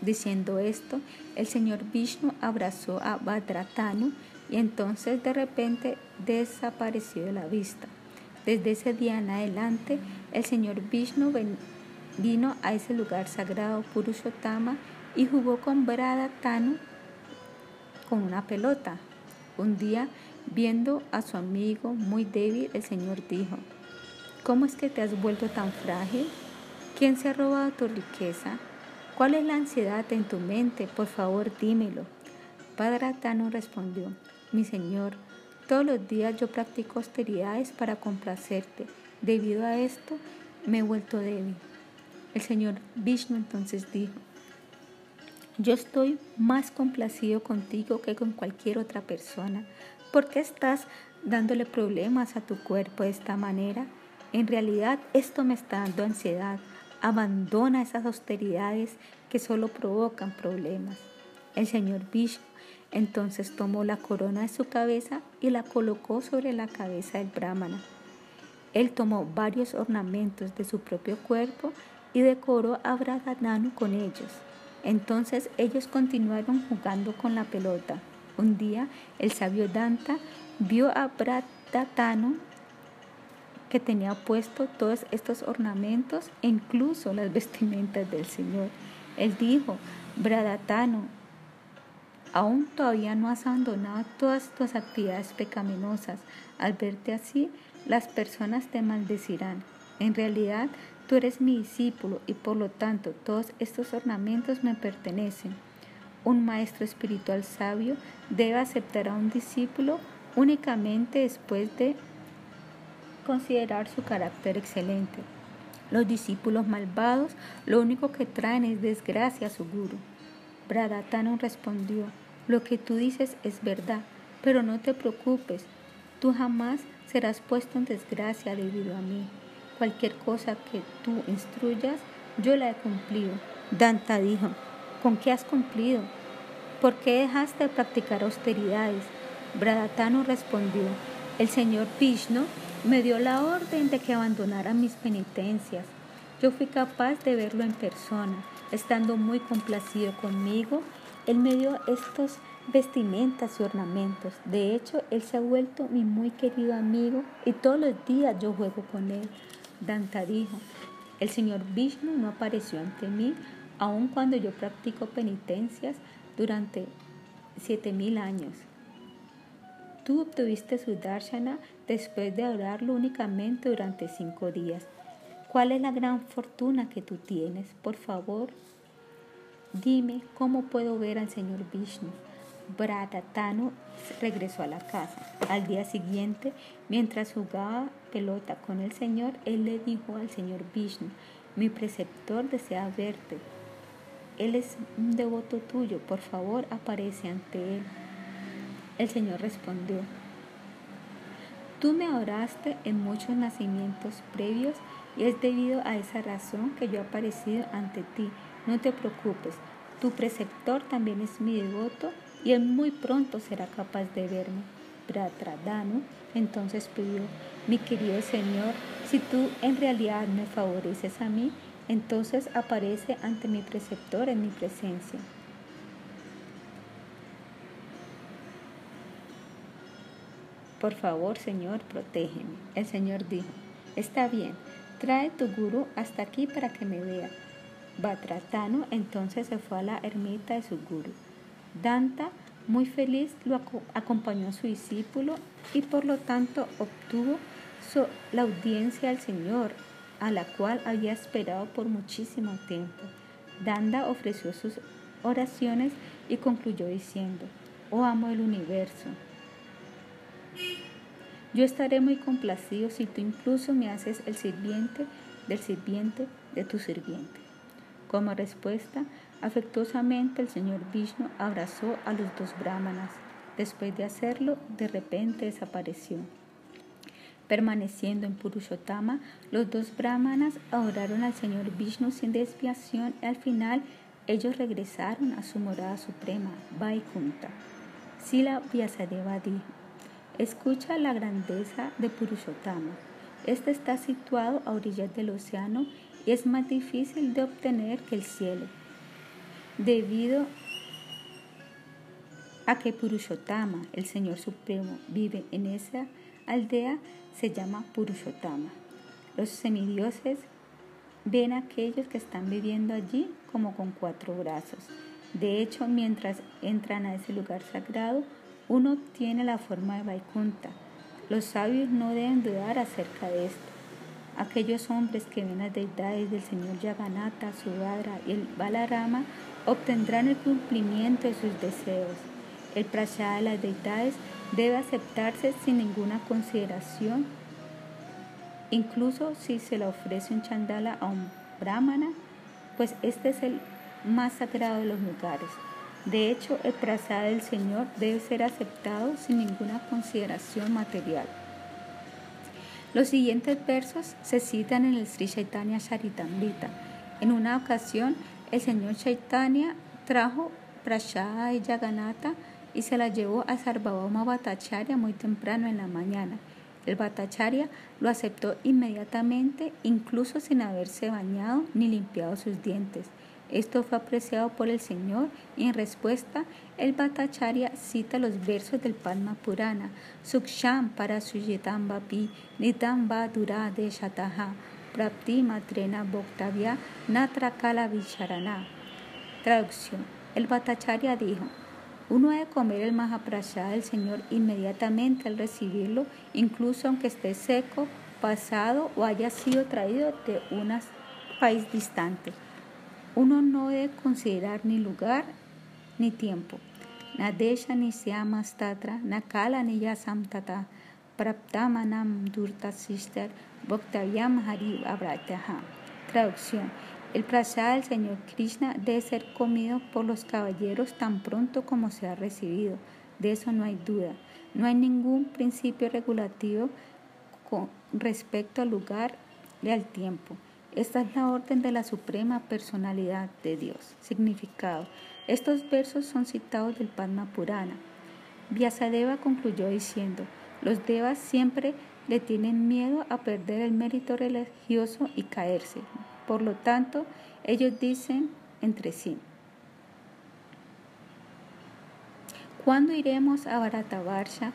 Diciendo esto, el señor Vishnu abrazó a Bhadratanu y entonces de repente desapareció de la vista. Desde ese día en adelante, el señor Vishnu vino a ese lugar sagrado Purushottama y jugó con Bhadratanu con una pelota. Un día, viendo a su amigo muy débil, el señor dijo, ¿Cómo es que te has vuelto tan frágil? ¿Quién se ha robado tu riqueza? ¿Cuál es la ansiedad en tu mente? Por favor, dímelo. Padre Atano respondió, mi señor, todos los días yo practico austeridades para complacerte. Debido a esto, me he vuelto débil. El señor Vishnu entonces dijo, yo estoy más complacido contigo que con cualquier otra persona. ¿Por qué estás dándole problemas a tu cuerpo de esta manera? En realidad esto me está dando ansiedad. Abandona esas austeridades que solo provocan problemas. El señor Vishnu entonces tomó la corona de su cabeza y la colocó sobre la cabeza del brahmana. Él tomó varios ornamentos de su propio cuerpo y decoró a Bradananu con ellos. Entonces ellos continuaron jugando con la pelota. Un día el sabio Danta vio a Bradatanu que tenía puesto todos estos ornamentos e incluso las vestimentas del Señor. Él dijo, Bradatano, aún todavía no has abandonado todas tus actividades pecaminosas. Al verte así, las personas te maldecirán. En realidad, tú eres mi discípulo y por lo tanto todos estos ornamentos me pertenecen. Un maestro espiritual sabio debe aceptar a un discípulo únicamente después de considerar su carácter excelente. Los discípulos malvados lo único que traen es desgracia a su guru. Bradatano respondió, lo que tú dices es verdad, pero no te preocupes, tú jamás serás puesto en desgracia debido a mí. Cualquier cosa que tú instruyas, yo la he cumplido. Danta dijo, ¿con qué has cumplido? ¿Por qué dejaste de practicar austeridades? Bradatano respondió, el señor Vishnu me dio la orden de que abandonara mis penitencias. Yo fui capaz de verlo en persona. Estando muy complacido conmigo, él me dio estos vestimentas y ornamentos. De hecho, él se ha vuelto mi muy querido amigo y todos los días yo juego con él. Danta dijo, el señor Vishnu no apareció ante mí aun cuando yo practico penitencias durante siete mil años. Tú obtuviste su darshana después de adorarlo únicamente durante cinco días. ¿Cuál es la gran fortuna que tú tienes? Por favor, dime cómo puedo ver al señor Vishnu. Bratatanu regresó a la casa. Al día siguiente, mientras jugaba pelota con el Señor, él le dijo al Señor Vishnu, mi preceptor desea verte. Él es un devoto tuyo, por favor aparece ante él. El Señor respondió, Tú me adoraste en muchos nacimientos previos y es debido a esa razón que yo he aparecido ante ti. No te preocupes, tu preceptor también es mi devoto y él muy pronto será capaz de verme. Pratradanu entonces pidió, mi querido Señor, si tú en realidad me favoreces a mí, entonces aparece ante mi preceptor en mi presencia. Por favor, Señor, protégeme. El Señor dijo, está bien, trae tu guru hasta aquí para que me vea. Batratano entonces se fue a la ermita de su guru. Danta, muy feliz, lo acompañó a su discípulo y por lo tanto obtuvo la audiencia al Señor, a la cual había esperado por muchísimo tiempo. Danda ofreció sus oraciones y concluyó diciendo, Oh amo del universo, yo estaré muy complacido si tú incluso me haces el sirviente del sirviente de tu sirviente. Como respuesta, afectuosamente el señor Vishnu abrazó a los dos brahmanas. Después de hacerlo, de repente desapareció. Permaneciendo en Purushottama, los dos brahmanas adoraron al Señor Vishnu sin desviación y al final ellos regresaron a su morada suprema, Vaikunta. Sila Vyasadeva dijo, escucha la grandeza de Purushottama. Este está situado a orillas del océano y es más difícil de obtener que el cielo. Debido a que Purushottama, el Señor Supremo, vive en esa aldea, se llama Purushottama. Los semidioses ven a aquellos que están viviendo allí como con cuatro brazos. De hecho, mientras entran a ese lugar sagrado, uno tiene la forma de Vaikunta. Los sabios no deben dudar acerca de esto. Aquellos hombres que ven las deidades del Señor Yaganata, Subhadra y el Balarama obtendrán el cumplimiento de sus deseos. El prasada de las deidades debe aceptarse sin ninguna consideración, incluso si se le ofrece un chandala a un brahmana, pues este es el más sagrado de los lugares. De hecho, el prasada del Señor debe ser aceptado sin ninguna consideración material. Los siguientes versos se citan en el Sri Chaitanya Charitamrita. En una ocasión, el Señor Chaitanya trajo prasada de Yaganata y se la llevó a Sarvabhauma Bhattacharya muy temprano en la mañana. El Bhattacharya lo aceptó inmediatamente, incluso sin haberse bañado ni limpiado sus dientes. Esto fue apreciado por el Señor y en respuesta el Bhattacharya cita los versos del Padma Purana, Suksham para Suyetam Vapi, Nitam Dura de Shataha, Prapti Matrena Bhoktavya, Natrakala Vicharana. Traducción. El Bhattacharya dijo, uno debe comer el Mahaprasada del Señor inmediatamente al recibirlo, incluso aunque esté seco, pasado o haya sido traído de un país distante. Uno no debe considerar ni lugar ni tiempo. Nadesha ni Tatra, Nakala ni Yasamtata, Praptamanam Durta Sister, Bhaktavyam Hari Traducción. El prasada del Señor Krishna debe ser comido por los caballeros tan pronto como sea recibido. De eso no hay duda. No hay ningún principio regulativo con respecto al lugar y al tiempo. Esta es la orden de la suprema personalidad de Dios. Significado. Estos versos son citados del Padma Purana. Vyasadeva concluyó diciendo, los devas siempre le tienen miedo a perder el mérito religioso y caerse. Por lo tanto, ellos dicen entre sí, ¿cuándo iremos a Bharatavarsha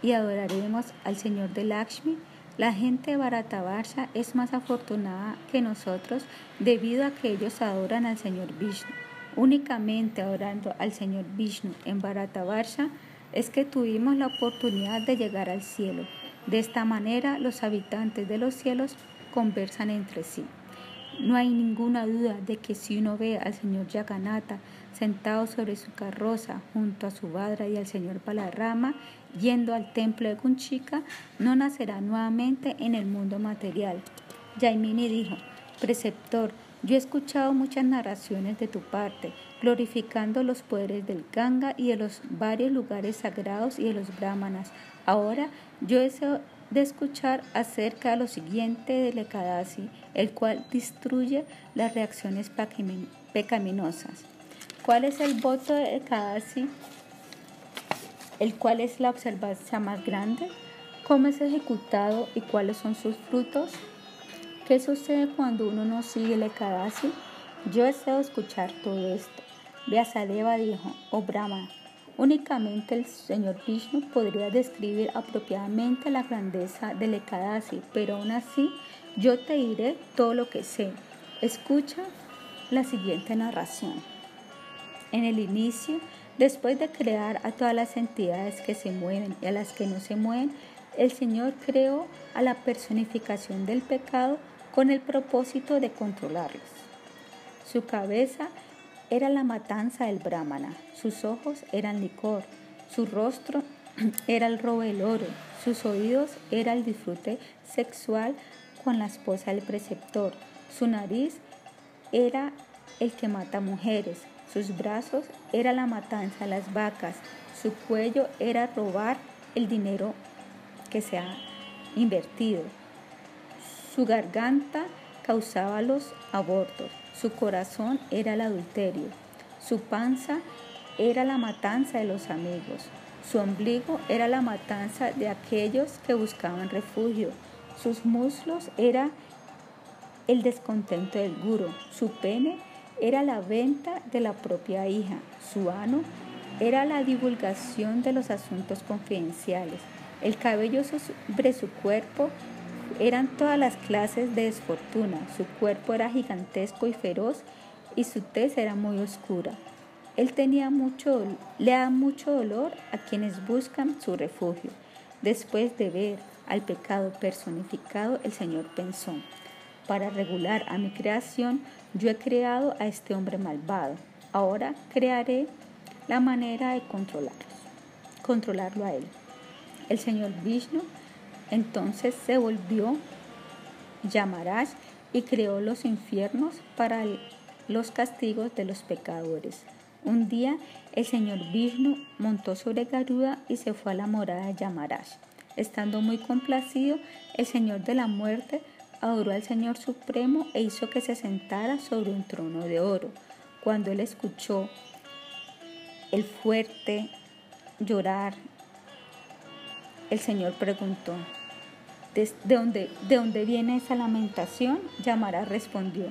y adoraremos al Señor de Lakshmi? La gente de Bharatavarsha es más afortunada que nosotros debido a que ellos adoran al Señor Vishnu. Únicamente adorando al Señor Vishnu en Bharatavarsha es que tuvimos la oportunidad de llegar al cielo. De esta manera los habitantes de los cielos conversan entre sí. No hay ninguna duda de que si uno ve al señor Yaganata sentado sobre su carroza junto a su badra y al señor Balarrama yendo al templo de Kunchika, no nacerá nuevamente en el mundo material. Yaimini dijo, Preceptor, yo he escuchado muchas narraciones de tu parte, glorificando los poderes del Ganga y de los varios lugares sagrados y de los brahmanas. Ahora yo deseo de escuchar acerca de lo siguiente del Ekadasi, el cual destruye las reacciones pecaminosas. ¿Cuál es el voto de Ekadasi? ¿El cual es la observancia más grande? ¿Cómo es ejecutado y cuáles son sus frutos? ¿Qué sucede cuando uno no sigue el Ekadasi? Yo deseo escuchar todo esto. Vyasadeva dijo, oh Brahma, únicamente el señor Vishnu podría describir apropiadamente la grandeza del Ekadasi, pero aún así yo te diré todo lo que sé. Escucha la siguiente narración. En el inicio, después de crear a todas las entidades que se mueven y a las que no se mueven, el Señor creó a la personificación del pecado con el propósito de controlarlos. Su cabeza era la matanza del brahmana, sus ojos eran licor, su rostro era el robo del oro, sus oídos era el disfrute sexual con la esposa del preceptor, su nariz era el que mata mujeres, sus brazos era la matanza de las vacas, su cuello era robar el dinero que se ha invertido, su garganta causaba los abortos, su corazón era el adulterio, su panza era la matanza de los amigos, su ombligo era la matanza de aquellos que buscaban refugio, sus muslos era el descontento del guru, su pene era la venta de la propia hija, su ano era la divulgación de los asuntos confidenciales, el cabello sobre su cuerpo eran todas las clases de desfortuna, su cuerpo era gigantesco y feroz y su tez era muy oscura. Él tenía mucho, le da mucho dolor a quienes buscan su refugio. Después de ver al pecado personificado, el Señor pensó, para regular a mi creación, yo he creado a este hombre malvado. Ahora crearé la manera de controlarlos, controlarlo a él. El Señor Vishnu entonces se volvió Yamaraj y creó los infiernos para los castigos de los pecadores. Un día el señor Vishnu montó sobre Garuda y se fue a la morada de Yamaraj. Estando muy complacido, el señor de la muerte adoró al Señor Supremo e hizo que se sentara sobre un trono de oro. Cuando él escuchó el fuerte llorar, el Señor preguntó, ¿De, dónde, ¿De viene esa lamentación? Yamara respondió,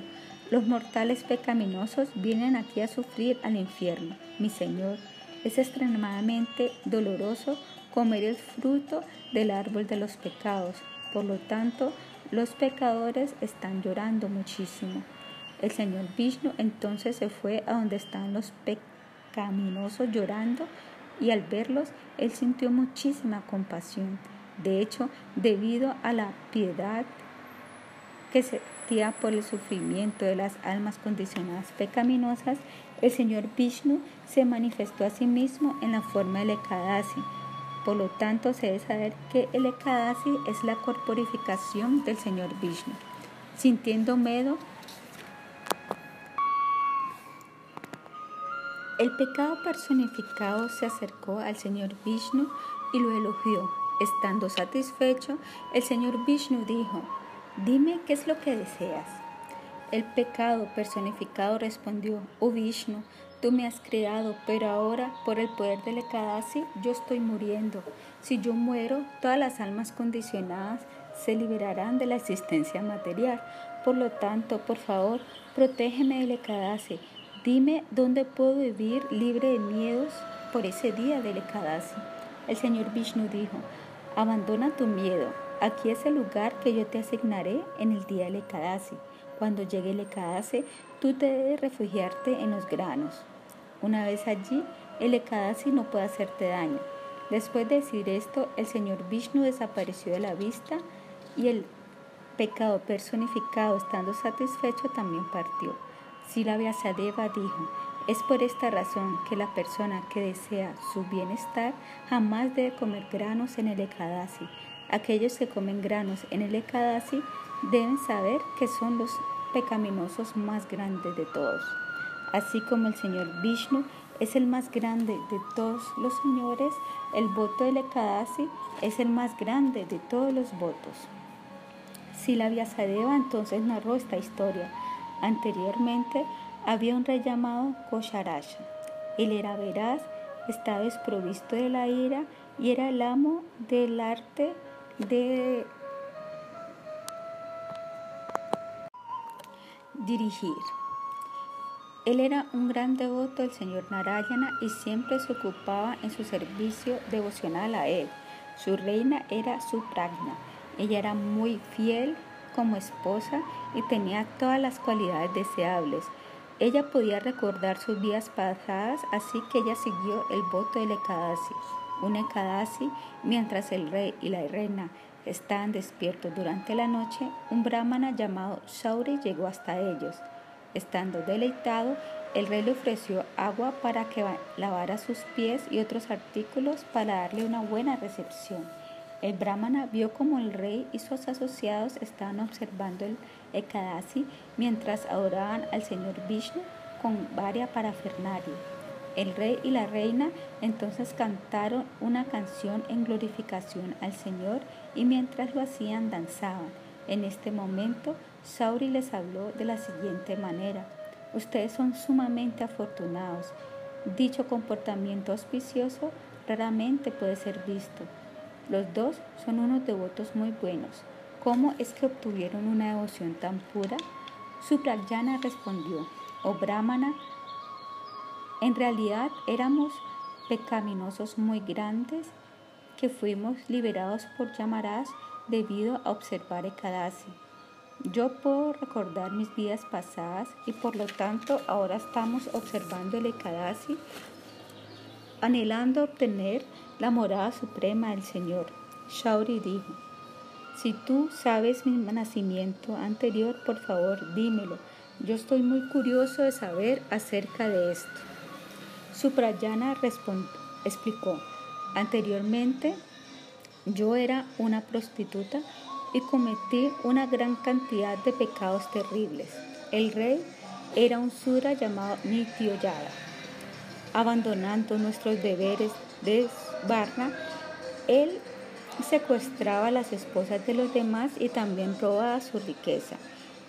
los mortales pecaminosos vienen aquí a sufrir al infierno. Mi Señor, es extremadamente doloroso comer el fruto del árbol de los pecados. Por lo tanto, los pecadores están llorando muchísimo. El Señor Vishnu entonces se fue a donde están los pecaminosos llorando y al verlos él sintió muchísima compasión de hecho, debido a la piedad que sentía por el sufrimiento de las almas condicionadas pecaminosas, el Señor Vishnu se manifestó a sí mismo en la forma del Ekadasi. Por lo tanto, se debe saber que el Ekadasi es la corporificación del Señor Vishnu. Sintiendo miedo, el pecado personificado se acercó al Señor Vishnu y lo elogió Estando satisfecho, el señor Vishnu dijo, dime qué es lo que deseas. El pecado personificado respondió, oh Vishnu, tú me has creado, pero ahora por el poder del Ekadasi yo estoy muriendo. Si yo muero, todas las almas condicionadas se liberarán de la existencia material. Por lo tanto, por favor, protégeme del Ekadasi. Dime dónde puedo vivir libre de miedos por ese día del Ekadasi. El señor Vishnu dijo, Abandona tu miedo. Aquí es el lugar que yo te asignaré en el día del Ekadasi. Cuando llegue el Ekadasi, tú te debes refugiarte en los granos. Una vez allí, el Ekadasi no puede hacerte daño. Después de decir esto, el señor Vishnu desapareció de la vista y el pecado personificado, estando satisfecho, también partió. Sila Vyasadeva dijo, es por esta razón que la persona que desea su bienestar jamás debe comer granos en el Ekadasi. Aquellos que comen granos en el Ekadasi deben saber que son los pecaminosos más grandes de todos. Así como el Señor Vishnu es el más grande de todos los señores, el voto de Ekadasi es el más grande de todos los votos. Sila Vyasadeva entonces narró esta historia. Anteriormente había un rey llamado Kosharasha. Él era veraz, estaba desprovisto de la ira y era el amo del arte de dirigir. Él era un gran devoto del señor Narayana y siempre se ocupaba en su servicio devocional a él. Su reina era su pragna. Ella era muy fiel como esposa y tenía todas las cualidades deseables. Ella podía recordar sus vidas pasadas, así que ella siguió el voto del Ekadasi. Un Ekadasi, mientras el rey y la reina estaban despiertos durante la noche, un brahmana llamado Sauri llegó hasta ellos. Estando deleitado, el rey le ofreció agua para que lavara sus pies y otros artículos para darle una buena recepción. El brahmana vio como el rey y sus asociados estaban observando el Ekadasi mientras adoraban al señor Vishnu con varia parafernalia. El rey y la reina entonces cantaron una canción en glorificación al Señor y mientras lo hacían danzaban. En este momento Sauri les habló de la siguiente manera. Ustedes son sumamente afortunados. Dicho comportamiento auspicioso raramente puede ser visto. Los dos son unos devotos muy buenos. ¿Cómo es que obtuvieron una devoción tan pura? Suprayana respondió, oh Brahmana, en realidad éramos pecaminosos muy grandes que fuimos liberados por Yamaraj debido a observar Ekadasi. Yo puedo recordar mis vidas pasadas y por lo tanto ahora estamos observando el Ekadasi, anhelando obtener la morada suprema del Señor. Shauri dijo, si tú sabes mi nacimiento anterior, por favor dímelo. Yo estoy muy curioso de saber acerca de esto. Suprayana explicó, anteriormente yo era una prostituta y cometí una gran cantidad de pecados terribles. El rey era un sura llamado Nityoyada. Abandonando nuestros deberes de Varna, él secuestraba a las esposas de los demás y también robaba su riqueza.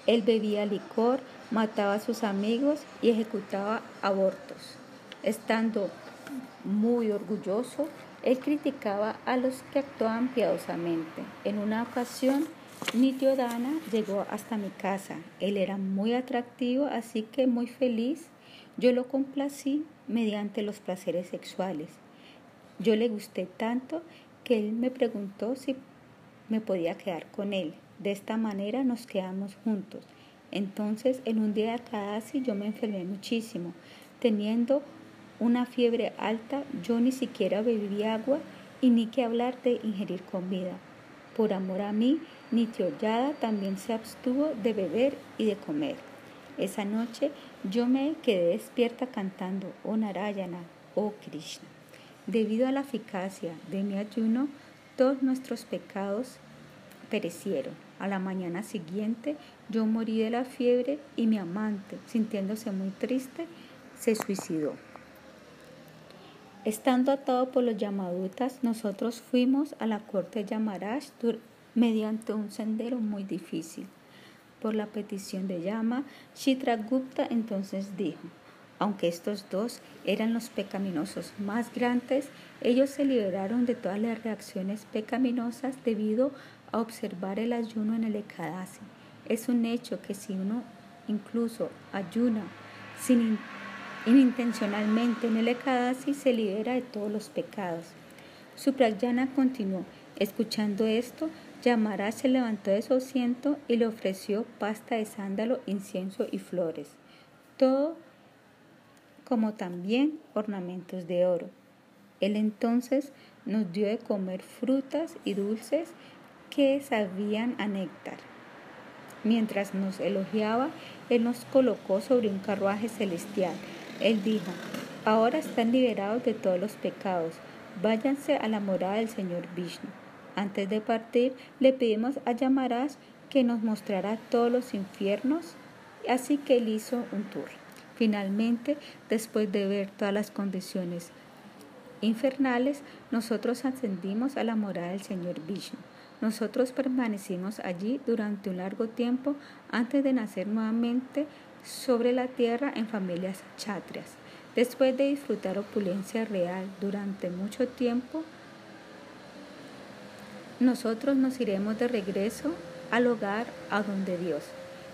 Él bebía licor, mataba a sus amigos y ejecutaba abortos. Estando muy orgulloso, él criticaba a los que actuaban piadosamente. En una ocasión, Nityodana llegó hasta mi casa. Él era muy atractivo, así que muy feliz. Yo lo complací mediante los placeres sexuales. Yo le gusté tanto él me preguntó si me podía quedar con él. De esta manera nos quedamos juntos. Entonces, en un día casi yo me enfermé muchísimo, teniendo una fiebre alta, yo ni siquiera bebí agua y ni que hablar de ingerir comida. Por amor a mí, Nityoyada también se abstuvo de beber y de comer. Esa noche yo me quedé despierta cantando Oh Narayana, oh Krishna. Debido a la eficacia de mi ayuno, todos nuestros pecados perecieron. A la mañana siguiente yo morí de la fiebre y mi amante, sintiéndose muy triste, se suicidó. Estando atado por los Yamadutas, nosotros fuimos a la corte de Yamaraj mediante un sendero muy difícil. Por la petición de Yama, Chitragupta entonces dijo, aunque estos dos eran los pecaminosos más grandes, ellos se liberaron de todas las reacciones pecaminosas debido a observar el ayuno en el Ekadasi. Es un hecho que si uno incluso ayuna sin Inintencionalmente en el Ekadasi se libera de todos los pecados. Suprayana continuó. Escuchando esto, Yamara se levantó de su asiento y le ofreció pasta de sándalo, incienso y flores. Todo como también ornamentos de oro. Él entonces nos dio de comer frutas y dulces que sabían a néctar. Mientras nos elogiaba, Él nos colocó sobre un carruaje celestial. Él dijo, ahora están liberados de todos los pecados, váyanse a la morada del Señor Vishnu. Antes de partir, le pedimos a Yamaraj que nos mostrara todos los infiernos, así que él hizo un tour. Finalmente, después de ver todas las condiciones infernales, nosotros ascendimos a la morada del Señor Vishnu. Nosotros permanecimos allí durante un largo tiempo antes de nacer nuevamente sobre la tierra en familias chatrias. Después de disfrutar opulencia real durante mucho tiempo, nosotros nos iremos de regreso al hogar a donde Dios.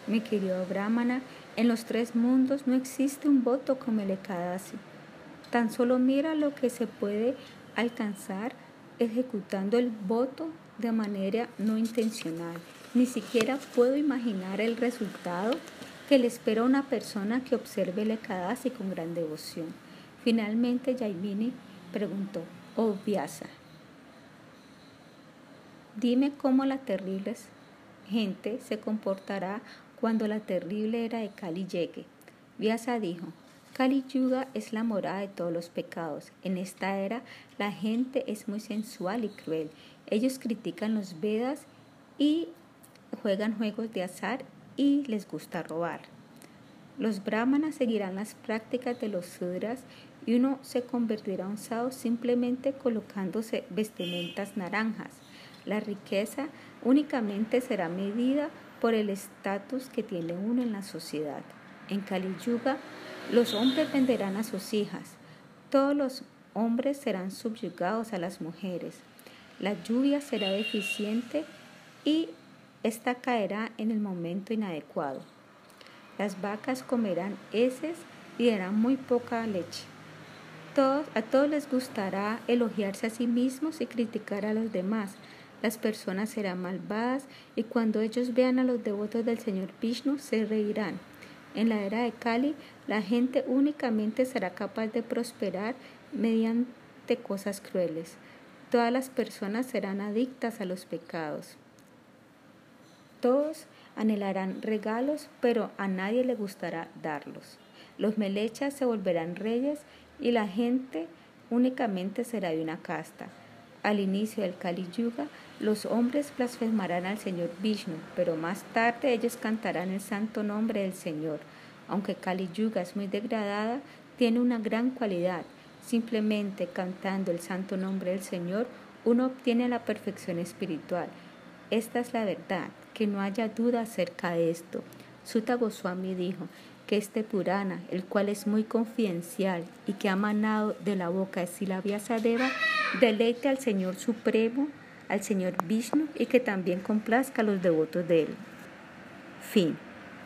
Mi querido Brahmana, en los tres mundos no existe un voto como el Ekadasi. Tan solo mira lo que se puede alcanzar ejecutando el voto de manera no intencional. Ni siquiera puedo imaginar el resultado que le espera a una persona que observe el Ekadasi con gran devoción. Finalmente Yaimini preguntó, oh Dime cómo la terrible gente se comportará cuando la terrible era de Kali llegue. Vyasa dijo, Kali Yuga es la morada de todos los pecados. En esta era la gente es muy sensual y cruel. Ellos critican los Vedas y juegan juegos de azar y les gusta robar. Los brahmanas seguirán las prácticas de los sudras y uno se convertirá en un simplemente colocándose vestimentas naranjas. La riqueza únicamente será medida por el estatus que tiene uno en la sociedad. En Kali Yuga, los hombres venderán a sus hijas. Todos los hombres serán subyugados a las mujeres. La lluvia será deficiente y esta caerá en el momento inadecuado. Las vacas comerán heces y darán muy poca leche. a todos les gustará elogiarse a sí mismos y criticar a los demás. Las personas serán malvadas y cuando ellos vean a los devotos del Señor Vishnu se reirán. En la era de Kali, la gente únicamente será capaz de prosperar mediante cosas crueles. Todas las personas serán adictas a los pecados. Todos anhelarán regalos, pero a nadie le gustará darlos. Los melechas se volverán reyes y la gente únicamente será de una casta. Al inicio del Kali Yuga, los hombres blasfemarán al Señor Vishnu, pero más tarde ellos cantarán el santo nombre del Señor. Aunque Kali Yuga es muy degradada, tiene una gran cualidad. Simplemente cantando el santo nombre del Señor, uno obtiene la perfección espiritual. Esta es la verdad, que no haya duda acerca de esto. Sutta Goswami dijo, que este Purana, el cual es muy confidencial y que ha manado de la boca de Sila Sadeva, deleite al Señor Supremo, al Señor Vishnu y que también complazca a los devotos de él. Fin.